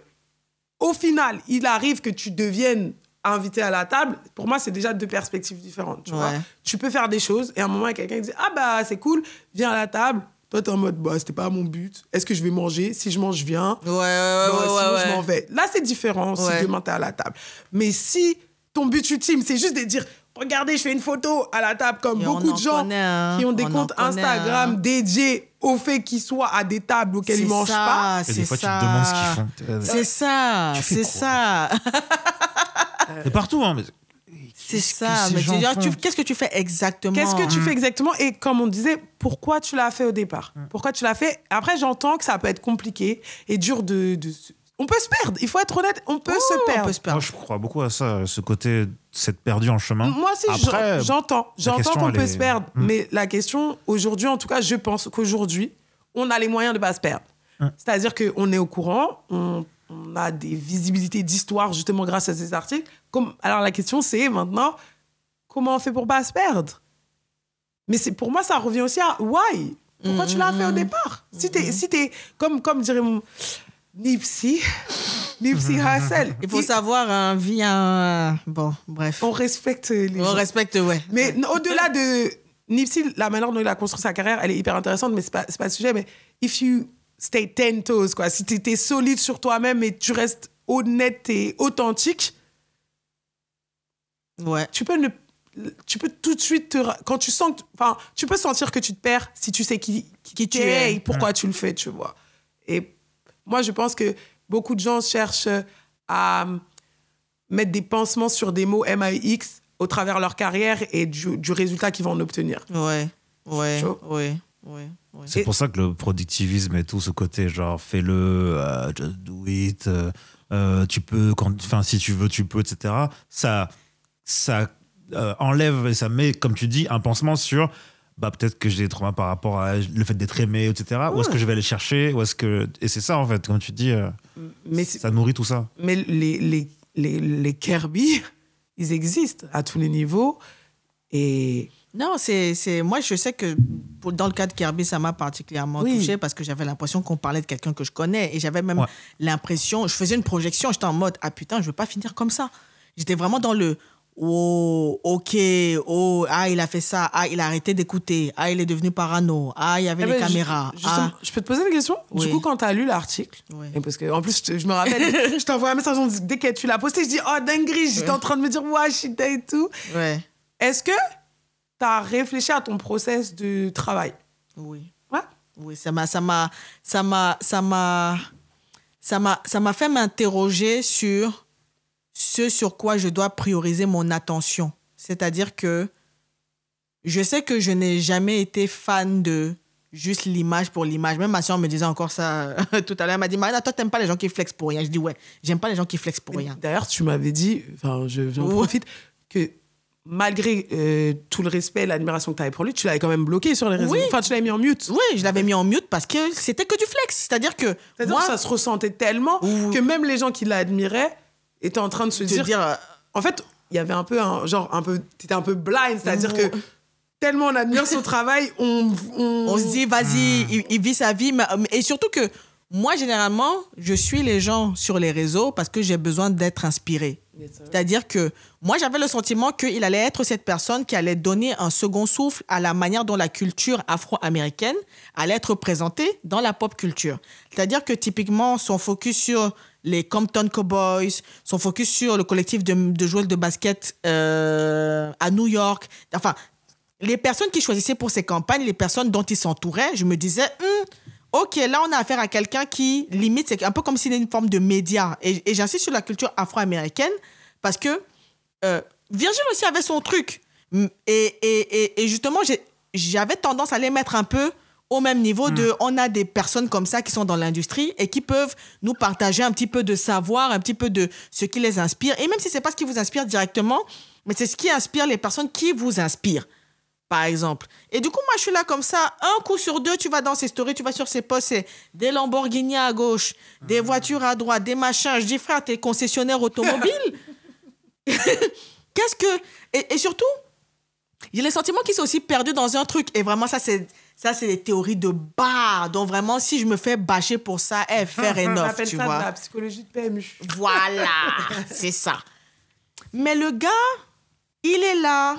au final, il arrive que tu deviennes invité à la table, pour moi, c'est déjà deux perspectives différentes. Tu, vois tu peux faire des choses et à un moment, il y a quelqu'un qui dit Ah, bah, c'est cool, viens à la table. Toi, t'es en mode Bah, c'était pas mon but. Est-ce que je vais manger? Si je mange, je viens. Ouais, ouais, ouais, ouais, sinon, ouais, je m'en vais. Là, c'est différent si demain t'es à la table. Mais si ton but ultime, c'est juste de dire Regardez, je fais une photo à la table, comme Et beaucoup de gens connaît, hein. qui ont des On comptes connaît, Instagram hein. dédiés au fait qu'ils soient à des tables auxquelles ils mangent ça, pas. Et c'est des fois, tu ça. te demandes ce qu'ils font. C'est ça, c'est quoi ça, C'est partout, hein. mais- c'est que ça. Mais tu dire, tu- qu'est-ce que tu fais exactement Qu'est-ce que tu fais exactement Et comme on disait, pourquoi tu l'as fait au départ? Pourquoi tu l'as fait? Après, j'entends que ça peut être compliqué et dur de. de- On peut se perdre, il faut être honnête, on peut se Oh, on perdre. peut se Moi, je crois beaucoup à ça, ce côté s'être perdu en chemin. Moi aussi, j'entends. J'entends question, qu'on peut est- se perdre. Hmm. Mais la question, aujourd'hui, en tout cas, je pense qu'aujourd'hui, on a les moyens de ne pas se perdre. Hmm. C'est-à-dire qu'on est au courant, on, on a des visibilités d'histoire, justement, grâce à ces articles. Comme, alors, la question, c'est maintenant, comment on fait pour pas se perdre? Mais c'est pour moi, ça revient aussi à why? Pourquoi tu l'as fait au départ? Si t'es, si t'es comme, comme dirait mon Nipsey, Nipsey Hussle, Il faut il- savoir, un vie, un... Bon, bref. on respecte les On gens. respecte, ouais. Mais au-delà de Nipsey, la manière dont il a construit sa carrière, elle est hyper intéressante, mais c'est pas, pas le sujet. Mais if you stay ten toes, quoi, si tu es solide sur toi-même et tu restes honnête et authentique, Ouais. tu peux ne tu peux tout de suite te quand tu sens que- enfin tu peux sentir que tu te perds si tu sais qui qui, tu tu es. et pourquoi tu le fais tu vois et moi je pense que beaucoup de gens cherchent à mettre des pansements sur des mots MAX au travers de leur carrière et du, du résultat qu'ils vont en obtenir Ouais. Ouais. Ouais. Ouais. Ouais. C'est pour ça que le productivisme et tout ce côté genre fais-le, euh, just do it, euh, euh, tu peux, enfin si tu veux, tu peux, etc. Ça, ça euh, enlève et ça met, comme tu dis, un pansement sur bah peut-être que j'ai des traumas par rapport à le fait d'être aimé, etc. Où est-ce que je vais aller chercher? Est-ce que et c'est ça en fait, comme tu dis, euh, Mais, ça nourrit tout ça. mais les, les, les, les Kirby, ils existent à tous les niveaux. Et Non, c'est, moi, je sais que pour- dans le cas de Kirby, ça m'a particulièrement Oui. touché parce que j'avais l'impression qu'on parlait de quelqu'un que je connais et j'avais même Ouais. l'impression, je faisais une projection, j'étais en mode, ah putain, je veux pas finir comme ça. J'étais vraiment dans le, oh, ok, oh, ah, il a fait ça, ah, il a arrêté d'écouter, ah, il est devenu parano, ah, il y avait Eh les ben, caméras. justement, ah. Je peux te poser une question? Oui. Du coup, quand tu as lu l'article, Oui. parce que en plus, je, te- je me rappelle, je t'envoie un message, on dit- dès que tu l'as posté, je dis Oh, dinguerie, j'étais en train de me dire Ouais, shit et tout. Ouais, Est-ce que tu as réfléchi à ton process de travail oui. Ouais. Oui, ça m'a, ça m'a, ça m'a, ça m'a, ça m'a, ça m'a fait m'interroger sur ce sur quoi je dois prioriser mon attention. C'est-à-dire que je sais que je n'ai jamais été fan de juste l'image pour l'image. Même ma soeur me disait encore ça tout à l'heure. Elle m'a dit, Marina, toi, t'aimes pas les gens qui flexent pour rien. Je dis, ouais, j'aime pas les gens qui flexent pour rien. D'ailleurs, tu m'avais dit, enfin, je- j'en profite, que malgré euh, tout le respect et l'admiration que tu avais pour lui, tu l'avais quand même bloqué sur les réseaux. Oui. Enfin, tu l'avais mis en mute. Oui, je l'avais mis en mute parce que c'était que du flex. C'est-à-dire que moi, que ça se ressentait tellement que même les gens qui l'admiraient étaient en train de se dire, dire, euh, En fait, il y avait un peu un genre un peu t'étais un peu blind, c'est-à-dire que tellement on admire son travail, on on, on se dit, vas-y, il, il vit sa vie. mais- Et surtout que moi, généralement, je suis les gens sur les réseaux parce que j'ai besoin d'être inspiré. C'est-à-dire que moi, j'avais le sentiment qu'il allait être cette personne qui allait donner un second souffle à la manière dont la culture afro-américaine allait être présentée dans la pop culture. C'est-à-dire que typiquement, son focus sur les Compton Cowboys, son focus sur le collectif de, joueurs de basket euh, à New York, enfin, les personnes qui choisissaient pour ces campagnes, les personnes dont ils s'entouraient, je me disais, Hum, ok, là on a affaire à quelqu'un qui limite, c'est un peu comme s'il était une forme de média. Et, et j'insiste sur la culture afro-américaine parce que euh, Virgile aussi avait son truc. Et, et, et, et justement, j'avais tendance à les mettre un peu au même niveau de on a des personnes comme ça qui sont dans l'industrie et qui peuvent nous partager un petit peu de savoir, un petit peu de ce qui les inspire. Et même si c'est pas ce qui vous inspire directement, mais c'est ce qui inspire les personnes qui vous inspirent par exemple. Et du coup, moi, je suis là comme ça. Un coup sur deux, tu vas dans ces stories, tu vas sur ces posts, c'est des Lamborghini à gauche, des voitures à droite, des machins. Je dis, frère, t'es concessionnaire automobile. Qu'est-ce que. Et, et surtout, il y a les sentiments qui sont aussi perdus dans un truc. Et vraiment, ça, c'est. Ça, c'est des théories de bar. Donc, vraiment, si je me fais bâcher pour ça, eh, faire enough, appelle tu ça vois. de la psychologie de PMU. Voilà, c'est ça. Mais le gars, il est là,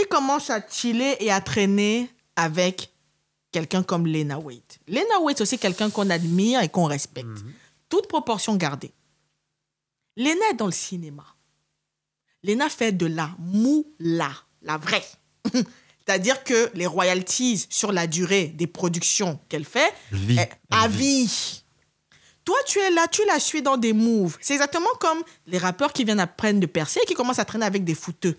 il commence à chiller et à traîner avec quelqu'un comme Lena Waite. Lena Waite, c'est aussi quelqu'un qu'on admire et qu'on respecte. Toute proportion gardée. Lena est dans le cinéma. Lena fait de la moula, la vraie. C'est-à-dire que les royalties sur la durée des productions qu'elle fait, Vie. à vie. Toi, tu es là, tu la suis dans des moves. C'est exactement comme les rappeurs qui viennent apprendre de percer et qui commencent à traîner avec des fouteux.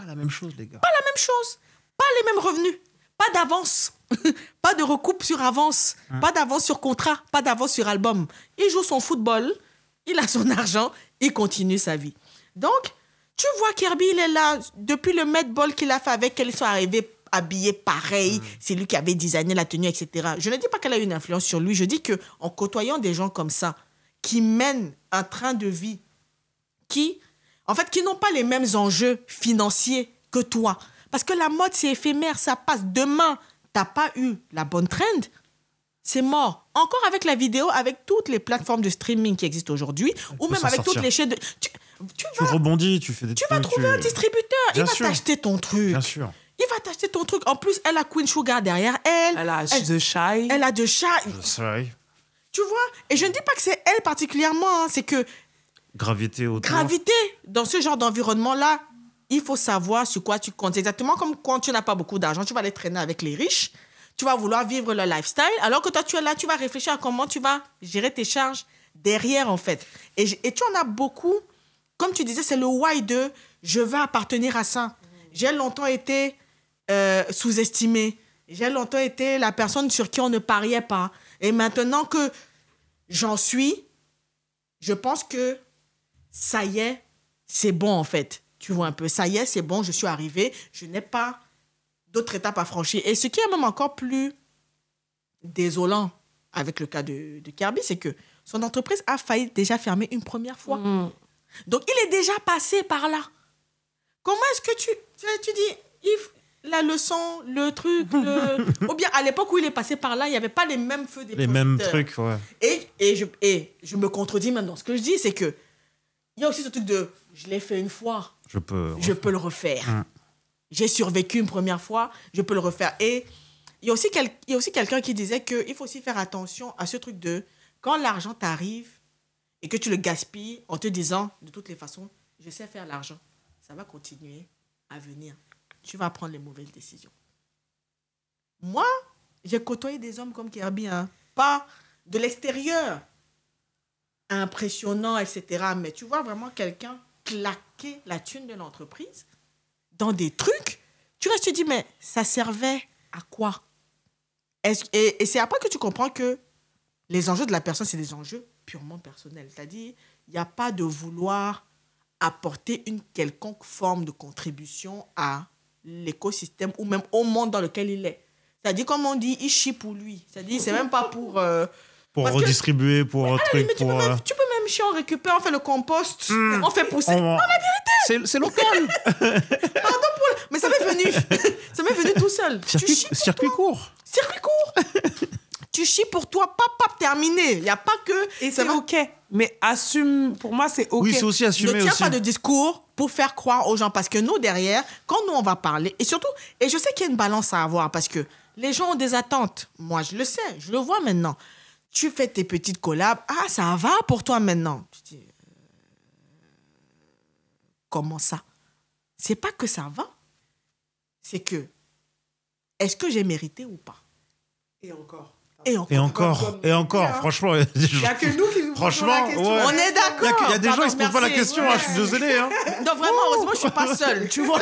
Pas la même chose, les gars. La même chose. Pas les mêmes revenus. Pas d'avance. pas de recoupe sur avance. Pas d'avance sur contrat. Pas d'avance sur album. Il joue son football. Il a son argent. Il continue sa vie. Donc, tu vois Kirby, il est là. Depuis le Met Ball qu'il a fait avec elle, ils sont arrivés habillés pareil. C'est lui qui avait designé la tenue, etc. Je ne dis pas qu'elle a eu une influence sur lui. Je dis que en côtoyant des gens comme ça, qui mènent un train de vie qui, en fait, qui n'ont pas les mêmes enjeux financiers que toi. Parce que la mode, c'est éphémère, ça passe. Demain, t'as pas eu la bonne trend, c'est mort. Encore avec la vidéo, avec toutes les plateformes de streaming qui existent aujourd'hui, ou même avec toutes les chaînes de... Tu, tu rebondis, tu fais des tu trucs. vas trouver un distributeur, Bien il va t'acheter ton truc. Bien sûr. Il va t'acheter ton truc. En plus, elle a Queen Sugar derrière elle. Elle a elle, The Shy. elle a de chat. Sorry. Tu vois Et je ne dis pas que c'est elle particulièrement, hein, c'est que Gravité autour. gravité dans ce genre d'environnement-là, il faut savoir sur quoi tu comptes. Exactement comme quand tu n'as pas beaucoup d'argent, tu vas aller traîner avec les riches, tu vas vouloir vivre le lifestyle, alors que toi, tu es là, tu vas réfléchir à comment tu vas gérer tes charges derrière, en fait. Et, et tu en as beaucoup, comme tu disais, c'est le why de je veux appartenir à ça. J'ai longtemps été euh, sous-estimé. J'ai longtemps été la personne sur qui on ne pariait pas. Et maintenant que j'en suis, je pense que ça y est, c'est bon en fait. Tu vois un peu, ça y est, c'est bon, je suis arrivée. Je n'ai pas d'autres étapes à franchir. Et ce qui est même encore plus désolant avec le cas de, de Kirby, c'est que son entreprise a failli déjà fermer une première fois. Mm. Donc, il est déjà passé par là. Comment est-ce que tu, tu, tu dis, Yves, la leçon, le truc, le... ou bien à l'époque où il est passé par là, il n'y avait pas les mêmes feux des Les mêmes trucs, ouais. Et, et, je, et je me contredis même dans ce que je dis, c'est que il y a aussi ce truc de je l'ai fait une fois, Je peux. je peux le refaire. Mm. J'ai survécu une première fois, je peux le refaire. Et il y a aussi, quel- il y a aussi quelqu'un qui disait qu'il faut aussi faire attention à ce truc de quand l'argent t'arrive et que tu le gaspilles en te disant de toutes les façons, je sais faire l'argent, ça va continuer à venir. Tu vas prendre les mauvaises décisions. Moi, j'ai côtoyé des hommes comme Kirby, hein. pas de l'extérieur, impressionnant, etc. Mais tu vois vraiment quelqu'un claquer la thune de l'entreprise dans des trucs. Tu restes, tu dis, mais ça servait à quoi? Et c'est après que tu comprends que les enjeux de la personne, c'est des enjeux purement personnels. C'est-à-dire, il n'y a pas de vouloir apporter une quelconque forme de contribution à l'écosystème ou même au monde dans lequel il est. C'est-à-dire, comme on dit, il chie pour lui. C'est-à-dire, c'est même pas pour... euh, Pour Parce que- redistribuer, pour un mais truc, tu, peux pour. même, euh, tu peux même chier, on récupère, on fait le compost, Hmm. on fait pousser. on- C'est c'est local. Mais ça m'est venu. ça m'est venu tout seul. tu circuit chies pour circuit toi. court. Circuit court. tu chies pour toi, pap, pap, terminé. Il n'y a pas que. Et ça c'est va- OK. Mais assume, pour moi, c'est OK. Oui, c'est aussi Ne assumé tiens aussi. pas de discours pour faire croire aux gens. Parce que nous, derrière, quand nous, on va parler, et surtout, et je sais qu'il y a une balance à avoir parce que les gens ont des attentes. Moi, je le sais, je le vois maintenant. Tu fais tes petites collabs. Ah, ça va pour toi maintenant. Tu dis, euh, comment ça? C'est pas que ça va. C'est que, est-ce que j'ai mérité ou pas? Et encore. Et encore. Et encore, et encore, Hein. franchement. il y a des Il n'y a gens- que nous qui nous posons Franchement, la question. ouais. On est Il y a, d'accord. il y a des gens, ils se posent pas la question, hein, je suis désolé. Hein. Non, vraiment, heureusement, je suis pas seule, tu vois.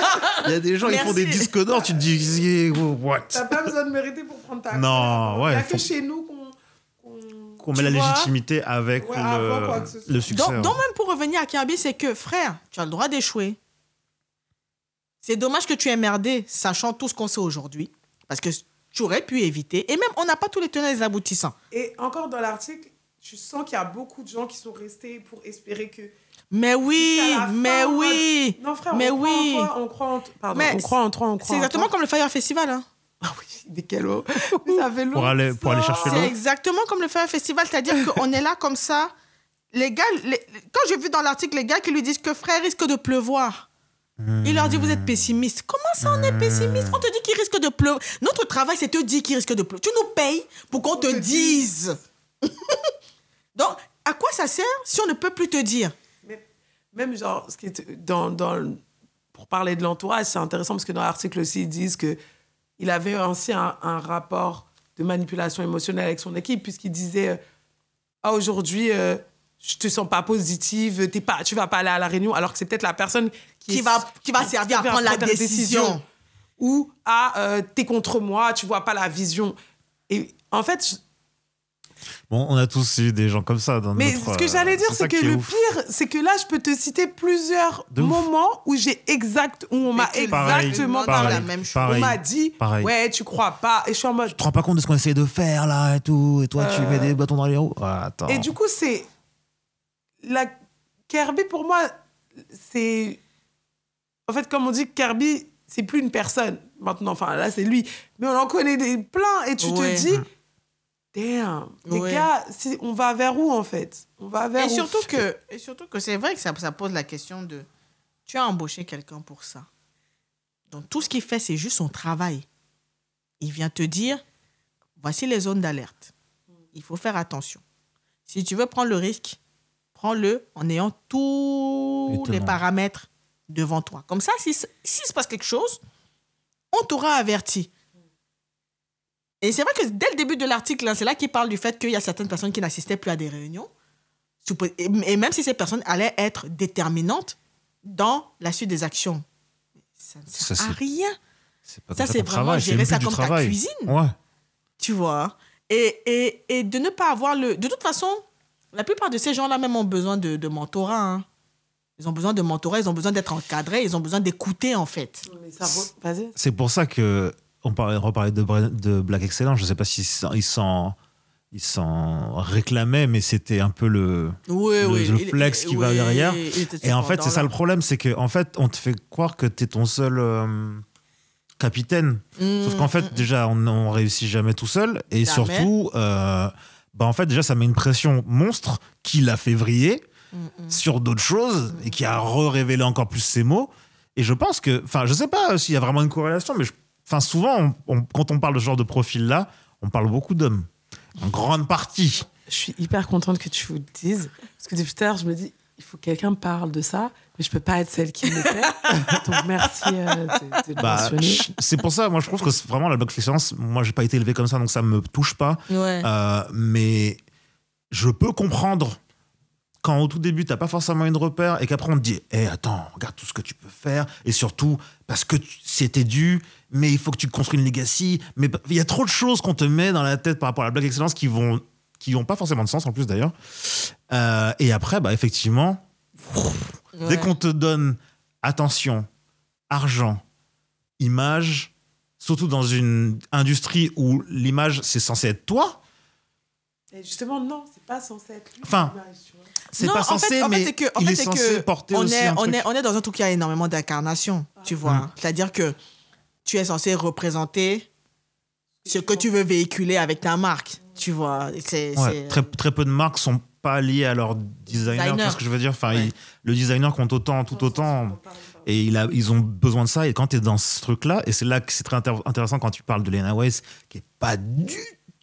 Il y a des gens, ils font des disques d'or, tu te dis, what? T'as pas besoin de mériter pour prendre ta Non, Il ouais, n'y a que faut- chez nous qu'on. met la vois, légitimité avec Ouais, avant quoi le, succès. Donc, hein. donc même pour revenir à Kirby, c'est que, frère, tu as le droit d'échouer. C'est dommage que tu aies merdé, sachant tout ce qu'on sait aujourd'hui. Parce que tu aurais pu éviter. Et même, on n'a pas tous les tenants et les aboutissants. Et encore dans l'article, tu sens qu'il y a beaucoup de gens qui sont restés pour espérer que. Mais oui, fin, mais oui. Non, frère, mais on oui. croit en toi, on croit en toi. Pardon, Mais on croit en toi, on croit C'est en exactement toi. comme le Fire Festival. Hein. Ah oui, des Mais ça fait Pour aller- pour aller chercher l'eau. C'est exactement comme le Fire Festival. C'est-à-dire qu'on est là comme ça. Les gars, les- quand j'ai vu dans l'article les gars qui lui disent que frère risque de pleuvoir. Il leur dit, vous êtes pessimiste. Comment ça, on est pessimiste? On te dit qu'il risque de pleuvoir. Notre travail, c'est te dire qu'il risque de pleuvoir. Tu nous payes pour qu'on te, te dise. Donc, à quoi ça sert si on ne peut plus te dire? Mais même genre, ce qui est dans, pour parler de l'entourage, c'est intéressant parce que dans l'article aussi, ils disent que il avait ainsi un, un rapport de manipulation émotionnelle avec son équipe, puisqu'il disait euh, Ah, aujourd'hui, euh, je te sens pas positive, t'es pas, tu vas pas aller à la réunion, alors que c'est peut-être la personne qui, Qui est- va, qui va servir à prendre la décision. Ou Ah, euh, t'es contre moi, tu vois pas la vision. Et en fait, Bon, on a tous eu des gens comme ça dans Mais notre. ce que euh, j'allais dire, c'est que le ouf. pire, c'est que là, je peux te citer plusieurs De ouf. moments où j'ai exact, où on m'a exactement pareil, parlé. la même chose. pareil, On m'a dit, pareil. ouais, tu crois pas. Et je suis en mode. Tu te rends pas compte de ce qu'on essaie de faire là et tout, et toi tu Euh. mets des bâtons dans les roues. Ah, attends. Et du coup, c'est. La Kirby, pour moi, c'est. En fait, comme on dit, Kirby, c'est plus une personne maintenant. Enfin, là, c'est lui. Mais on en connaît des plein. Et tu Ouais. te dis, damn, les Ouais. gars, si- on va vers où en fait? On va vers Et où? surtout que, et surtout que c'est vrai que ça, ça pose la question de tu as embauché quelqu'un pour ça. Donc tout ce qu'il fait, c'est juste son travail. Il vient te dire voici les zones d'alerte. Il faut faire attention. Si tu veux prendre le risque, prends-le en ayant tous Étonnant. les paramètres devant toi. Comme ça, si s'il se passe quelque chose, on t'aura averti. Et c'est vrai que dès le début de l'article, hein, c'est là qu'il parle du fait qu'il y a certaines personnes qui n'assistaient plus à des réunions. Et même si ces personnes allaient être déterminantes dans la suite des actions. Ça ne sert Ça, à rien. pas ça, c'est vraiment travail, gérer le ça comme ta cuisine. Ouais. Tu vois et, et, et de ne pas avoir le... De toute façon, la plupart de ces gens-là même ont besoin de, de mentorat. hein. Ils ont besoin de mentorat, ils ont besoin d'être encadrés, ils ont besoin d'écouter, en fait. C'est pour ça que on parlait, reparlait de, Black Excellent. Je sais pas s'ils s'en- ils s'en réclamaient, mais c'était un peu le, Oui, le, oui. le il- flex qui va derrière. Et en fait, c'est ça le problème, c'est que en fait, on te fait croire que tu es ton seul euh, capitaine. Sauf qu'en fait, déjà, on ne réussit jamais tout seul. Et surtout, euh, bah, en fait, déjà, ça met une pression monstre qui l'a fait vriller sur d'autres choses et qui a révélé encore plus ses mots. Et je pense que, enfin, je sais pas s'il y a vraiment une corrélation, mais je- enfin, souvent, on- on- quand on parle de ce genre de profil-là, on parle beaucoup d'hommes. En grande partie. Je suis hyper contente que tu vous le dises. Parce que depuis tout à l'heure, je me dis, il faut que quelqu'un me parle de ça, mais je peux pas être celle qui le fait. Donc merci euh, de, de le Bah, c'est pour ça, moi, je trouve que c'est vraiment la bloc excellence. Moi, j'ai pas été élevé comme ça, donc ça me touche pas. Ouais. Euh, mais je peux comprendre quand au tout début, t'as pas forcément une repère et qu'après on te dit Eh, attends, regarde tout ce que tu peux faire. Et surtout, parce que c'était dû, mais il faut que tu construis une legacy. Mais il y a trop de choses qu'on te met dans la tête par rapport à la Black Excellence qui vont qui n'ont pas forcément de sens en plus d'ailleurs. Euh, et après, bah, effectivement, dès qu'on te donne attention, argent, image, surtout dans une industrie où l'image c'est censé être toi, Et justement, non, c'est pas censé être lui. Enfin, l'image, tu vois. C'est pas en censé, en fait, mais c'est que, en il fait, est censé que porter on aussi est, un on truc. est, on est dans un truc qui a énormément d'incarnation, tu vois. Mm. C'est-à-dire que tu es censé représenter ce que tu veux véhiculer avec ta marque, tu vois. C'est, Ouais, c'est- très, très peu de marques sont pas liées à leur designer, tu Designer. vois ce que je veux dire? Enfin, Ouais. il- Le designer compte autant, tout autant. Et il a, ils ont besoin de ça. Et quand tu es dans ce truc-là, et c'est là que c'est très intér- intéressant quand tu parles de Lena Weiss, qui est pas du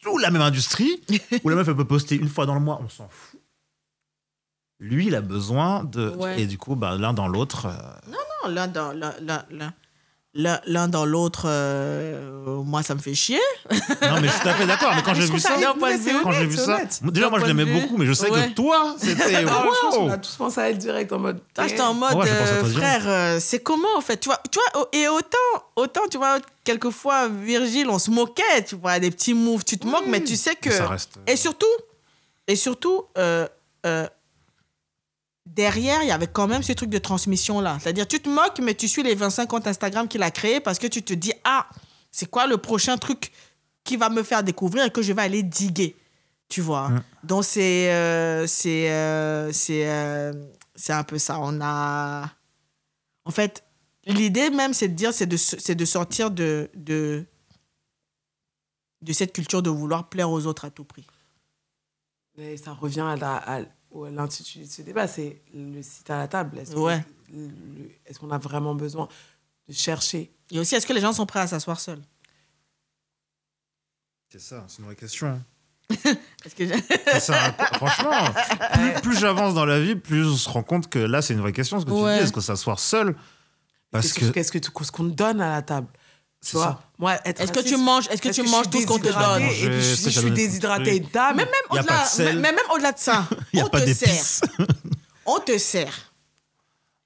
tout la même industrie, où la meuf, elle peut poster une fois dans le mois, on s'en fout. Lui, il a besoin de. Ouais. Et du coup, bah, l'un dans l'autre. euh, Non, l'un dans, l'un, dans l'autre, euh, moi, ça me fait chier. Non, mais je suis tout à fait d'accord. Mais quand j'ai je vu ça ça, bien, point de vue. quand j'ai vu c'est ça, déjà, moi, je l'aimais beaucoup, mais je sais Ouais. que toi, c'était. Non, je pense qu'on wow. a tous pensé à elle direct en mode. Toi, j'étais en mode, Ouais, pensé à euh, frère, euh, c'est comment en fait tu vois, tu vois, Et autant, autant, tu vois, quelquefois, Virgile, on se moquait, tu vois, des petits moves, tu te moques, mais tu sais que. Ça reste. Et surtout, et surtout euh, euh, derrière, il y avait quand même ce truc de transmission-là. C'est-à-dire, tu te moques, mais tu suis les 25 comptes Instagram qu'il a créés parce que tu te dis, ah, c'est quoi le prochain truc qui va me faire découvrir et que je vais aller diguer tu vois? Donc, c'est euh, c'est euh, c'est euh, c'est un peu ça. On a... En fait, l'idée même, c'est de dire, c'est de, c'est de sortir de, de, de cette culture de vouloir plaire aux autres à tout prix. Mais ça revient à la- à l'intitulé de ce débat, c'est le site à la table. Est-ce Ouais. qu'on a vraiment besoin de chercher? Et aussi, est-ce que les gens sont prêts à s'asseoir seuls? C'est ça, c'est une vraie question. Est-ce que Ça Franchement, plus, plus j'avance dans la vie, plus on se rend compte que là, c'est une vraie question. Ce que Ouais. tu dis, est-ce que s'asseoir seul? Parce Qu'est-ce que. qu'est-ce que qu'est-ce qu'on te donne à la table? Tu C'est vois ça. Moi, être Est-ce que tu manges Est-ce que est-ce tu manges tout ce qu'on te donne? Et puis, je suis déshydratée, dame. Mais même au-delà, mais même au-delà de ça, on te sert. On te sert.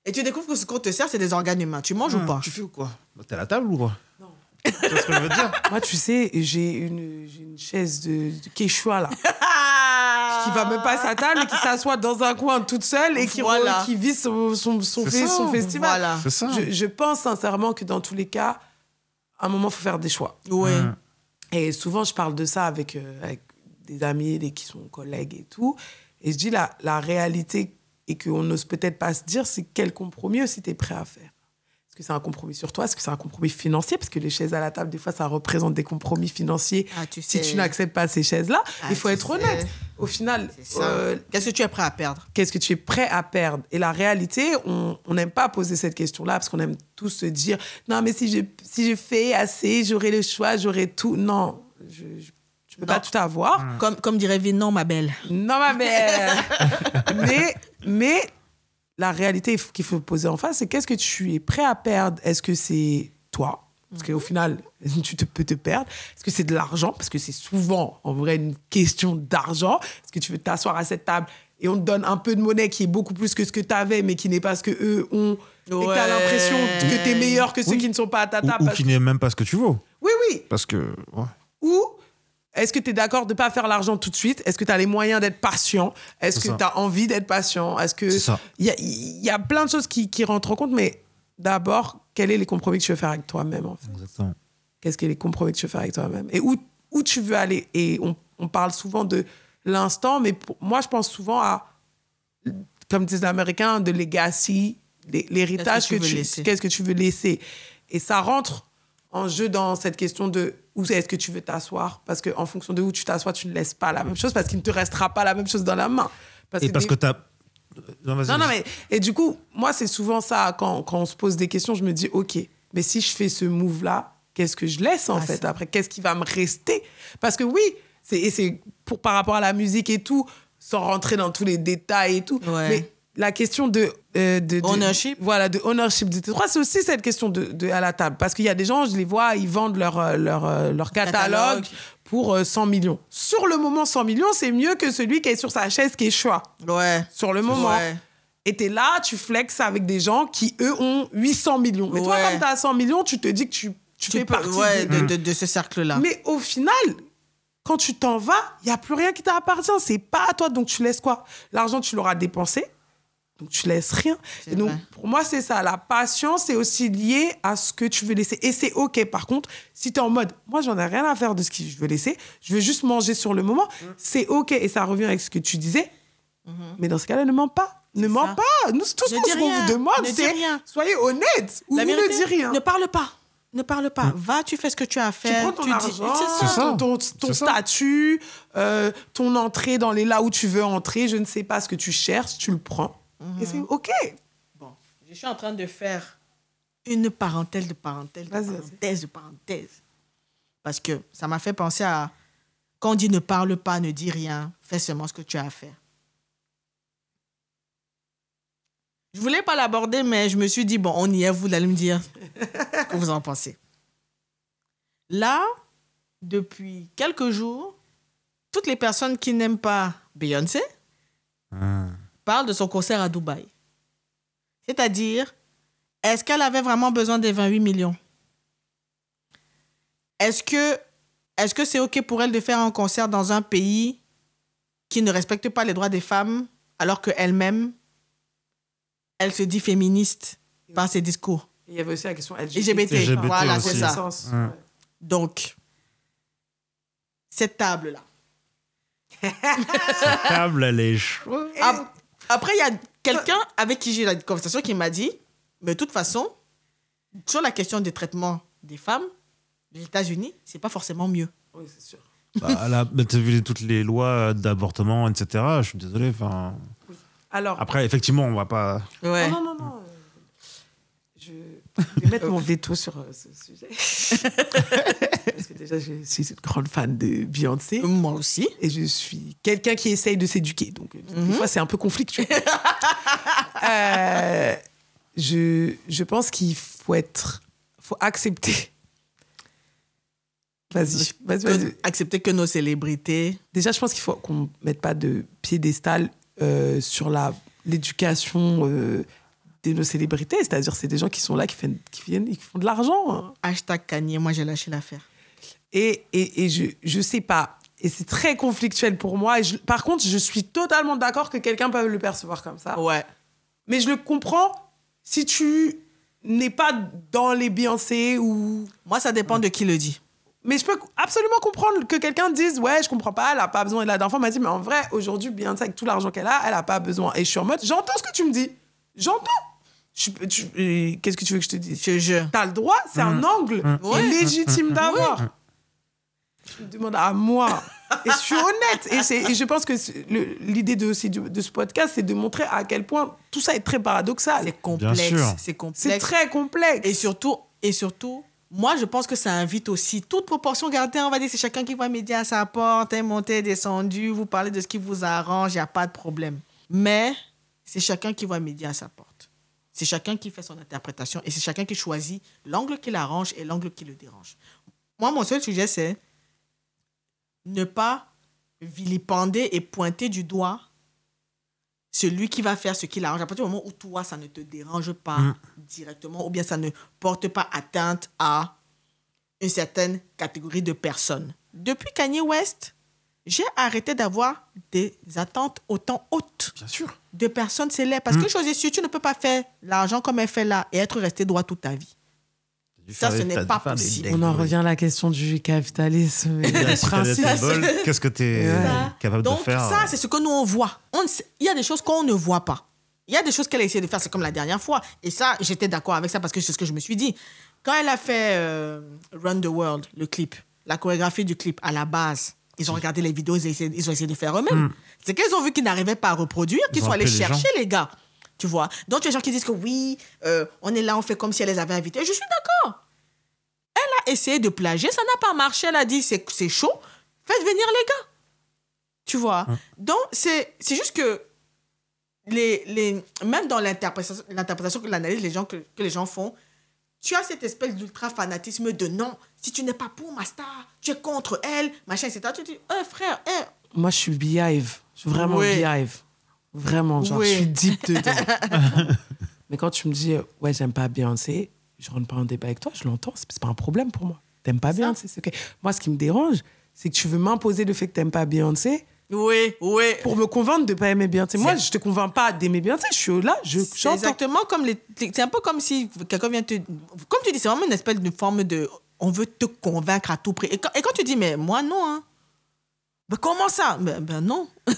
Et tu découvres que ce qu'on te sert, c'est des organes humains. Tu manges ou pas? Tu fais ou quoi? T'es à la table ou quoi? Non. Tu vois ce que je veux dire? Moi, tu sais, j'ai une, j'ai une chaise de, de Quechua, là, qui va même pas à sa table et qui s'assoit dans un coin toute seule et qui, Voilà. qui vit son, son, son, C'est fait- ça. son festival. Voilà. C'est ça. Je, je pense sincèrement que dans tous les cas, à un moment, il faut faire des choix. Oui. Mm. Et souvent, je parle de ça avec, euh, avec des amis des, qui sont collègues et tout. Et je dis la, la réalité et qu'on n'ose peut-être pas se dire, c'est quel compromis aussi tu es prêt à faire. Est-ce que c'est un compromis sur toi Est-ce que c'est un compromis financier? Parce que les chaises à la table, des fois, ça représente des compromis financiers. Ah, tu Si tu n'acceptes pas ces chaises-là, Ah, il faut tu être sais. honnête. Au final, euh, Qu'est-ce que tu es prêt à perdre? qu'est-ce que tu es prêt à perdre? Et la réalité, on n'aime pas poser cette question-là parce qu'on aime tous se dire non, mais si je, si je fais assez, j'aurai le choix, j'aurai tout. Non, je ne peux Non. pas tout avoir. comme, comme dirait Vinon, ma belle. Non, ma mère mais, mais la réalité qu'il faut poser en face, c'est qu'est-ce que tu es prêt à perdre? Est-ce que c'est toi? Parce qu'au final, tu te, peux te perdre. Est-ce que c'est de l'argent? Parce que c'est souvent, en vrai, une question d'argent. Est-ce que tu veux t'asseoir à cette table et on te donne un peu de monnaie qui est beaucoup plus que ce que tu avais, mais qui n'est pas ce que eux ont? Et que tu as l'impression que tu es meilleur que ceux Oui. qui ne sont pas à ta table. ou qui n'est même pas ce que tu vaux. Oui, oui. Parce que. ouais. Ou est-ce que tu es d'accord de pas faire l'argent tout de suite? Est-ce que tu as les moyens d'être patient? Est-ce que tu as envie d'être patient? Est-ce que C'est ça. il y a, il y a plein de choses qui, qui rentrent en compte, mais d'abord, quels sont les compromis que tu veux faire avec toi-même en fait? Exactement. Qu'est-ce que les compromis que tu veux faire avec toi-même? Et où, où tu veux aller? Et on, on parle souvent de l'instant, mais pour- moi, je pense souvent à, comme disent les Américains, de legacy, l'hé- l'héritage que que tu veux tu laisser? Qu'est-ce que tu veux laisser? Et ça rentre en jeu dans cette question de où est-ce que tu veux t'asseoir? Parce qu'en fonction de où tu t'assois, tu ne laisses pas la même chose, parce qu'il ne te restera pas la même chose dans la main. Et parce des- que t'as. Non, vas-y, non, non, vas-y. mais. Et du coup, moi, c'est souvent ça, quand, quand on se pose des questions, je me dis, OK, mais si je fais ce move-là, qu'est-ce que je laisse, en Ah, fait, après? Qu'est-ce qui va me rester? Parce que oui, c'est, et c'est pour, par rapport à la musique et tout, sans rentrer dans tous les détails et tout, Ouais. mais la question de, euh, de, de- Ownership. voilà de ownership de T3 c'est aussi cette question de, de à la table parce qu'il y a des gens je les vois ils vendent leur euh, leur, euh, leur catalogue, Catalogue. pour euh, 100 millions sur le moment 100 millions c'est mieux que celui qui est sur sa chaise qui est choix Ouais. sur le moment Ouais. et t'es là, tu flexes avec des gens qui, eux, ont 800 millions. Mais toi, Ouais. comme t'as 100 millions, tu te dis que tu, tu, Tu fais peux- partie ouais, de... de, de- de ce cercle-là. Mais au final, quand tu t'en vas, il n'y a plus rien qui t'appartient. C'est pas à toi, donc tu laisses quoi? L'argent, tu l'auras dépensé, donc tu laisses rien. Et donc, vrai. pour moi, c'est ça. La patience est aussi liée à ce que tu veux laisser. Et c'est OK. Par contre, si tu es en mode, moi, j'en ai rien à faire de ce que je veux laisser, je veux juste manger sur le moment, Mm. c'est OK. Et ça revient avec ce que tu disais. Mais dans ce cas-là, ne mens pas. Ne mens ça. pas. Nous, tout ce qu'on dis vous demande, Ne dis c'est rien. soyez honnête ou La ne vérité, dis rien. Ne parle pas. Ne parle pas. Va, tu fais ce que tu as à Tu faire. prends ton dis- argent, C'est ça. Ton, ton statut, euh, ton entrée dans les là où tu veux entrer. Je ne sais pas ce que tu cherches, tu le prends. Et c'est OK. Bon, je suis en train de faire une parenthèse de parenthèse, de parenthèse de parenthèse. Parce que ça m'a fait penser à quand on dit ne parle pas, ne dis rien, fais seulement ce que tu as à faire. Je voulais pas l'aborder, mais je me suis dit, bon, on y est, vous allez me dire ce que vous en pensez. Là, depuis quelques jours, toutes les personnes qui n'aiment pas Beyoncé Ah. Parlent de son concert à Dubaï. C'est-à-dire, est-ce qu'elle avait vraiment besoin des 28 millions? Est-ce que est-ce que c'est OK pour elle de faire un concert dans un pays qui ne respecte pas les droits des femmes alors qu'elle-même, elle se dit féministe par ses discours? Il y avait aussi la question LGBT. LGBT, LGBT voilà, c'est ça. Ouais. Donc, cette table-là. Cette table, elle est chaude. Ap- Après, il y a quelqu'un avec qui j'ai eu la conversation qui m'a dit, mais de toute façon, sur la question des traitements des femmes, les États-Unis, c'est pas forcément mieux. Oui, c'est sûr. Bah, là, t'as vu toutes les lois d'avortement, etc. Je suis désolé. Enfin, Alors, après, effectivement, on va pas. Ouais. non, non, non, non. Euh, Je vais mettre mon veto sur euh, ce sujet. Parce que déjà, je suis une grande fan de Beyoncé. Moi aussi. Et je suis quelqu'un qui essaye de s'éduquer. Donc, euh, Mhm. des fois, c'est un peu conflictuel. Euh, je, je pense qu'il faut être. faut accepter. Vas-y, vas-y. Que- accepter que nos célébrités. Déjà, je pense qu'il faut qu'on ne mette pas de piédestal euh, sur la- l'éducation euh, de nos célébrités. C'est-à-dire, c'est des gens qui sont là, qui, font- qui viennent, qui font de l'argent. Hashtag Kanye, moi j'ai lâché l'affaire. Et, et, et je, je sais pas. Et c'est très conflictuel pour moi. Et je- par contre, je suis totalement d'accord que quelqu'un peut le percevoir comme ça. Ouais. Mais je le comprends si tu n'es pas dans les Beyoncé ou. Moi, ça dépend de qui le dit. Mais je peux absolument comprendre que quelqu'un dise Ouais, je comprends pas, elle a pas besoin de la d'enfant. m'a dit Mais en vrai, aujourd'hui, Beyoncé, avec tout l'argent qu'elle a, elle a pas besoin. Et je suis en mode J'entends ce que tu me dis. J'entends. Euh, Qu'est-ce que tu veux que je te dise? Je, je. T'as le droit, c'est un angle Ouais. légitime d'avoir. Tu me demandes à moi. Et je suis honnête. Et, c'est- et je pense que c'est- l'idée de, aussi de ce podcast, c'est de montrer à quel point tout ça est très paradoxal. C'est complexe. C'est C'est complexe. très complexe. Et surtout, et surtout, moi, je pense que ça invite aussi toute proportion gardée. On va dire, c'est chacun qui voit midi à sa porte, hein, monté, descendu, vous parlez de ce qui vous arrange, il n'y a pas de problème. Mais c'est chacun qui voit midi à sa porte. C'est chacun qui fait son interprétation et c'est chacun qui choisit l'angle qui l'arrange et l'angle qui le dérange. Moi, mon seul sujet, c'est ne pas vilipender et pointer du doigt celui qui va faire ce qui l'arrange. À partir du moment où toi, ça ne te dérange pas Mm. directement ou bien ça ne porte pas atteinte à une certaine catégorie de personnes. depuis Kanye West, j'ai arrêté d'avoir des attentes autant hautes Bien sûr. De personnes célèbres. Parce Mm. que chose est sûre, tu ne peux pas faire l'argent comme elle fait là et être resté droit toute ta vie. Ça, ce n'est pas possible. On en revient à la question du capitalisme. Qu'est-ce que tu es Ouais. capable Donc, de faire ça, c'est ce que nous, on voit. On sait- Il y a des choses qu'on ne voit pas. Il y a des choses qu'elle a essayé de faire, c'est comme la dernière fois. Et ça, j'étais d'accord avec ça parce que c'est ce que je me suis dit. Quand elle a fait euh, Run the World, le clip, la chorégraphie du clip, à la base, ils ont regardé les vidéos, ils ont essayé, ils ont essayé de faire eux-mêmes. C'est qu'ils ont vu qu'ils n'arrivaient pas à reproduire, qu'ils Ils ont sont allés les chercher les gars. Tu vois Donc, il y a des gens qui disent que oui, euh, on est là, on fait comme si elle les avait invités. Je suis d'accord. Elle a essayé de plagier, ça n'a pas marché. Elle a dit c'est chaud, faites venir les gars. Tu vois Donc, c'est c'est juste que les, les, même dans l'interprétation, l'interprétation, l'analyse les gens, que, que les gens font, tu as cette espèce d'ultra-fanatisme de non, si tu n'es pas pour ma star, tu es contre elle, machin, etc. Tu dis, eh frère, eh. Moi, je suis beehive. Je suis vraiment Oui. beehive. Vraiment, genre, Oui. je suis deep dedans. Mais quand tu me dis, ouais, j'aime pas Beyoncé, je rentre pas en débat avec toi, je l'entends, c'est pas un problème pour moi. T'aimes pas Beyoncé, c'est ok. Moi, ce qui me dérange, c'est que tu veux m'imposer le fait que t'aimes pas Beyoncé Oui, oui. pour me convaincre de pas aimer Beyoncé. Moi, je te convainc pas d'aimer Beyoncé, je suis là, je j'entends. exactement comme les. C'est un peu comme si quelqu'un vient te. Comme tu dis, c'est vraiment une espèce de forme de. On veut te convaincre à tout prix. Et quand, et quand tu dis, mais moi, non, hein. Mais comment ça? Ben, ben non. Tu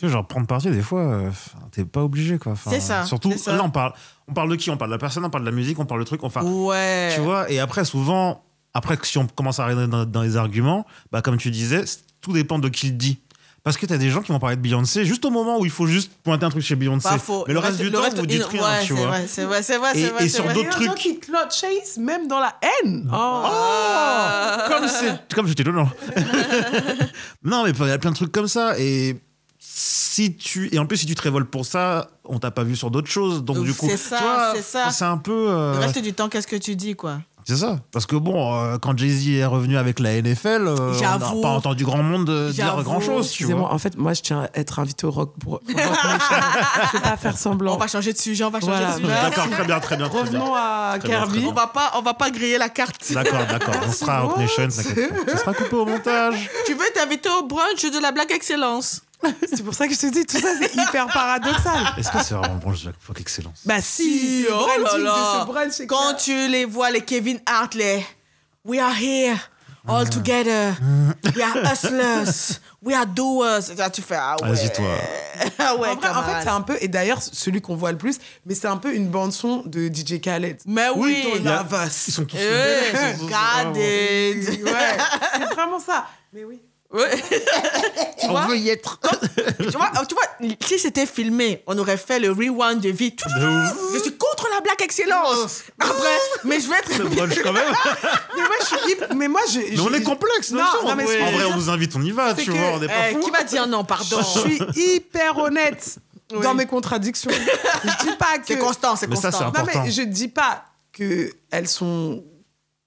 sais, genre prendre parti des fois, euh, t'es pas obligé quoi. C'est ça, Surtout ça. là on parle, on parle de qui? On parle de la personne, on parle de la musique, on parle de truc. Enfin, Ouais. tu vois. Et après souvent, après si on commence à regarder dans, dans les arguments, bah comme tu disais, tout dépend de qui le dit. Parce que t'as des gens qui vont parler de Beyoncé juste au moment où il faut juste pointer un truc chez Beyoncé. Pas faux. Mais le, reste, du temps, vous dites rien, ouais, tu c'est vois. vrai, c'est vrai, c'est vrai, Et- c'est vrai. et c'est sur d'autres Il y a des gens trucs. qui clout chase, même dans la haine. Oh. Ah. Comme c'est, comme j'étais non, mais il y a plein de trucs comme ça. Et si tu, et en plus, si tu te révoltes pour ça, on t'a pas vu sur d'autres choses. Donc, du coup, C'est ça, c'est ça. C'est un peu. euh, Le reste du temps, qu'est-ce que tu dis, quoi? C'est ça. Parce que bon, euh, quand Jay-Z est revenu avec la NFL, euh, on n'a pas entendu grand monde euh, dire grand chose, tu Excusez-moi, vois. en fait, moi, je tiens à être invité au Rock, rock Nation. je vais pas faire semblant. On va changer de sujet, on va changer Voilà. de sujet. D'accord, très bien, très bien. Très bien. Revenons à Très Kirby. bien. On va pas, on va pas griller la carte. D'accord, d'accord. On sera à Rock Nation. Ça sera coupé au montage. Tu veux t'inviter au brunch de la Black Excellence? C'est pour ça que je te dis, tout ça, c'est hyper paradoxal. Est-ce que c'est vraiment bon, je fuck excellence Bah si, le oh là là. brunch, Quand clair. tu les vois, les Kevin Hart, les We are here, all together. We are hustlers. We are doers. Là, tu fais, ah ouais. Vas-y, toi. Ah ouais, en, vrai, en fait, c'est un peu, et d'ailleurs, celui qu'on voit le plus, mais c'est un peu une bande-son de DJ Khaled. Mais oui. ton Il y a-. Ils sont tous. Eh, it. Ouais, c'est vraiment ça. Mais oui. Ouais. tu vois, On veut y être. tu vois, tu vois, si c'était filmé, on aurait fait le rewind de vie. Je suis contre la Black Excellence. Après, mais je vais être. Quand même. Mais moi, je suis hyper- Mais moi, je. Mais on est complexe, Non, non, non, mais En vrai, on vous invite, on y va, tu que- vois, on n'est pas Eh, fous. qui va dire non, pardon? Je suis hyper honnête Oui. dans mes contradictions. Je dis pas que. C'est constant, c'est ça, constant. c'est Non, mais je dis pas que elles sont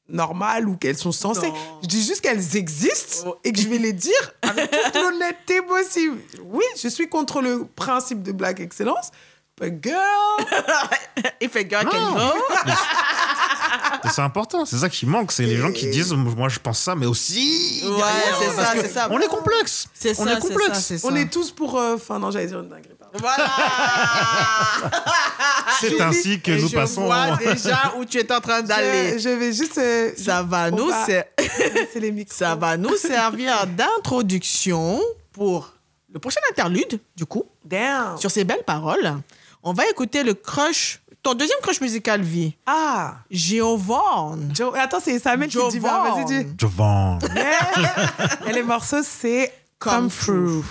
normales ou qu'elles sont censées. Non. Je dis juste qu'elles existent Oh. et que je vais les dire avec toute l'honnêteté possible. Oui, je suis contre le principe de Black Excellence. But girl, Il fait girl can go. Mais C'est important, c'est ça qui manque, c'est les gens qui disent moi je pense ça, mais aussi. Ouais, c'est ça, c'est ça. On est complexe. C'est On ça, est c'est complexe. ça, c'est ça. on est tous pour. euh, Enfin, non, j'allais dire une dinguerie. Voilà. C'est ainsi que Et nous je passons. vois déjà où tu es en train Je, d'aller. je vais juste. euh, Ça va on nous, va ser- baisser les micros. ça va nous servir d'introduction pour le prochain interlude, du coup, Damn. sur ces belles paroles. On va écouter le crush, ton deuxième crush musical, vie, Ah. Giovanni. Joe, attends, c'est Samuel qui dit. Vas-y, dis. Jovan. Et les morceaux, c'est Come Come Through.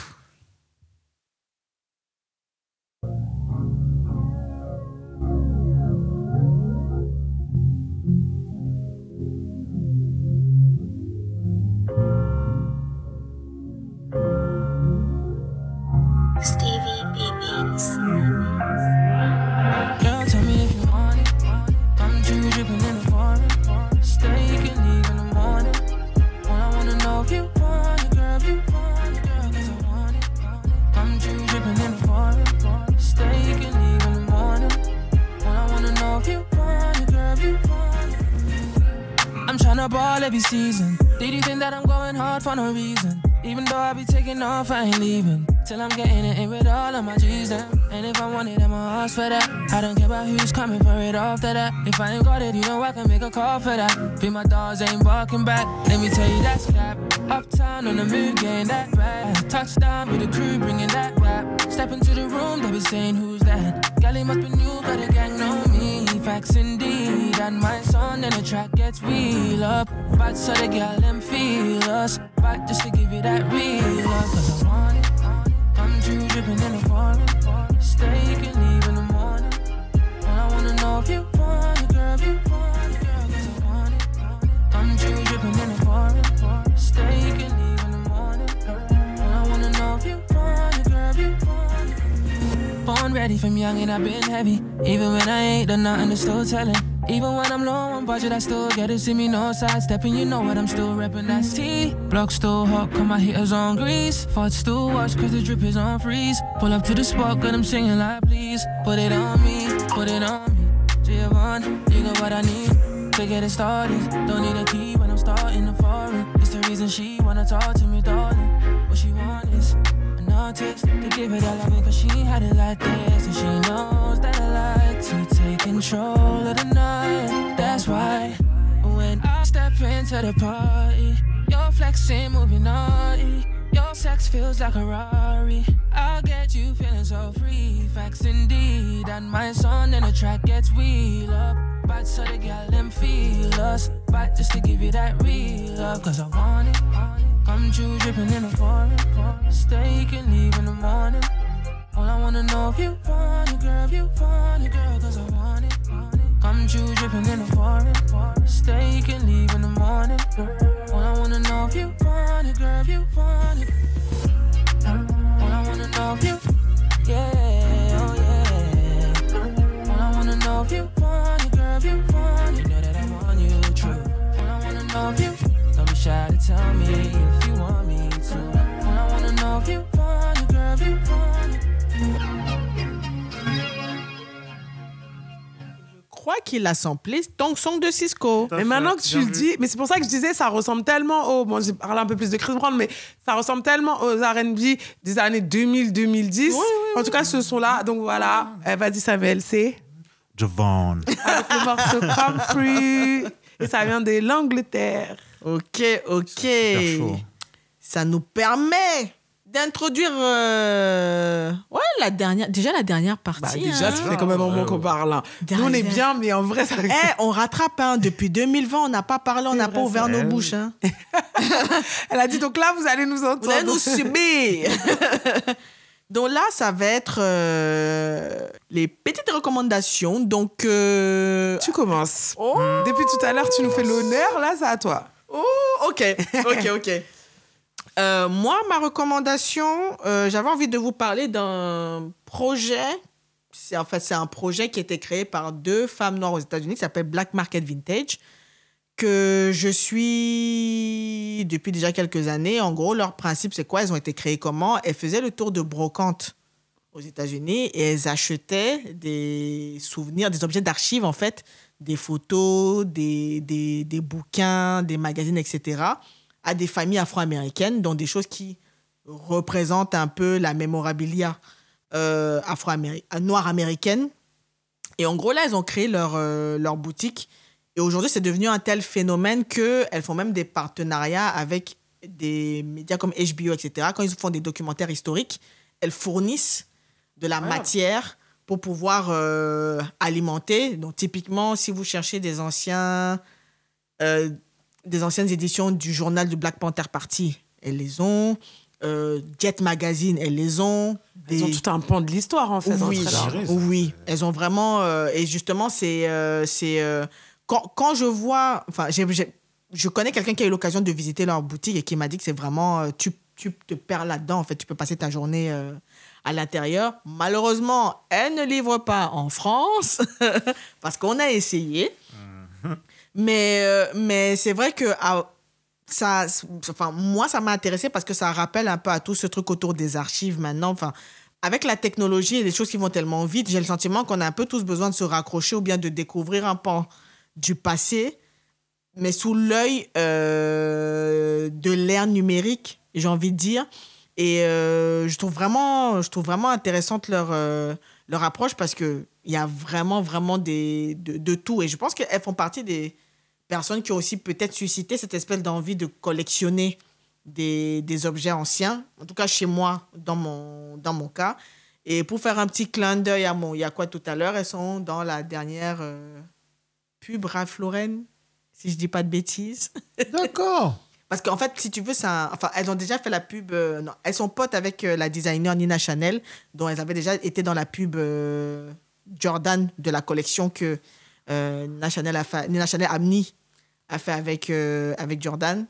Tryna ball every season. Did you think that I'm going hard for no reason? Even though I be taking off, I ain't leaving. Till I'm getting it in with all of my G's then. And if I want it, I'ma ask for that. I don't care about who's coming for it after that. If I ain't got it, you know I can make a call for that. Feel my dogs ain't barking back. Let me tell you that's cap. Uptown on the mood, getting that bad. Touchdown with the crew, bringing that rap. Step into the room, they be saying who's that? Gally must be new, but the gang know. Facts indeed, and my son and the track gets wheel up. But so the girl them feel us. But just to give you that real love, cause I want it. Come true, dripping in the foreign. Stay, you can leave in the morning. And I wanna know if you want it, girl, if you want it, girl, cause I want it. Come true, dripping in the foreign. Stay, you can leave in the morning. And I wanna know if you want it, girl, you want it. Born ready from young and I've been heavy. Even when I ain't done nothing, it's still telling. Even when I'm low on budget, I still get it. See me no sidestepping, you know what I'm still repping. That's T. Block still hot, come my hitters on grease. Fought still watch, cause the drip is on freeze. Pull up to the spot, got them singing like please. Put it on me, put it on me. Giovanni, you got what I need. To get it started, don't need a key when I'm starting the foreign. It's the reason she wanna talk to me, darling. What she want is to give it all loving, cause she had it like this. And she knows that I like to take control of the night. That's why when I step into the party, you're flexing, moving naughty. Your sex feels like a Rari. I'll get you feeling so free. Facts indeed. And my son in the track gets wheel up. But so the girl them feel us. But just to give you that real love. Cause I want it. Come true, dripping in the foreign. Stay, you can leave in the morning. All I wanna know if you want it, girl, if you want it, girl, cause I want it. Come true, dripping in the foreign. Stay, you can leave in the morning. All I wanna know if you want it, girl, if you want it. All I wanna know if you, yeah, oh yeah. All I wanna know if you want it, girl, if you want it. You know that I want you true. All I wanna know if you, don't be shy to tell me if you want me to. All I wanna know if you want it, girl, if you want it. Crois qu'il a samplé Tong Song de Cisco. Mais maintenant que tu le dis, mais c'est pour ça que je disais, ça ressemble tellement au. Bon, j'ai parlé un peu plus de Chris Brown, mais ça ressemble tellement aux RB des années 2000-2010. en tout cas, ce son-là. Donc voilà, Eh, vas-y, Samuel, c'est? Javon. avec le morceau Come Free. Et ça vient de l'Angleterre. Ok, ok. Super chaud. Ça nous permet d'introduire euh, ouais, la dernière, déjà la dernière partie. Bah, déjà, hein. ça fait quand même un moment qu'on parle. hein. Nous, on est bien, mais en vrai, ça. Eh, on rattrape, hein. depuis 2020, on n'a pas parlé, on n'a pas ouvert nos Eh bouches. Hein. Elle a dit donc là, vous allez nous entendre. Vous allez nous subir. Donc là, ça va être euh, les petites recommandations. Donc, euh, Tu commences. oh, Depuis tout à l'heure, tu nous fais l'honneur. Là, c'est à toi. oh, ok, ok, ok. Euh, moi, ma recommandation, euh, j'avais envie de vous parler d'un projet. C'est en fait c'est un projet qui a été créé par deux femmes noires aux États-Unis qui s'appelle Black Market Vintage que je suis depuis déjà quelques années. En gros, leur principe, c'est quoi? Elles ont été créées comment? Elles faisaient le tour de brocante aux États-Unis et elles achetaient des souvenirs, des objets d'archives, en fait, des photos, des, des, des bouquins, des magazines, etc., à des familles afro-américaines, dont des choses qui représentent un peu la mémorabilia euh, afro-améri- euh, noire américaine. Et en gros, là, elles ont créé leur, euh, leur boutique. Et aujourd'hui, c'est devenu un tel phénomène qu'elles font même des partenariats avec des médias comme HBO, etc. Quand ils font des documentaires historiques, elles fournissent de la matière pour pouvoir euh, alimenter. Donc, typiquement, si vous cherchez des anciens, euh, des anciennes éditions du journal du Black Panther Party, elles les ont. Euh, Jet Magazine, elles les ont. Ils ont tout un pan de l'histoire, en fait. oui, elles. Oui, elles ont vraiment. euh, et justement, c'est. euh, c'est euh, quand, quand je vois. Enfin, je connais quelqu'un qui a eu l'occasion de visiter leur boutique et qui m'a dit que c'est vraiment. euh, tu, tu te perds là-dedans. En fait, tu peux passer ta journée euh, à l'intérieur. Malheureusement, elle ne livre pas en France parce qu'on a essayé. Mais, euh, mais c'est vrai que ah, ça, enfin, moi, ça m'a intéressé parce que ça rappelle un peu à tout ce truc autour des archives maintenant. Enfin, avec la technologie et les choses qui vont tellement vite, j'ai le sentiment qu'on a un peu tous besoin de se raccrocher ou bien de découvrir un pan du passé, mais sous l'œil euh, de l'ère numérique, j'ai envie de dire. Et euh, je, trouve vraiment, je trouve vraiment intéressante leur, leur approche parce qu'il y a vraiment, vraiment des, de, de tout. Et je pense qu'elles font partie des personnes qui ont aussi peut-être suscité cette espèce d'envie de collectionner des, des objets anciens. En tout cas, chez moi, dans mon, dans mon cas. Et pour faire un petit clin d'œil à mon, il y a quoi tout à l'heure, elles sont dans la dernière euh, pub Ralph Lauren, si je dis pas de bêtises. D'accord. Parce qu'en fait, si tu veux, ça, enfin, elles ont déjà fait la pub. euh, non, elles sont potes avec euh, la designer Nina Chanel, dont elles avaient déjà été dans la pub Jordan de la collection que euh, Nina Chanel a fait, Nina Chanel Amni a fait avec, euh, avec Jordan.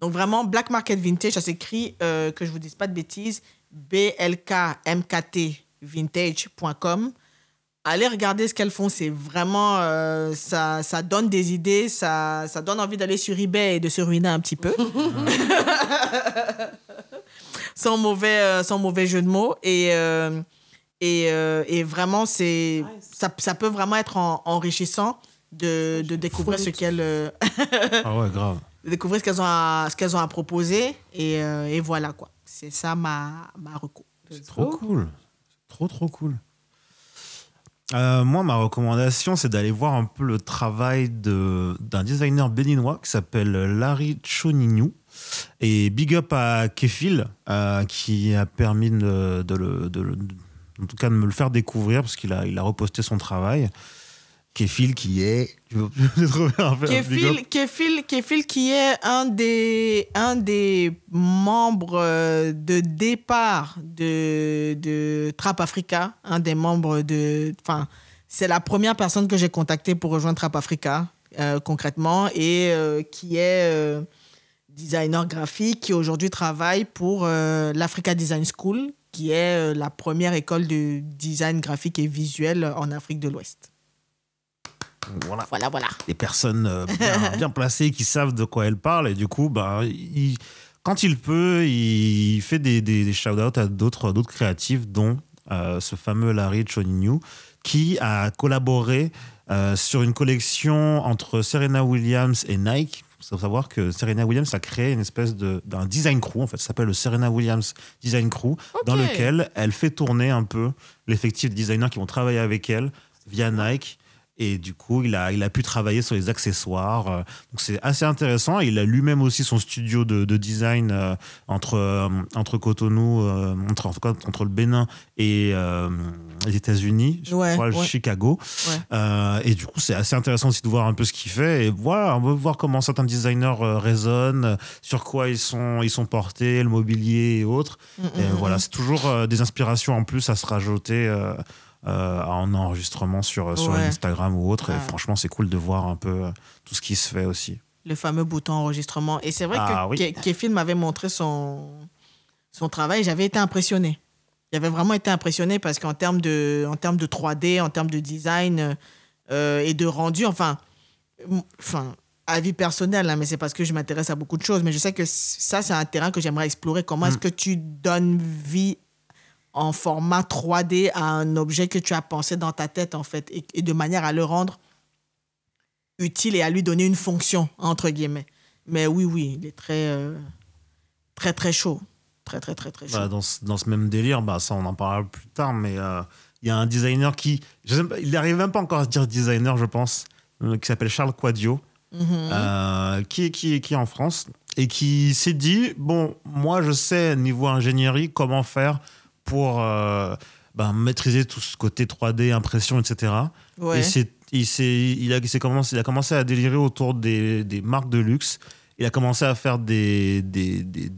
Donc vraiment, Black Market Vintage, ça s'écrit, euh, que je vous dise pas de bêtises, BLKMKT vintage.com. Allez regarder ce qu'elles font, c'est vraiment, euh, ça, ça donne des idées, ça, ça donne envie d'aller sur eBay et de se ruiner un petit peu. sans, mauvais, euh, sans mauvais jeu de mots. Et, euh, et, euh, et vraiment, c'est, ça, ça peut vraiment être en- enrichissant de, de découvrir ce qu'elles euh, Ah ouais, grave. de découvrir ce qu'elles ont à, ce qu'elles ont à proposer. Et, euh, et voilà quoi. C'est ça ma, ma reco. C'est trop cool. Trop, trop cool. Euh, moi, ma recommandation, c'est d'aller voir un peu le travail de- d'un designer béninois qui s'appelle Larry Chonignou. Et big up à Kefil, euh, qui a permis de, de le, de le- en tout cas de me le faire découvrir, parce qu'il a, il a reposté son travail. Kefil, qui est. Kefil, Kefil, Kefil qui est un des, un des membres euh, de départ de, de Trap Africa, un des membres de... Enfin, c'est la première personne que j'ai contactée pour rejoindre Trap Africa, euh, concrètement, et euh, qui est euh, designer graphique, qui aujourd'hui travaille pour l'Africa Design School, qui est euh, la première école de design graphique et visuel en Afrique de l'Ouest. Voilà. Voilà, voilà. des personnes euh, bien, bien placées qui savent de quoi elles parlent. Et du coup, bah, il- quand il peut, il fait des, des, des shout-outs à d'autres créatifs, dont euh, ce fameux Larry Chonignou, qui a collaboré euh, sur une collection entre Serena Williams et Nike. Faut savoir que Serena Williams a créé une espèce de- d'un design crew, en fait, ça s'appelle le Serena Williams Design Crew, dans lequel elle fait tourner un peu l'effectif de designers qui vont travailler avec elle via Nike. Et du coup, il a, il a pu travailler sur les accessoires. euh, Donc, c'est assez intéressant. Il a lui-même aussi son studio de, de design euh, entre, euh, entre Cotonou, euh, entre, en tout cas, entre le Bénin et les États-Unis, je Ouais, crois, ouais. Chicago. Ouais. Et du coup, c'est assez intéressant aussi de voir un peu ce qu'il fait. Et voilà, on veut voir comment certains designers résonnent, euh, sur quoi ils sont, ils sont portés, le mobilier et autres. Mm, Et mm, voilà, mm. c'est toujours des inspirations en plus à se rajouter euh, euh, en enregistrement sur, sur Ouais. Instagram ou autre. Ouais. Et franchement, c'est cool de voir un peu euh, tout ce qui se fait aussi. le fameux bouton enregistrement. Et c'est vrai Ah que oui. M'avait montré son, son travail. J'avais été impressionné. J'avais vraiment été impressionné parce qu'en termes de, en termes de 3D, en termes de design euh, et de rendu, enfin, enfin, avis personnel, hein, mais c'est parce que je m'intéresse à beaucoup de choses. Mais je sais que ça, c'est un terrain que j'aimerais explorer. Comment est-ce Mm. que tu donnes vie en format 3D à un objet que tu as pensé dans ta tête, en fait, et, et de manière à le rendre utile et à lui donner une fonction, entre guillemets. Mais oui, oui, il est très, euh, très, très chaud. Très, très, très, très chaud. Bah, dans, ce, dans ce même délire, bah, ça on en parlera plus tard, mais euh, il y a un designer qui, je sais pas, il n'arrive même pas encore à se dire designer, je pense, euh, qui s'appelle Charles Quadio, Mhm. euh, qui, est- qui, qui est en France et qui s'est dit bon, moi je sais niveau ingénierie comment faire pour euh, ben, maîtriser tout ce côté 3D, impression, etc. Ouais. Et c'est- il, a, commencé, il a commencé à délirer autour des, des marques de luxe. Il a commencé à faire des, des, des,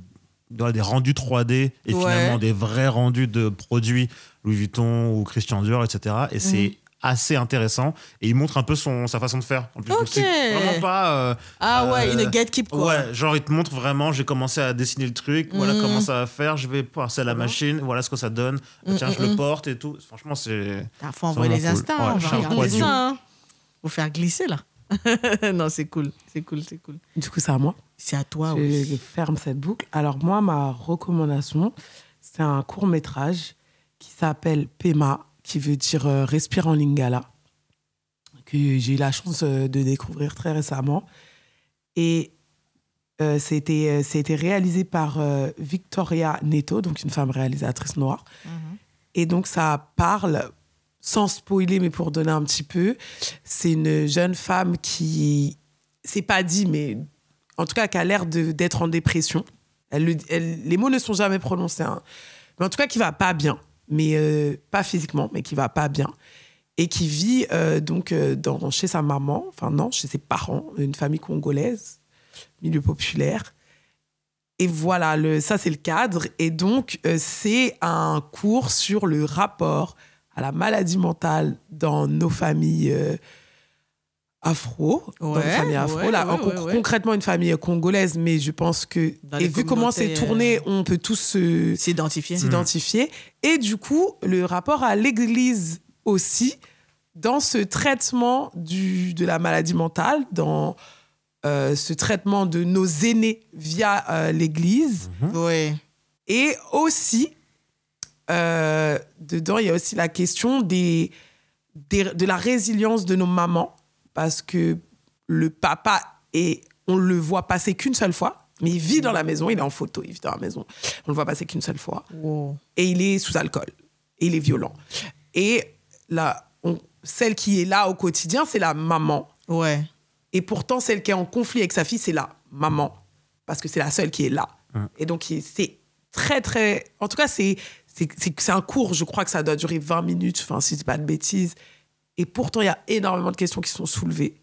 voilà, des rendus 3D et Ouais. finalement des vrais rendus de produits Louis Vuitton ou Christian Dior, etc. Et c'est Mhm. Assez intéressant. Et il montre un peu son, sa façon de faire. En plus, vraiment pas. euh, Ah ouais, euh, une gatekeep, quoi. Ouais, genre il te montre vraiment, j'ai commencé à dessiner le truc, voilà Mhm. comment ça va faire, je vais passer à la machine, voilà ce que ça donne, Mhm, tiens, je le mhm. porte et tout. Franchement, c'est. Ah, faut envoyer les instants, cool. Ouais, on va Charles regarder Quadio. ça. Hein. Faut faire glisser, là. non, c'est cool, c'est cool, c'est cool. Du coup, c'est à moi. C'est à toi, je oui. ferme cette boucle. Alors moi, ma recommandation, c'est un court métrage qui s'appelle Pema, qui veut dire euh, Respire en Lingala, que j'ai eu la chance euh, de découvrir très récemment. Et euh, c'était euh, c'était réalisé par Victoria Neto, donc une femme réalisatrice noire. Et donc, ça parle, sans spoiler, mais pour donner un petit peu, c'est une jeune femme qui, c'est pas dit, mais en tout cas, qui a l'air de- d'être en dépression. Elle, le- elle- les mots ne sont jamais prononcés, hein. mais en tout cas, qui va pas bien, mais euh, pas physiquement, mais qui va pas bien. Et qui vit euh, donc euh, dans, chez sa maman, enfin non, chez ses parents, une famille congolaise, milieu populaire. Et voilà, le, ça c'est le cadre. Et donc, c'est un cours sur le rapport à la maladie mentale dans nos familles afro. dans nos familles afro. ouais, Là, ouais, en-. Concrètement, une famille congolaise, mais je pense que. Dans et vu comment c'est tourné, on peut tous se S'identifier. s'identifier. Et du coup, le rapport à l'Église aussi, dans ce traitement du, de la maladie mentale, dans euh, ce traitement de nos aînés via euh, l'Église. Oui. Et aussi, euh, dedans, il y a aussi la question des, des- de la résilience de nos mamans, parce que le papa, est, on le voit passer qu'une seule fois, mais il vit dans la maison, il est en photo, il vit dans la maison. On le voit passer qu'une seule fois. Wow. Et il est sous alcool. Et il est violent. Et là, on- celle qui est là au quotidien, c'est la maman. Ouais. Et pourtant, celle qui est en conflit avec sa fille, c'est la maman. Parce que c'est la seule qui est là. Et donc, c'est très, très. En tout cas, c'est c'est- un cours, je crois que ça doit durer 20 minutes, enfin, si c'est pas de bêtises. Et pourtant, il y a énormément de questions qui sont soulevées.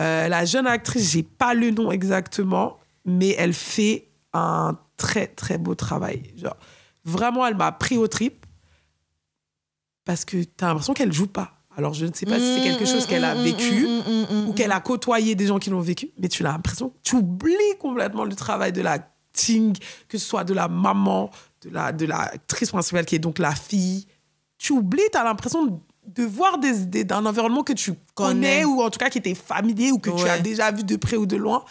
Euh, la jeune actrice, j'ai pas le nom exactement, mais elle fait un très, très beau travail. Genre, vraiment, elle m'a pris au trip parce que tu as l'impression qu'elle joue pas. Alors, je ne sais pas si c'est quelque chose qu'elle a vécu ou qu'elle a côtoyé des gens qui l'ont vécu, mais tu as l'impression, tu oublies complètement le travail de l'acting, que ce soit de la maman, de la de l'actrice principale qui est donc la fille. Tu oublies, tu as l'impression de voir des, environnement que tu connais, Connais. ou en tout cas qui était familier ou que tu as déjà vu de près ou de loin.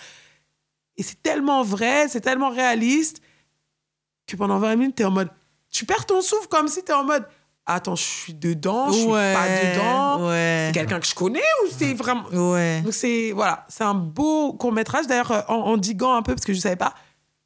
Et c'est tellement vrai, c'est tellement réaliste que pendant 20 minutes, tu es en mode. Tu perds ton souffle comme si tu es en mode. Attends, je suis dedans, je suis Ouais, pas dedans. ouais. C'est quelqu'un que je connais ou c'est vraiment. Donc c'est voilà, c'est un beau court métrage. D'ailleurs, euh, en, en diguant un peu parce que je savais pas,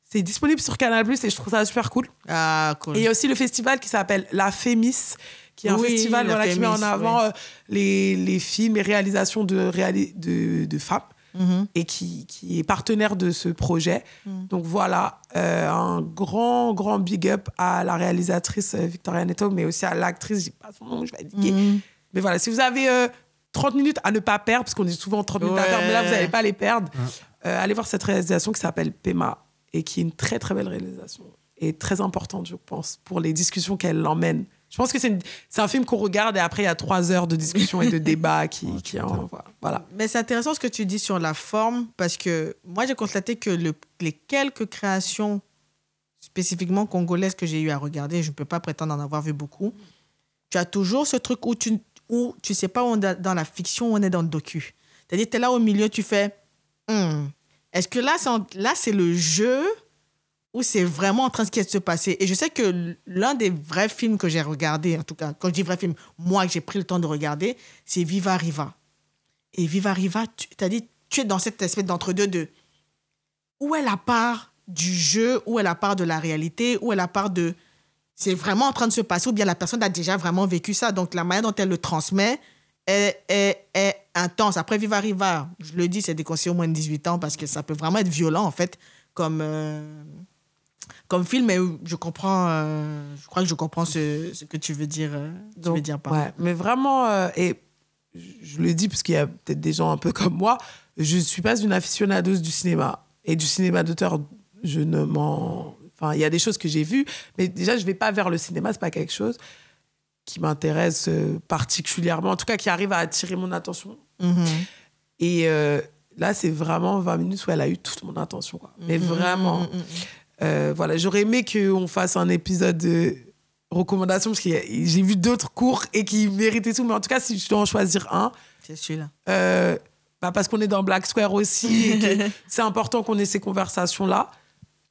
c'est disponible sur Canal et je trouve ça super cool. Ah, cool. Et il y a aussi le festival qui s'appelle La Fémis, qui est un Oui, festival voilà, qui met en avant oui. euh, les, les films et réalisations de, réali- de, de femmes Mhm. et qui, qui est partenaire de ce projet. Mm. Donc voilà, euh, un grand, grand big up à la réalisatrice euh, Victoria Neto, mais aussi à l'actrice, j'ai pas son nom, je vais indiquer. Mhm. Mais voilà, si vous avez euh, 30 minutes à ne pas perdre, parce qu'on dit souvent 30 minutes à perdre, mais là, vous n'allez pas les perdre, euh, allez voir cette réalisation qui s'appelle Pema et qui est une très, très belle réalisation et très importante, je pense, pour les discussions qu'elle emmène. Je pense que c'est une- c'est un film qu'on regarde et après, il y a trois heures de discussion et de débat qui, qui en- voilà. Mais c'est intéressant ce que tu dis sur la forme parce que moi, j'ai constaté que le- les quelques créations spécifiquement congolaises que j'ai eu à regarder, je ne peux pas prétendre en avoir vu beaucoup, tu as toujours ce truc où tu où tu sais pas où on est dans la fiction, où on est dans le docu. C'est-à-dire, tu es là au milieu, tu fais Hmm, est-ce que là, c'est en- là, c'est le jeu ou c'est vraiment en train de se passer Et je sais que l'un des vrais films que j'ai regardé, en tout cas, quand je dis vrai film, moi que j'ai pris le temps de regarder, c'est Viva Riva. Et Viva Riva, tu as dit, tu es dans cette espèce d'entre-deux de où est la part du jeu, où est la part de la réalité, où est la part de c'est vraiment en train de se passer, ou bien la personne a déjà vraiment vécu ça. Donc la manière dont elle le transmet est, est, est intense. Après Viva Riva, je le dis, c'est déconseillé au moins de 18 ans parce que ça peut vraiment être violent en fait comme, euh, comme film, mais je comprends, euh, je crois que je comprends ce, ce que tu veux dire, euh, tu veux dire par ouais, mais vraiment, euh, et je le dis parce qu'il y a peut-être des gens un peu comme moi, je ne suis pas une aficionados du cinéma. Et du cinéma d'auteur, je ne m'en. Enfin, il y a des choses que j'ai vues, mais déjà, je ne vais pas vers le cinéma, c'est pas quelque chose qui m'intéresse particulièrement, en tout cas qui arrive à attirer mon attention. Mhm. Et là, c'est vraiment 20 minutes où elle a eu toute mon attention. quoi. Mais Mhm, vraiment. mhm. Euh, voilà, j'aurais aimé qu'on fasse un épisode de recommandations parce que j'ai vu d'autres cours et qui méritaient tout. Mais en tout cas, si je dois en choisir un, C'est celui-là. euh, bah parce qu'on est dans Black Square aussi et que c'est important qu'on ait ces conversations-là,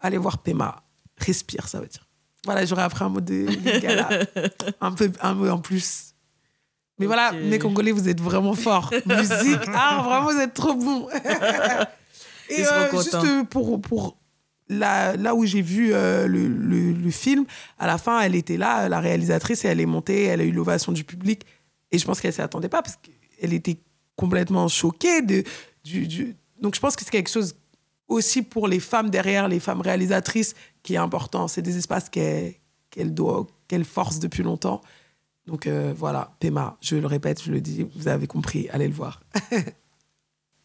allez voir Pema. Respire, ça veut dire. Voilà, j'aurais appris un mot de un, peu, un mot en plus. Mais voilà, mes Congolais, vous êtes vraiment forts. Musique, art, vraiment, vous êtes trop bons. Et euh, juste pour, pour là, où j'ai vu euh, le, film, à la fin, elle était là, la réalisatrice, et elle est montée, elle a eu l'ovation du public. Et je pense qu'elle ne s'y attendait pas parce qu'elle était complètement choquée. Donc je pense que c'est quelque chose aussi pour les femmes derrière, les femmes réalisatrices, qui est important. C'est des espaces qu'elle qu'elle doit, qu'elle force depuis longtemps. Donc euh, voilà, Pema, je le répète, je le dis, vous avez compris, allez le voir.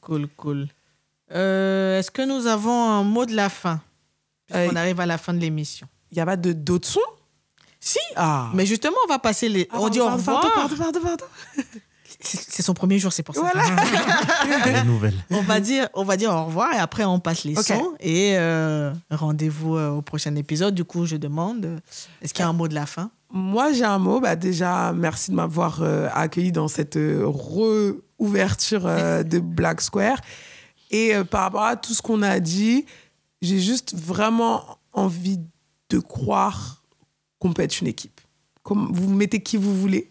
Cool, cool. Euh, Est-ce que nous avons un mot de la fin? Euh, On arrive à la fin de l'émission. Il n'y a pas de- d'autres sons? Si, Ah. mais justement, on va passer les. Ah, on dit au revoir. Pardon, pardon, pardon. C'est c'est son premier jour, c'est pour ça. Les nouvelles. on va dire, on va dire au revoir et après on passe les sons et euh, rendez-vous euh, au prochain épisode. Du coup, je demande, euh, est-ce qu'il y a un mot de la fin? Moi, j'ai un mot. Bah, déjà, merci de m'avoir euh, accueilli dans cette euh, re-ouverture euh, de Black Square. Et euh, par rapport à tout ce qu'on a dit, j'ai juste vraiment envie de croire qu'on peut être une équipe. Comme vous mettez qui vous voulez,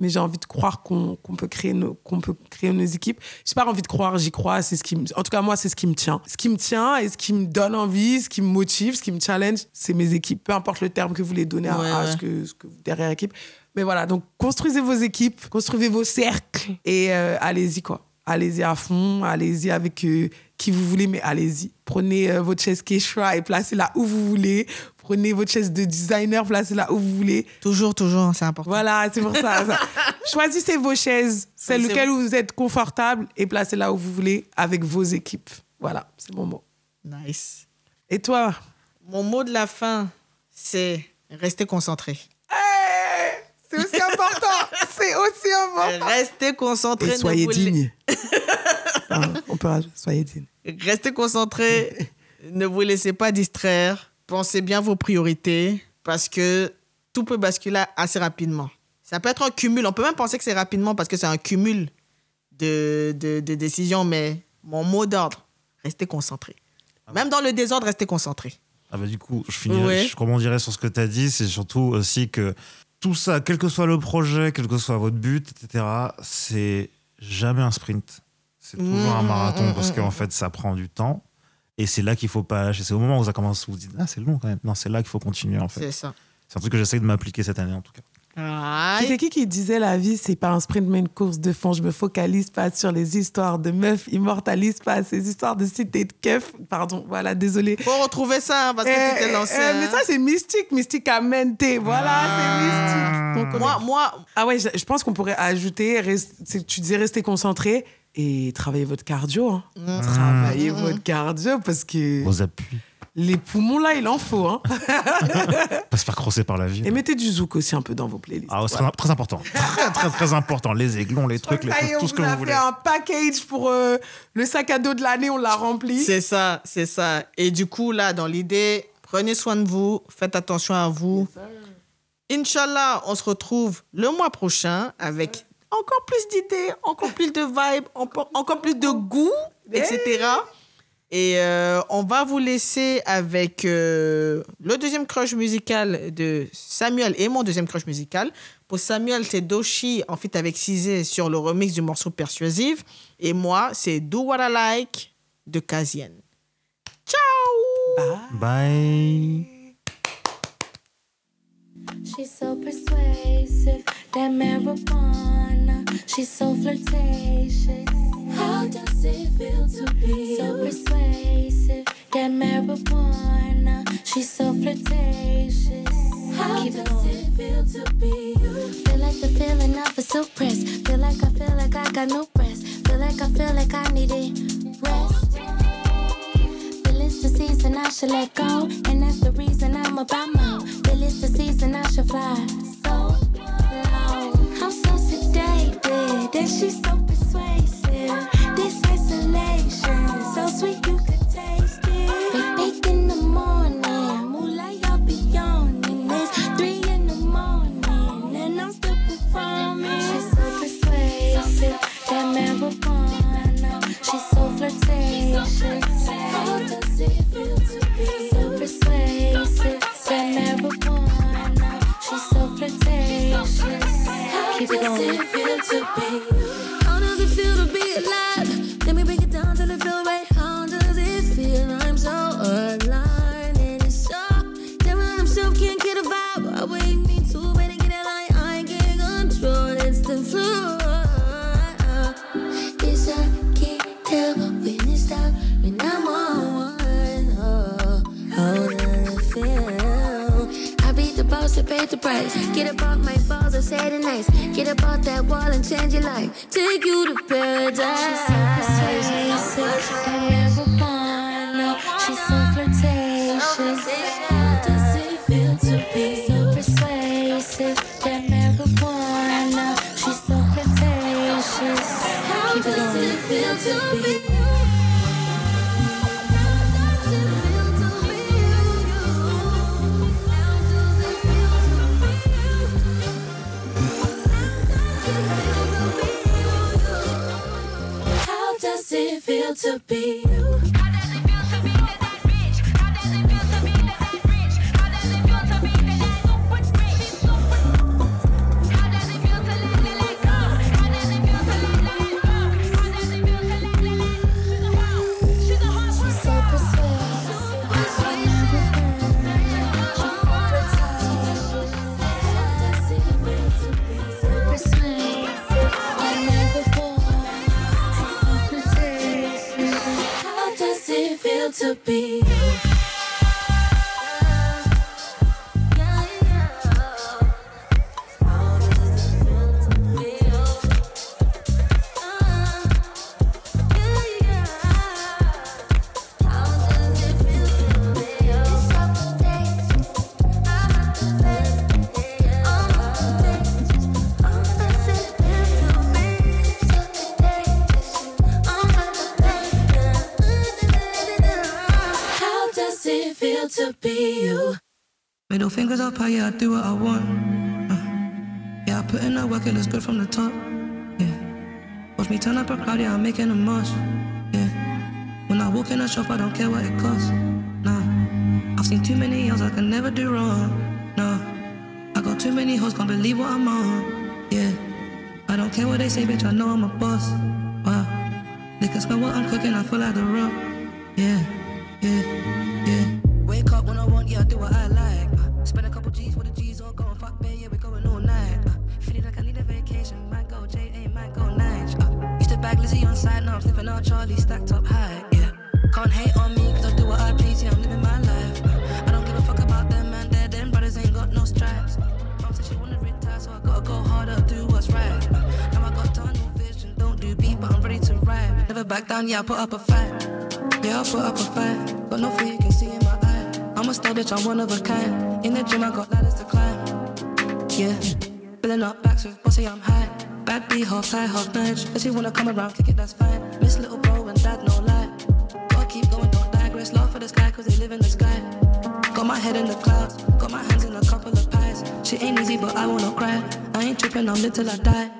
mais j'ai envie de croire qu'on peut créer nos qu'on peut créer nos équipes. J'ai pas envie de croire, j'y crois. C'est ce qui, me- en tout cas moi, c'est ce qui me tient. Ce qui me tient et ce qui me donne envie, ce qui me motive, ce qui me challenge, c'est mes équipes. Peu importe le terme que vous les donnez à, à ouais. ce que ce que derrière équipe. Mais voilà, donc construisez vos équipes, construisez vos cercles et euh, allez-y quoi. Allez-y à fond, allez-y avec euh, qui vous voulez, mais allez-y. Prenez euh, votre chaise Quechua et placez-la où vous voulez. Prenez votre chaise de designer, placez-la où vous voulez. Toujours, toujours, c'est important. Voilà, c'est pour ça. ça. Choisissez vos chaises, celle C'est- lequel vous êtes confortable et placez-la où vous voulez avec vos équipes. Voilà, c'est mon mot. Nice. Et toi? Mon mot de la fin, c'est rester concentré. C'est aussi important. c'est aussi important. Restez concentré. Et soyez digne. Hein, on peut rajouter, soyez digne. Restez concentré. ne vous laissez pas distraire. Pensez bien vos priorités parce que tout peut basculer assez rapidement. Ça peut être un cumul. On peut même penser que c'est rapidement parce que c'est un cumul de, de, de décisions. Mais mon mot d'ordre, restez concentré. Même dans le désordre, restez concentré. Ah bah du coup, je finirai, Ouais. je rebondirai sur ce que tu as dit. C'est surtout aussi que tout ça, quel que soit le projet, quel que soit votre but, etc., c'est jamais un sprint. C'est toujours un Mmh, marathon mmh, parce mmh, qu'en mmh. fait, ça prend du temps. Et c'est là qu'il faut pas lâcher. C'est au moment où ça commence, vous vous dites, ah, c'est long quand même. Non, c'est là qu'il faut continuer en fait. C'est ça. C'est un truc que j'essaie de m'appliquer cette année en tout cas. C'était qui qui disait la vie, c'est pas un sprint, mais une course de fond? Je me focalise pas sur les histoires de meufs, immortalise pas ces histoires de cité de keufs. Pardon, voilà, désolé. Faut retrouver ça hein, parce que tu t'es lancé. mais ça, c'est mystique, mystique à mente. Voilà, c'est mystique. Donc, Moi, moi, Ah ouais, je, je pense qu'on pourrait ajouter, rest- tu disais rester concentré et travailler votre cardio. hein. Mm. Travailler votre cardio parce que Vos appuis. les poumons là, il en faut. Hein. Pas se faire crosser par la vie. Et mettez du zouk aussi un peu dans vos playlists. Ah, c'est très, important. Très, très, très important. Les aiglons, les trucs, les trucs, on tout ce que vous a vous voulez. fait un package pour euh, le sac à dos de l'année, on l'a rempli. C'est ça, c'est ça. Et du coup, là, dans l'idée, prenez soin de vous, faites attention à vous. Inch'Allah, on se retrouve le mois prochain avec encore plus d'idées, encore plus de vibes, encore plus de goût, etc. Et euh, on va vous laisser avec euh, le deuxième crush musical de Samuel et mon deuxième crush musical. Pour Samuel, c'est Doshi en fait avec Cizé sur le remix du morceau Persuasive. Et moi, c'est Do What I Like de Kazian. Ciao Bye. She's so persuasive, that marijuana. She's so flirtatious. How does it feel to be so persuasive? That marijuana. She's so flirtatious. How Keep does it feel to be you? Feel like the feeling of a suppress. Feel like I feel like I got no breath. Feel like I feel like I need it. Rest. It's the season I should let go. And that's the reason I'm a more. Feel it's the season I should fly. So low. I'm so sedated. And she's so persuasive. This isolation. So sweet you could taste it. Big, Fingers up high, yeah, I do what I want. Uh, yeah, I put in that work, it looks good from the top. Yeah. Watch me turn up a crowd, yeah, I'm making a mosh. Yeah. When I walk in a shop, I don't care what it costs. Nah. I've seen too many girls, I can never do wrong. Nah. I got too many hoes, can't believe what I'm on. Yeah. I don't care what they say, bitch, I know I'm a boss. Wow. They can smell what I'm cooking, I feel like the rock. Yeah, I put up a fight. Yeah, I put up a fight. Got no fear, you can see in my eye. I'm a star, bitch, I'm one of a kind. In the gym, I got ladders to climb. Yeah, filling up backs with bossy, I'm high. Bad B, half Thai, half Nige. If she wanna come around, kick it, that's fine. Miss little bro and dad, no lie. Gotta keep going, don't digress. Laugh for the sky, cause they live in the sky. Got my head in the clouds, got my hands in a couple of pies. She ain't easy, but I wanna cry. I ain't tripping, I'm lit till I die.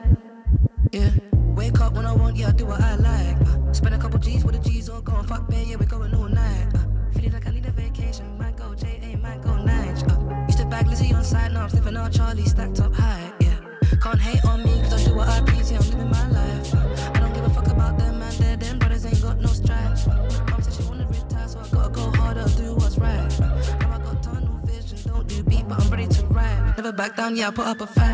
Yeah, I put up a fight.